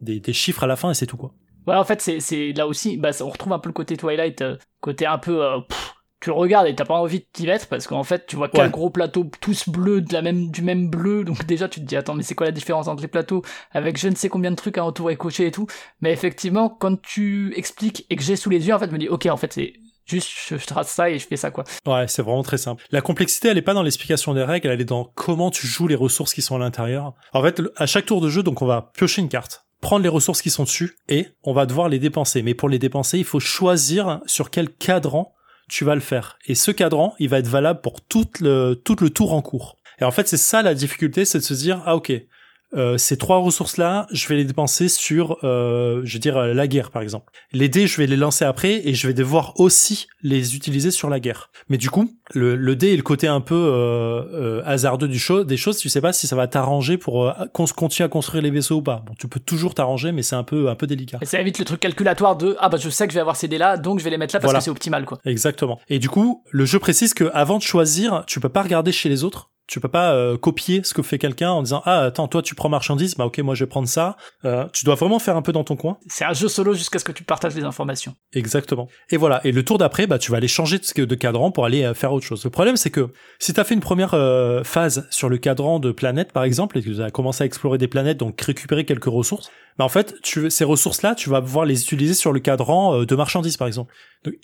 des, des, chiffres à la fin et c'est tout quoi. Ouais en fait c'est c'est là aussi bah on retrouve un peu le côté Twilight côté un peu tu regardes et t'as pas envie de t'y mettre parce qu'en fait tu vois qu'un gros plateau tous bleus de la même du même bleu. Donc déjà tu te dis attends mais c'est quoi la différence entre les plateaux avec je ne sais combien de trucs à entourer cocher et tout? Mais effectivement quand tu expliques et que j'ai sous les yeux en fait je me dis ok en fait c'est Juste, je trace ça et je fais ça, quoi. Ouais, c'est vraiment très simple. La complexité, elle est pas dans l'explication des règles, elle est dans comment tu joues les ressources qui sont à l'intérieur. En fait, à chaque tour de jeu, donc on va piocher une carte, prendre les ressources qui sont dessus et on va devoir les dépenser. Mais pour les dépenser, il faut choisir sur quel cadran tu vas le faire. Et ce cadran, il va être valable pour tout le, tout le tour en cours. Et en fait, c'est ça la difficulté, c'est de se dire, ah ok, euh, ces trois ressources-là, je vais les dépenser sur, euh, je veux dire, la guerre, par exemple. Les dés, je vais les lancer après et je vais devoir aussi les utiliser sur la guerre. Mais du coup, le, le dé est le côté un peu euh, euh hasardeux du show, des choses. Tu sais pas si ça va t'arranger pour euh, continuer à construire les vaisseaux ou pas. Bon, tu peux toujours t'arranger, mais c'est un peu un peu délicat. Et ça évite le truc calculatoire de ah bah je sais que je vais avoir ces dés-là, donc je vais les mettre là parce que c'est optimal quoi. Exactement. Et du coup, le jeu précise que avant de choisir, tu peux pas regarder chez les autres tu peux pas euh, copier ce que fait quelqu'un en disant ah attends toi tu prends marchandise bah ok moi je vais prendre ça. Euh, tu dois vraiment faire un peu dans ton coin. C'est un jeu solo jusqu'à ce que tu partages les informations. Exactement. Et voilà. Et le tour d'après bah tu vas aller changer de, cadran pour aller euh, faire autre chose. Le problème c'est que si tu as fait une première phase sur le cadran de planète par exemple et que tu as commencé à explorer des planètes donc récupérer quelques ressources bah en fait, tu, ces ressources-là, tu vas pouvoir les utiliser sur le cadran euh, de marchandises, par exemple.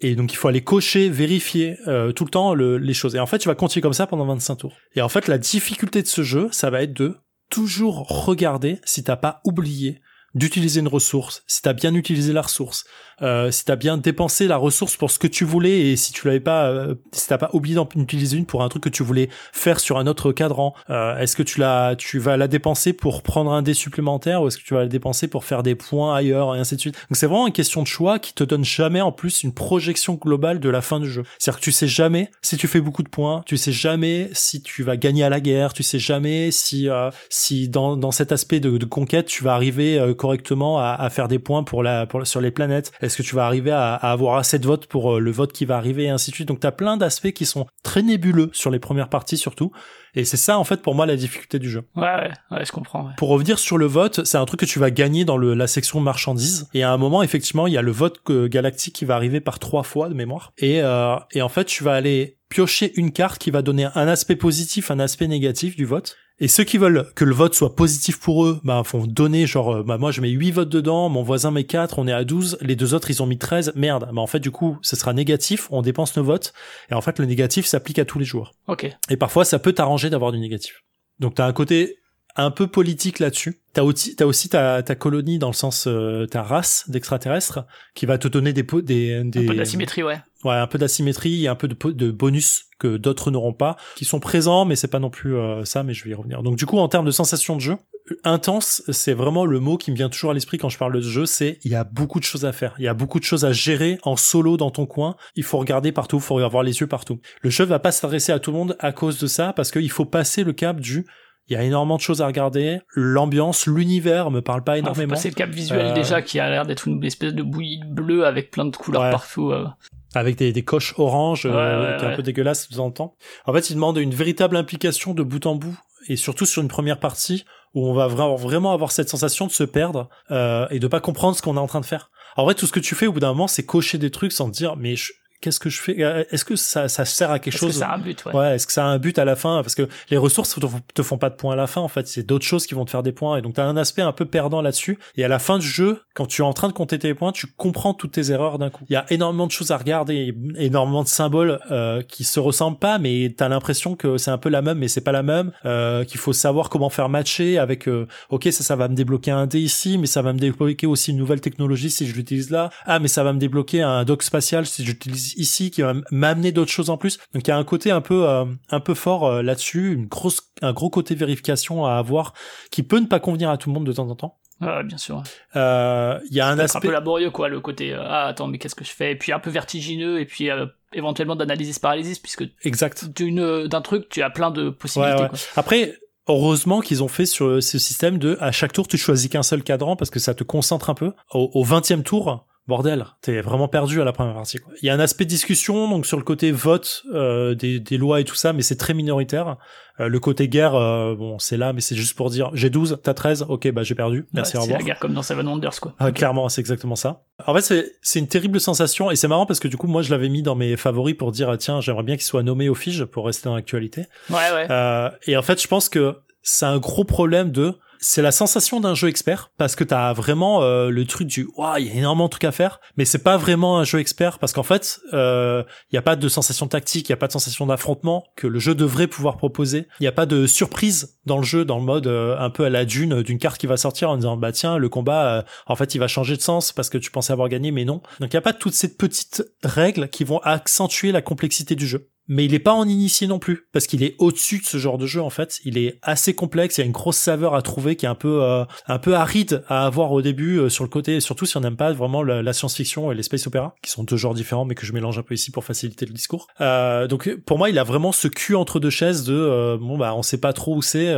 Et donc, il faut aller cocher, vérifier euh, tout le temps le, les choses. Et en fait, tu vas continuer comme ça pendant 25 tours. Et en fait, la difficulté de ce jeu, ça va être de toujours regarder si t'as pas oublié d'utiliser une ressource, si t'as bien utilisé la ressource, euh, si t'as bien dépensé la ressource pour ce que tu voulais et si tu l'avais pas, euh, si t'as pas oublié d'en utiliser une pour un truc que tu voulais faire sur un autre cadran, euh, est-ce que tu la, tu vas la dépenser pour prendre un dé supplémentaire ou est-ce que tu vas la dépenser pour faire des points ailleurs et ainsi de suite? Donc c'est vraiment une question de choix qui te donne jamais en plus une projection globale de la fin du jeu. C'est-à-dire que tu sais jamais si tu fais beaucoup de points, tu sais jamais si tu vas gagner à la guerre, tu sais jamais si euh, si dans, dans cet aspect de, de conquête tu vas arriver euh, correctement à, à, faire des points pour la pour, sur les planètes. Est-ce que tu vas arriver à, avoir assez de votes pour euh, le vote qui va arriver et ainsi de suite. Donc tu as plein d'aspects qui sont très nébuleux sur les premières parties surtout. Et c'est ça en fait pour moi la difficulté du jeu. Ouais, ouais, ouais je comprends. Pour revenir sur le vote, c'est un truc que tu vas gagner dans le, la section marchandises. Et à un moment, effectivement, il y a le vote galactique qui va arriver par trois fois de mémoire. Et, euh, et en fait, tu vas aller piocher une carte qui va donner un aspect positif, un aspect négatif du vote. Et ceux qui veulent que le vote soit positif pour eux, bah, font donner, genre, euh, bah, moi, je mets 8 votes dedans, mon voisin met 4, on est à 12, les deux autres, ils ont mis 13, merde. Bah, en fait, du coup, ce sera négatif, on dépense nos votes, et en fait, le négatif s'applique à tous les joueurs. Ok. Et parfois, ça peut t'arranger d'avoir du négatif. Donc, t'as un côté un peu politique là-dessus. T'as aussi, t'as aussi ta, ta colonie dans le sens euh, ta race d'extraterrestres qui va te donner des des, des un peu d'asymétrie, ouais. Ouais, un peu d'asymétrie et un peu de, de bonus que d'autres n'auront pas, qui sont présents, mais c'est pas non plus euh, ça. Mais je vais y revenir. Donc du coup, en termes de sensation de jeu, intense, c'est vraiment le mot qui me vient toujours à l'esprit quand je parle de ce jeu. C'est il y a beaucoup de choses à faire, il y a beaucoup de choses à gérer en solo dans ton coin. Il faut regarder partout, il faut avoir les yeux partout. Le jeu va pas s'adresser à tout le monde à cause de ça, parce qu'il faut passer le cap du il y a énormément de choses à regarder. L'ambiance, l'univers me parle pas énormément. C'est le cap visuel euh, déjà qui a l'air d'être une espèce de bouillie bleue avec plein de couleurs partout. Euh. Avec des, des coches oranges, euh, qui est un peu dégueulasse de temps en temps. En fait, il demande une véritable implication de bout en bout et surtout sur une première partie où on va vraiment avoir cette sensation de se perdre euh, et de pas comprendre ce qu'on est en train de faire. En vrai, tout ce que tu fais au bout d'un moment, c'est cocher des trucs sans te dire mais je, qu'est-ce que je fais? Euh, Est-ce que ça, ça sert à quelque chose Est-ce que ça a un but Ouais, ouais est-ce que ça a un but à la fin? Parce que les ressources te, te font pas de points à la fin. En fait, c'est d'autres choses qui vont te faire des points. Et donc, t'as un aspect un peu perdant là-dessus. Et à la fin du jeu, quand tu es en train de compter tes points, tu comprends toutes tes erreurs d'un coup. Il y a énormément de choses à regarder, énormément de symboles euh, qui se ressemblent pas, mais t'as l'impression que c'est un peu la même, mais c'est pas la même. Euh, qu'il faut savoir comment faire matcher avec. Euh, ok, ça, ça va me débloquer un dé ici, mais ça va me débloquer aussi une nouvelle technologie si je l'utilise là. Ah, mais ça va me débloquer un dock spatial si j'utilise ici, qui va m'amener d'autres choses en plus. Donc il y a un côté un peu euh, un peu fort euh, là-dessus, une grosse un gros côté vérification à avoir qui peut ne pas convenir à tout le monde de temps en temps. Ouais, bien sûr. Euh, il y a un aspect un peu laborieux quoi, le côté ah attends mais qu'est-ce que je fais? Et puis un peu vertigineux et puis éventuellement d'analysis paralysis puisque exact d'une d'un truc tu as plein de possibilités. Quoi. Après Heureusement qu'ils ont fait sur ce système de à chaque tour tu choisis qu'un seul cadran parce que ça te concentre un peu. Au, 20e tour, bordel, t'es vraiment perdu à la première partie. Quoi. Il y a un aspect discussion donc sur le côté vote euh, des, des, lois et tout ça, mais c'est très minoritaire. Euh, le côté guerre, euh, bon, c'est là, mais c'est juste pour dire j'ai 12, t'as 13, ok, bah j'ai perdu, merci, au revoir. C'est la guerre comme dans Seven Wonders, quoi. Ah, clairement, c'est exactement ça. En fait, c'est, c'est une terrible sensation et c'est marrant parce que du coup, moi, je l'avais mis dans mes favoris pour dire tiens, j'aimerais bien qu'il soit nommé au Fige pour rester dans l'actualité. Ouais, ouais. Euh, et en fait, je pense que c'est un gros problème de c'est la sensation d'un jeu expert parce que t'as vraiment euh, le truc du waouh il y a énormément de trucs à faire mais c'est pas vraiment un jeu expert parce qu'en fait il euh, y a pas de sensation tactique il y a pas de sensation d'affrontement que le jeu devrait pouvoir proposer. Il y a pas de surprise dans le jeu dans le mode euh, un peu à la dune d'une carte qui va sortir en disant bah tiens le combat en fait il va changer de sens parce que tu pensais avoir gagné mais non. Donc il y a pas toutes ces petites règles qui vont accentuer la complexité du jeu mais il est pas en initié non plus parce qu'il est au-dessus de ce genre de jeu en fait. Il est assez complexe, il y a une grosse saveur à trouver qui est un peu euh, un peu aride à avoir au début euh, sur le côté, surtout si on n'aime pas vraiment la, science-fiction et les space opéra qui sont deux genres différents mais que je mélange un peu ici pour faciliter le discours. Euh, donc pour moi, il a vraiment ce cul entre deux chaises de euh, bon bah on sait pas trop où c'est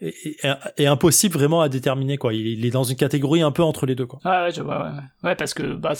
et, et, impossible vraiment à déterminer quoi. Il, est dans une catégorie un peu entre les deux quoi. Ouais, ouais vois ouais, ouais. parce que bah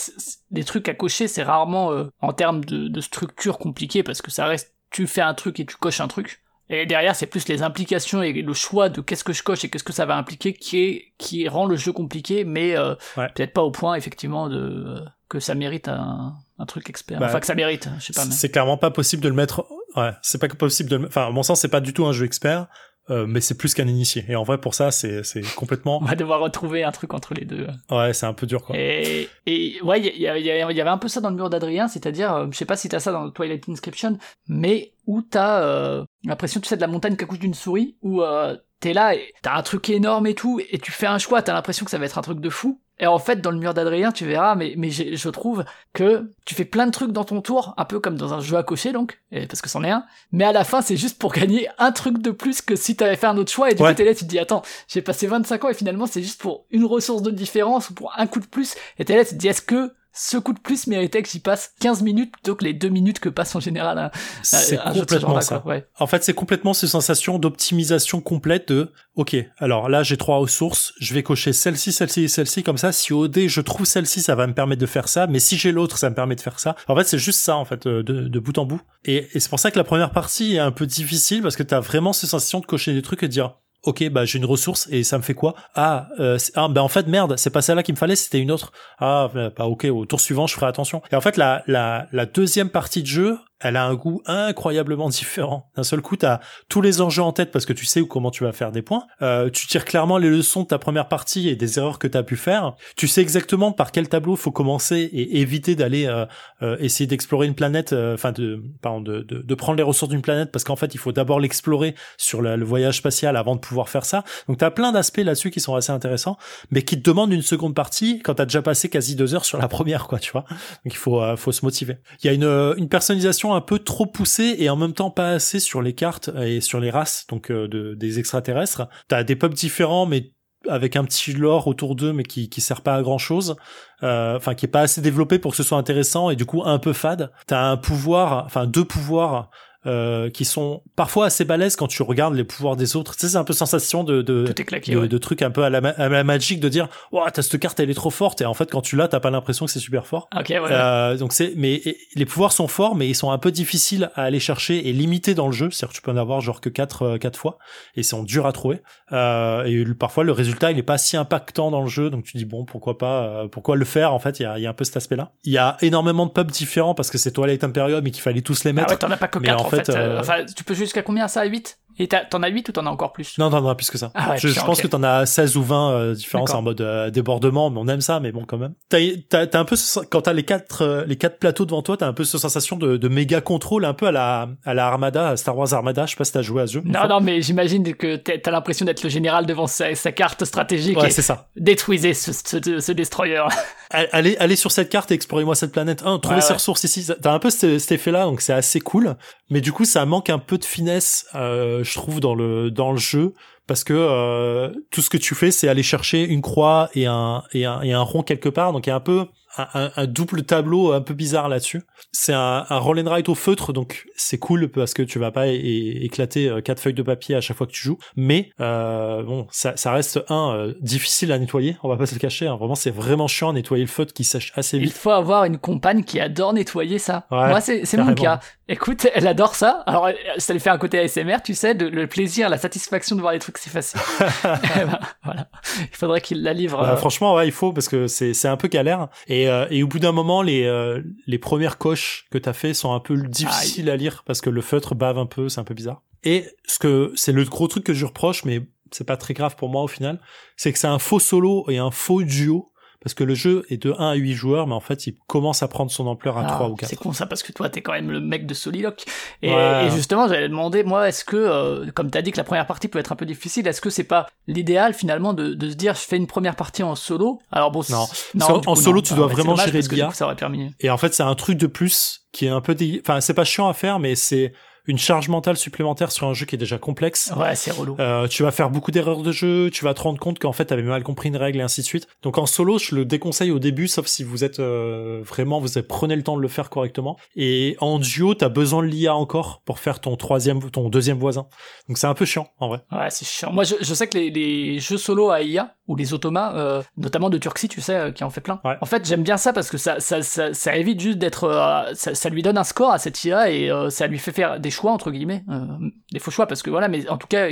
des trucs à cocher, c'est rarement en termes de, de structure compliquée parce que ça reste, tu fais un truc et tu coches un truc. Et derrière, c'est plus les implications et le choix de qu'est-ce que je coche et qu'est-ce que ça va impliquer qui est qui rend le jeu compliqué, mais euh, peut-être pas au point effectivement de que ça mérite un, un truc expert. Bah, enfin que ça mérite, je sais pas. C'est clairement pas possible de le mettre. Ouais, c'est pas possible de. Le... Enfin, à mon sens, c'est pas du tout un jeu expert. Euh, mais c'est plus qu'un initié. Et en vrai, pour ça, c'est c'est complètement. On va devoir retrouver un truc entre les deux. Ouais, c'est un peu dur, quoi. Et, et ouais, il y, y, avait un peu ça dans le mur d'Adrien, c'est-à-dire, euh, je sais pas si t'as ça dans Twilight Inscription, mais où t'as euh, l'impression, tu sais, de la montagne qui accouche d'une souris, où euh, t'es là, et t'as un truc énorme et tout, et tu fais un choix, t'as l'impression que ça va être un truc de fou, et en fait, dans le mur d'Adrien, tu verras, mais, mais je trouve que tu fais plein de trucs dans ton tour, un peu comme dans un jeu à cocher, donc, parce que c'en est un, mais à la fin, c'est juste pour gagner un truc de plus que si t'avais fait un autre choix, et du coup, t'es là, tu te dis, attends, j'ai passé 25 ans, et finalement, c'est juste pour une ressource de différence, ou pour un coup de plus, et t'es là, tu te dis, est-ce que ce coup de plus méritait que j'y passe 15 minutes plutôt que les 2 minutes que passe en général un, C'est complètement ça. Ouais. En fait, c'est complètement cette sensation d'optimisation complète de, ok, alors là, j'ai trois ressources, je vais cocher celle-ci, celle-ci et celle-ci, comme ça, si au dé, je trouve celle-ci, ça va me permettre de faire ça, mais si j'ai l'autre, ça me permet de faire ça. En fait, c'est juste ça, en fait, euh, de, de bout en bout. Et, et c'est pour ça que la première partie est un peu difficile, parce que t'as vraiment cette sensation de cocher des trucs et de dire, ok bah j'ai une ressource et ça me fait quoi? Ah, euh, ah bah en fait merde c'est pas celle-là qu'il me fallait c'était une autre. Ah bah ok au tour suivant je ferai attention. Et en fait la la la deuxième partie de jeu elle a un goût incroyablement différent. D'un seul coup, tu as tous les enjeux en tête parce que tu sais où comment tu vas faire des points. Euh, tu tires clairement les leçons de ta première partie et des erreurs que tu as pu faire. Tu sais exactement par quel tableau faut commencer et éviter d'aller euh, euh, essayer d'explorer une planète, euh, enfin de, pardon, de, de, de, prendre les ressources d'une planète parce qu'en fait, il faut d'abord l'explorer sur le, voyage spatial avant de pouvoir faire ça. Donc tu as plein d'aspects là-dessus qui sont assez intéressants, mais qui te demandent une seconde partie quand tu as déjà passé quasi deux heures sur la première, quoi, tu vois. Donc il faut, faut se motiver. Il y a une, une personnalisation un peu trop poussé et en même temps pas assez sur les cartes et sur les races donc euh, de, des extraterrestres. T'as des peuples différents mais avec un petit lore autour d'eux mais qui qui sert pas à grand chose euh, enfin qui est pas assez développé pour que ce soit intéressant et du coup un peu fade t'as un pouvoir enfin deux pouvoirs euh, qui sont parfois assez balèzes quand tu regardes les pouvoirs des autres. Tu sais, c'est un peu sensation de de, claqué, de, ouais. de trucs un peu à la, à la Magic de dire, waouh, t'as cette carte, elle est trop forte, et en fait, quand tu l'as, t'as pas l'impression que c'est super fort. Ok, ouais. ouais. Euh, donc c'est, mais et- les pouvoirs sont forts, mais ils sont un peu difficiles à aller chercher et limités dans le jeu. C'est-à-dire que tu peux en avoir genre que quatre euh, quatre fois, et ils sont durs à trouver. Euh, et parfois le résultat il est pas si impactant dans le jeu, donc tu dis bon pourquoi pas, euh, pourquoi le faire? En fait. Il y a, y a un peu cet aspect-là. Il y a énormément de pubs différents parce que c'est Twilight Imperium et qu'il fallait tous les Ah mettre. ouais, t'en as pas que mais 4 en en fait. Fait, euh, euh, Enfin, tu peux jusqu'à combien ça 8 Et t'en as 8 ou t'en as encore plus? Non, t'en as plus que ça. Ah ouais, je, pense que t'en as 16 ou 20 euh, différences en mode euh, débordement, mais on aime ça, mais bon, quand même. T'as, un peu, ce- quand t'as les quatre, euh, les quatre plateaux devant toi, t'as un peu cette sensation de, de méga contrôle, un peu à la, à la Armada, à Star Wars Armada. Je sais pas si t'as joué à ce jeu. Non, non, mais j'imagine que t'as l'impression d'être le général devant sa, sa carte stratégique Ouais, c'est ça. détruisez ce, ce, ce destroyer. Allez, allez sur cette carte et explorez-moi cette planète. Un, trouvez Ouais, ces ouais. ressources ici. T'as un peu cet, cet effet-là, donc c'est assez cool. Mais du coup, ça manque un peu de finesse, euh, je trouve, dans le, dans le jeu. Parce que euh, tout ce que tu fais, c'est aller chercher une croix et un, et un, et un rond quelque part. Donc il y a un peu un, double tableau un peu bizarre là-dessus. C'est un, un roll and write au feutre, donc c'est cool parce que tu vas pas éclater euh, quatre feuilles de papier à chaque fois que tu joues. Mais euh, bon, ça, ça reste un euh, difficile à nettoyer. On va pas se le cacher. hein. Vraiment, c'est vraiment chiant à nettoyer le feutre qui sèche assez Il vite. faut avoir une compagne qui adore nettoyer ça. Ouais, Moi, c'est c'est mon cas. Écoute, elle adore ça. Alors, ça lui fait un côté ASMR, tu sais, de, le plaisir, la satisfaction de voir les trucs s'effacer. Eh ben, voilà. Il faudrait qu'il la livre. Bah, euh, franchement, ouais, il faut parce que c'est c'est un peu galère. Et, euh, et au bout d'un moment, les euh, les premières coches que t'as fait sont un peu difficiles à lire parce que le feutre bave un peu, c'est un peu bizarre. Et ce que c'est le gros truc que je reproche, mais c'est pas très grave pour moi au final, c'est que c'est un faux solo et un faux duo. Parce que le jeu est de 1 à 8 joueurs, mais en fait, il commence à prendre son ampleur à Ah, 3 ou 4. C'est con ça parce que toi t'es quand même le mec de Soliloque. Et, Ouais. et justement j'allais demander moi est-ce que euh, comme t'as dit que la première partie peut être un peu difficile est-ce que c'est pas l'idéal finalement de, de se dire je fais une première partie en solo? Alors bon Non. du en coup, solo, non. tu Ah, dois c'est vraiment dommage gérer aurait permis Et en fait, c'est un truc de plus qui est un peu dé... enfin, c'est pas chiant à faire, mais c'est une charge mentale supplémentaire sur un jeu qui est déjà complexe. ouais c'est relou Euh, tu vas faire beaucoup d'erreurs de jeu, tu vas te rendre compte qu'en fait t'avais mal compris une règle et ainsi de suite. Donc en solo, je le déconseille au début, sauf si vous êtes euh, vraiment, vous avez- prenez le temps de le faire correctement. Et en duo, t'as besoin de l'IA encore pour faire ton troisième, ton deuxième voisin. Donc c'est un peu chiant en vrai. Ouais, c'est chiant. Moi, je, je sais que les, les jeux solo à IA ou les automas, euh, notamment de Turxie, tu sais, euh, qui en fait plein. Ouais. En fait, j'aime bien ça parce que ça, ça, ça, ça évite juste d'être, euh, ça, ça lui donne un score à cette IA et euh, ça lui fait faire des choix entre guillemets, euh, des faux choix parce que voilà. Mais en tout cas,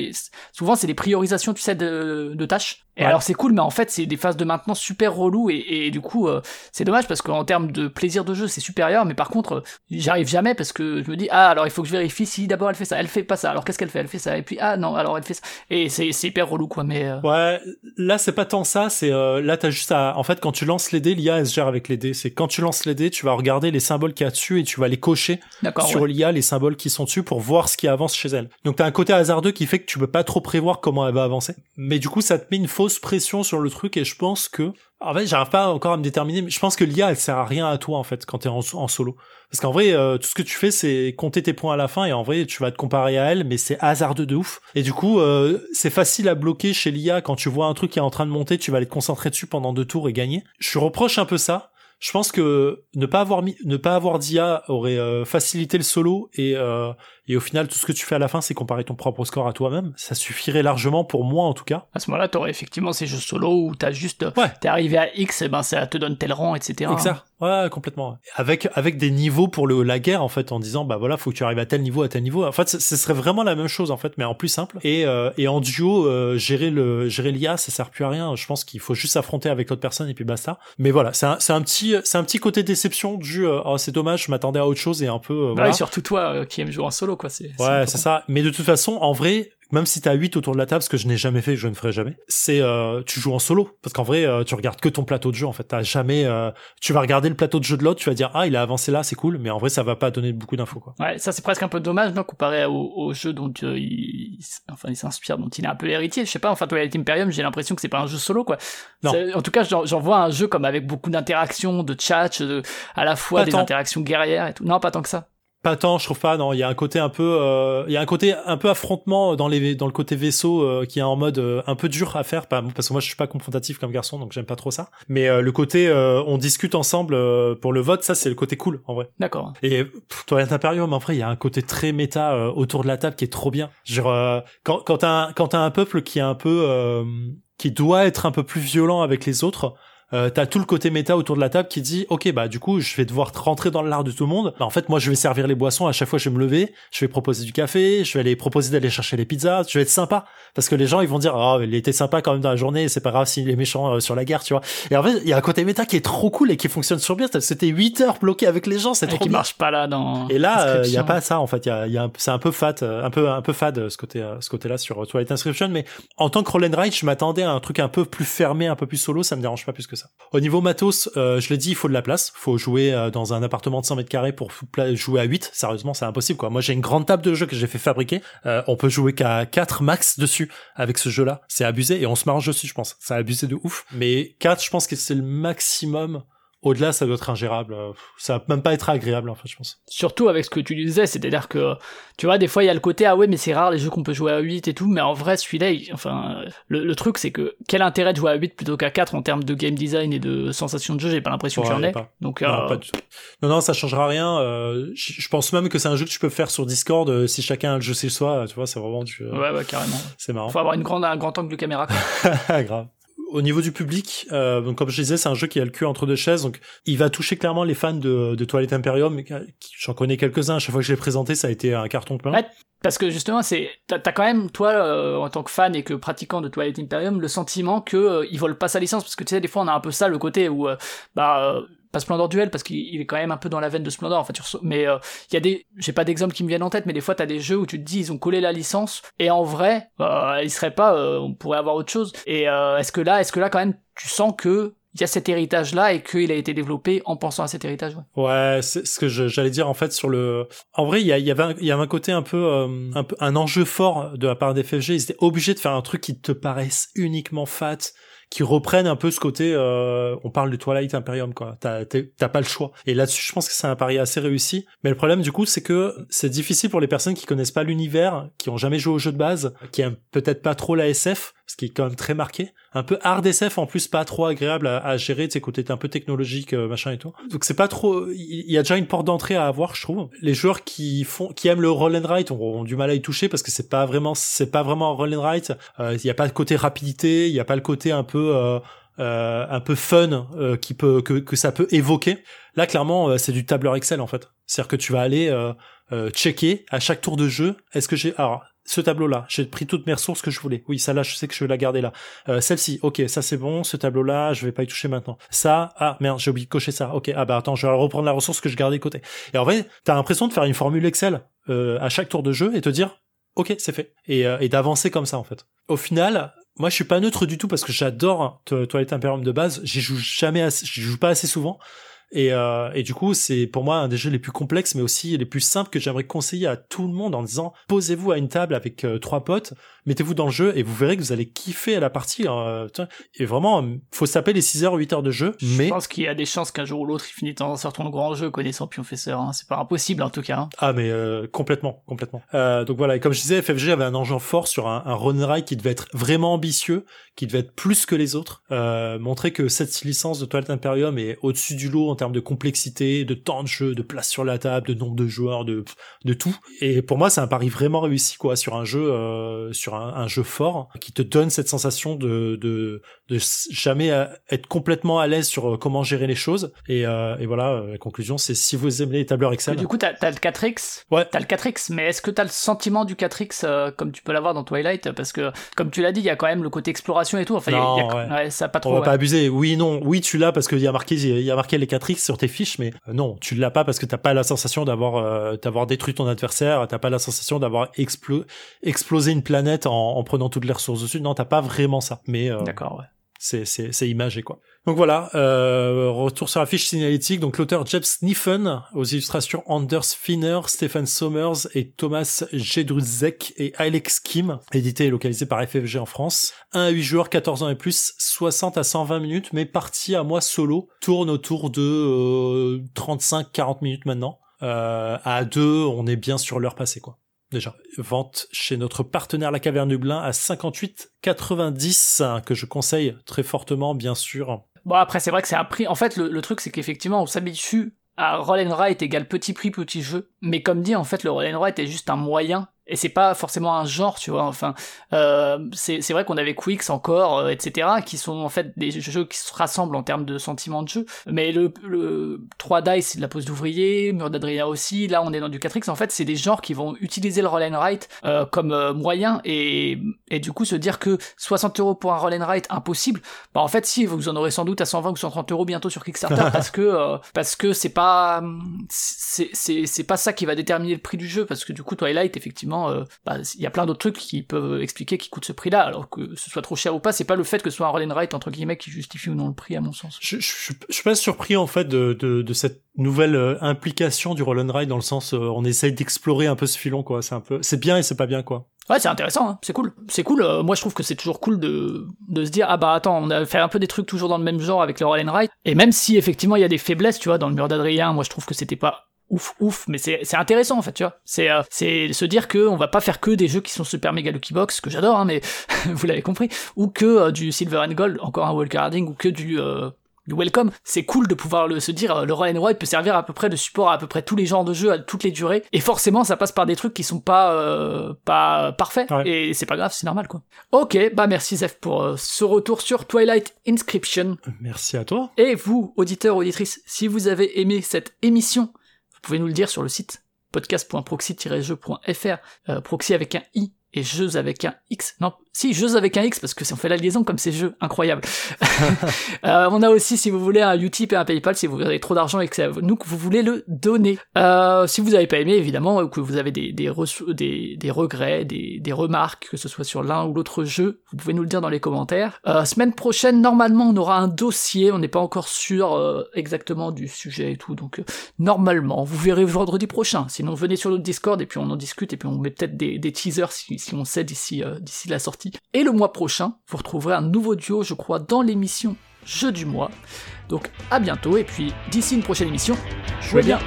souvent c'est des priorisations, tu sais, de, de tâches. Et Ouais. alors c'est cool, mais en fait c'est des phases de maintenance super relou et, et du coup euh, c'est dommage parce qu'en termes de plaisir de jeu c'est supérieur, mais par contre euh, j'arrive jamais parce que je me dis ah alors il faut que je vérifie si d'abord elle fait ça, elle fait pas ça, alors qu'est-ce qu'elle fait, elle fait ça et puis ah non alors elle fait ça et c'est hyper relou quoi mais euh, Ouais, là c'est pas tant ça, c'est euh, là t'as juste à, en fait quand tu lances les dés, l'IA elle se gère avec les dés. C'est quand tu lances les dés, tu vas regarder les symboles qu'il y a dessus et tu vas les cocher sur ouais. l'IA les symboles qui sont dessus pour voir ce qui avance chez elle. Donc t'as un côté hasardeux qui fait que tu peux pas trop prévoir comment elle va avancer. Mais du coup ça te met une pression sur le truc et je pense que en fait j'arrive pas encore à me déterminer mais je pense que l'IA elle sert à rien à toi en fait quand t'es en, en solo. Parce qu'en vrai euh, tout ce que tu fais c'est compter tes points à la fin et en vrai tu vas te comparer à elle mais c'est hasardeux de ouf. Et du coup euh, c'est facile à bloquer chez l'IA quand tu vois un truc qui est en train de monter tu vas aller te concentrer dessus pendant deux tours et gagner. Je reproche un peu ça. Je pense que ne pas avoir mis, ne pas avoir d'IA aurait euh, facilité le solo et et au final tout ce que tu fais à la fin c'est comparer ton propre score à toi-même. Ça suffirait largement pour moi en tout cas. À ce moment-là, t'aurais effectivement ces jeux solo où t'as juste, Ouais. t'es arrivé à X, et ben ça te donne tel rang, etc. Exact. Ouais, complètement. Avec avec des niveaux pour le la guerre en fait en disant bah voilà faut que tu arrives à tel niveau à tel niveau. En fait ce serait vraiment la même chose en fait mais en plus simple. Et euh, et en duo euh, gérer le gérer l'IA ça sert plus à rien. Je pense qu'il faut juste s'affronter avec l'autre personne et puis basta. Mais voilà c'est un c'est un petit c'est un petit côté déception du euh, oh c'est dommage je m'attendais à autre chose et un peu euh, Ouais, voilà. surtout toi euh, qui aime jouer en solo, quoi. C'est, Ouais, c'est ça. Mais de toute façon, en vrai, même si t'as 8 autour de la table, ce que je n'ai jamais fait, je ne ferai jamais, c'est euh, tu joues en solo. Parce qu'en vrai, euh, tu regardes que ton plateau de jeu. En fait, t'as jamais. euh, tu vas regarder le plateau de jeu de l'autre, tu vas dire ah il a avancé là, c'est cool. Mais en vrai, ça va pas donner beaucoup d'infos quoi. Ouais, ça c'est presque un peu dommage, non, comparé au, au jeu dont euh, il, enfin, il s'inspire, dont il est un peu héritier. Je sais pas, enfin, Twilight Imperium, j'ai l'impression que c'est pas un jeu solo, quoi. Non. En tout cas, j'en j'en vois un jeu comme avec beaucoup d'interactions, de chat, de, à la fois Pas des tant. interactions guerrières et tout. Non, pas tant que ça. Pas tant, je trouve pas. Non, il y a un côté un peu, euh, il y a un côté un peu affrontement dans les dans le côté vaisseau euh, qui est en mode euh, un peu dur à faire, parce que moi je suis pas confrontatif comme garçon, donc j'aime pas trop ça. Mais le côté on discute ensemble pour le vote, ça c'est le côté cool en vrai. D'accord. Et Toilette Imperium, en vrai, il y a un côté très méta autour de la table qui est trop bien. Genre quand quand t'as quand t'as un peuple qui est un peu qui doit être un peu plus violent avec les autres euh, t'as tout le côté méta autour de la table qui dit ok bah du coup je vais devoir rentrer dans l'art de tout le monde. Bah, en fait moi je vais servir les boissons. À chaque fois je vais me lever je vais proposer du café je vais aller proposer d'aller chercher les pizzas. Je vais être sympa. Parce que les gens ils vont dire oh il était sympa quand même dans la journée. C'est pas grave s'il est méchant euh, sur la guerre tu vois. Et en fait il y a un côté méta qui est trop cool et qui fonctionne sur bien c'était 8 heures bloqué avec les gens. C'est trop qui marche pas là dans et là il euh, y a pas ça en fait. Il y a, y a c'est un peu fat un peu un peu fade ce côté ce côté là sur Twilight Inscription. Mais en tant que roll and je m'attendais à un truc un peu plus fermé un peu plus solo. Ça me dérange pas plus que ça au niveau euh, je l'ai dit, il faut de la place. Faut jouer euh, dans un appartement de 100 mètres carrés pour jouer à 8. Sérieusement, c'est impossible, quoi. Moi, j'ai une grande table de jeu que j'ai fait fabriquer. Euh, on peut jouer qu'à 4 max dessus avec ce jeu-là. C'est abusé et on se marche dessus, je pense. C'est abusé de ouf. Mais 4, je pense que c'est le maximum au-delà, ça doit être ingérable. Ça va même pas être agréable, en fait, je pense. Surtout avec ce que tu disais, c'est-à-dire que, tu vois, des fois, il y a le côté, ah ouais, mais c'est rare les jeux qu'on peut jouer à 8 et tout, mais en vrai, celui-là, enfin, le, truc, c'est que, quel intérêt de jouer à 8 plutôt qu'à 4 en termes de game design et de sensation de jeu, j'ai pas l'impression qu'il y en ait. Donc, non, euh, pas du tout. non, non, ça changera rien. Euh, je pense même que c'est un jeu que tu peux faire sur Discord euh, si chacun a le jeu chez soi, tu vois, c'est vraiment du. Ouais, ouais, carrément. C'est marrant. Faut avoir une grande, un grand angle de caméra, quoi. Grave au niveau du public, euh, comme je disais, c'est un jeu qui a le cul entre deux chaises, donc il va toucher clairement les fans de, de Twilight Imperium. J'en connais quelques-uns. À chaque fois que je l'ai présenté, ça a été un carton plein. Ouais, parce que justement, c'est t'as as quand même toi euh, en tant que fan et que pratiquant de Twilight Imperium le sentiment que euh, ils volent pas sa licence parce que tu sais des fois on a un peu ça le côté où euh, bah pas Splendor Duel parce qu'il est quand même un peu dans la veine de Splendor en fait mais euh, il y a des j'ai pas d'exemple qui me viennent en tête mais des fois t'as des jeux où tu te dis ils ont collé la licence et en vrai euh, ils seraient pas euh, on pourrait avoir autre chose. Et euh, est-ce que là est-ce que là quand même tu sens que il y a cet héritage là et qu'il a été développé en pensant à cet héritage ouais, ouais c'est ce que j'allais dire en fait sur le en vrai il y, a, y avait il y avait un côté un peu un peu un enjeu fort de la part des FFG ils étaient obligés de faire un truc qui te paraisse uniquement fat qui reprennent un peu ce côté euh, on parle de Twilight Imperium quoi. T'as t'as pas le choix. Et là-dessus je pense que c'est un pari assez réussi. Mais le problème du coup c'est que c'est difficile pour les personnes qui connaissent pas l'univers qui ont jamais joué au jeu de base qui aiment peut-être pas trop la SF ce qui est quand même très marqué un peu hard SF en plus pas trop agréable à, gérer tu sais côté un peu technologique euh, machin et tout donc c'est pas trop il y, a déjà une porte d'entrée à avoir je trouve les joueurs qui font qui aiment le roll and write ont, du mal à y toucher parce que c'est pas vraiment c'est pas vraiment un roll and write euh, il y a pas le côté rapidité il y a pas le côté un peu euh, euh, un peu fun euh, qui peut que, que ça peut évoquer. Là, clairement, euh, c'est du tableur Excel en fait. C'est-à-dire que tu vas aller checker à chaque tour de jeu. Est-ce que j'ai alors ce tableau-là, j'ai pris toutes mes ressources que je voulais. Oui, ça là, je sais que je vais la garder là. Celle-ci, ok, ça c'est bon. Ce tableau-là, je vais pas y toucher maintenant. Ça, ah merde, j'ai oublié de cocher ça. Ok, ah bah attends, je vais reprendre la ressource que je gardais côté. Et en vrai, t'as l'impression de faire une formule Excel à chaque tour de jeu et te dire, ok, c'est fait, et, et d'avancer comme ça en fait. Au final, moi je suis pas neutre du tout parce que j'adore Toilette Imperium de base j'y joue jamais j'y joue pas assez souvent et, euh, et du coup, c'est pour moi un des jeux les plus complexes, mais aussi les plus simples que j'aimerais conseiller à tout le monde en disant posez-vous à une table avec euh, trois potes, mettez-vous dans le jeu et vous verrez que vous allez kiffer à la partie. Hein, et vraiment, faut se taper les 6 heures, 8 heures de jeu. Mais... Je pense qu'il y a des chances qu'un jour ou l'autre il finisse dans un certain grand jeu connaissant Pionfesseur. Hein. C'est pas impossible en tout cas. Hein. Ah mais euh, complètement, complètement. Euh, donc voilà, et comme je disais, FFG avait un enjeu fort sur un, un run ride qui devait être vraiment ambitieux, qui devait être plus que les autres, euh, montrer que cette licence de Twilight Imperium est au-dessus du lot en termes de complexité, de temps de jeu, de place sur la table, de nombre de joueurs, de de tout. Et pour moi, c'est un pari vraiment réussi quoi sur un jeu euh, sur un, jeu fort qui te donne cette sensation de de, de jamais être complètement à l'aise sur euh, comment gérer les choses. Et, euh, et voilà, euh, la conclusion, c'est si vous aimez les tableurs Excel. du coup, t'as as le 4X. Ouais. T'as le 4X, mais est-ce que t'as le sentiment du 4X comme tu peux l'avoir dans Twilight? Parce que, comme tu l'as dit, il y a quand même le côté exploration et tout. Enfin, non, y a, ouais. ça pas trop. On va pas abuser. Oui, non. Oui, tu l'as parce qu'il y a marqué, il y a marqué les 4X sur tes fiches, mais non, tu l'as pas parce que t'as pas la sensation d'avoir, d'avoir détruit ton adversaire. T'as pas la sensation d'avoir explosé une planète en, en prenant toutes les ressources dessus. Non, t'as pas vraiment ça. Mais d'accord, ouais c'est c'est imagé quoi. Donc voilà, euh, retour sur la fiche signalétique. Donc l'auteur Jeff Sniffen aux illustrations Anders Finner, Stephen Sommers et Thomas Jedruzek et Alex Kim, édité et localisé par FFG en France. 1 à 8 joueurs, 14 ans et plus, 60 à 120 minutes, mais partie à moi solo, tourne autour de euh, 35-40 minutes maintenant. à deux, on est bien sur l'heure passée, quoi. Déjà, vente chez notre partenaire La Caverne du Blin à 58,90 que je conseille très fortement, bien sûr. Bon après c'est vrai que c'est un prix. En fait le, truc c'est qu'effectivement on s'habitue à Roll and Write égale petit prix petit jeu, mais comme dit en fait le Roll and Write est juste un moyen et c'est pas forcément un genre, tu vois. Enfin, euh, c'est vrai qu'on avait Quicks encore, euh, etc., qui sont en fait des jeux qui se rassemblent en termes de sentiments de jeu. Mais le, le 3 Dice, c'est de la pose d'ouvrier, Mur d'Adrien aussi. Là, on est dans du 4X. En fait, c'est des genres qui vont utiliser le roll and write euh, comme moyen et, et du coup se dire que 60 euros pour un roll and write impossible. Bah en fait, si vous en aurez sans doute à 120 ou 130 euros bientôt sur Kickstarter parce que parce que c'est pas c'est pas ça qui va déterminer le prix du jeu parce que du coup Twilight effectivement euh, bah, il y a plein d'autres trucs qui peuvent expliquer qui coûte ce prix-là, alors que ce soit trop cher ou pas, c'est pas le fait que ce soit un roll and write entre guillemets qui justifie ou non le prix à mon sens. Je, je, je suis pas surpris en fait de, de, de cette nouvelle euh, implication du roll and write dans le sens euh, on essaye d'explorer un peu ce filon quoi. C'est un peu c'est bien et c'est pas bien quoi. Ouais, c'est intéressant, hein. c'est cool. C'est cool. Euh, moi, je trouve que c'est toujours cool de, de se dire ah bah attends, on a fait un peu des trucs toujours dans le même genre avec le roll and write. Et même si effectivement il y a des faiblesses, tu vois, dans le mur d'Adrien, moi je trouve que c'était pas ouf ouf mais c'est intéressant en fait tu vois c'est euh, c'est se dire que on va pas faire que des jeux qui sont super méga lucky box que j'adore hein, mais vous l'avez compris ou que euh, du silver and gold encore un wildcarding ou que du euh, du welcome, c'est cool de pouvoir le, se dire euh, le roll and write peut servir à peu près de support à, à peu près tous les genres de jeux à toutes les durées et forcément ça passe par des trucs qui sont pas euh, pas parfaits Ouais. et c'est pas grave c'est normal quoi. Ok bah merci Zef pour euh, ce retour sur Twilight Inscription Merci à toi. et vous, auditeurs, auditrices, si vous avez aimé cette émission, pouvez nous le dire sur le site podcast.proxy-jeux.fr, euh, proxy avec un i et jeux avec un x. Non, si, jeux avec un x parce que on fait la liaison comme ces jeux, incroyable. Euh, on a aussi, si vous voulez, un Utip et un PayPal si vous avez trop d'argent et que c'est nous que vous voulez le donner. Euh, si vous n'avez pas aimé, évidemment, ou que vous avez des, des, des, regrets, des, des remarques, que ce soit sur l'un ou l'autre jeu, vous pouvez nous le dire dans les commentaires. Euh, semaine prochaine, normalement, on aura un dossier. On n'est pas encore sûr exactement du sujet et tout, donc normalement, vous verrez vendredi prochain. Sinon, venez sur notre Discord et puis on en discute et puis on met peut-être des, teasers si, si on sait d'ici d'ici la sortie. Et le mois prochain, vous retrouverez un nouveau duo, je crois, dans l'émission Jeu du mois. Donc à bientôt et puis d'ici une prochaine émission, jouez bien.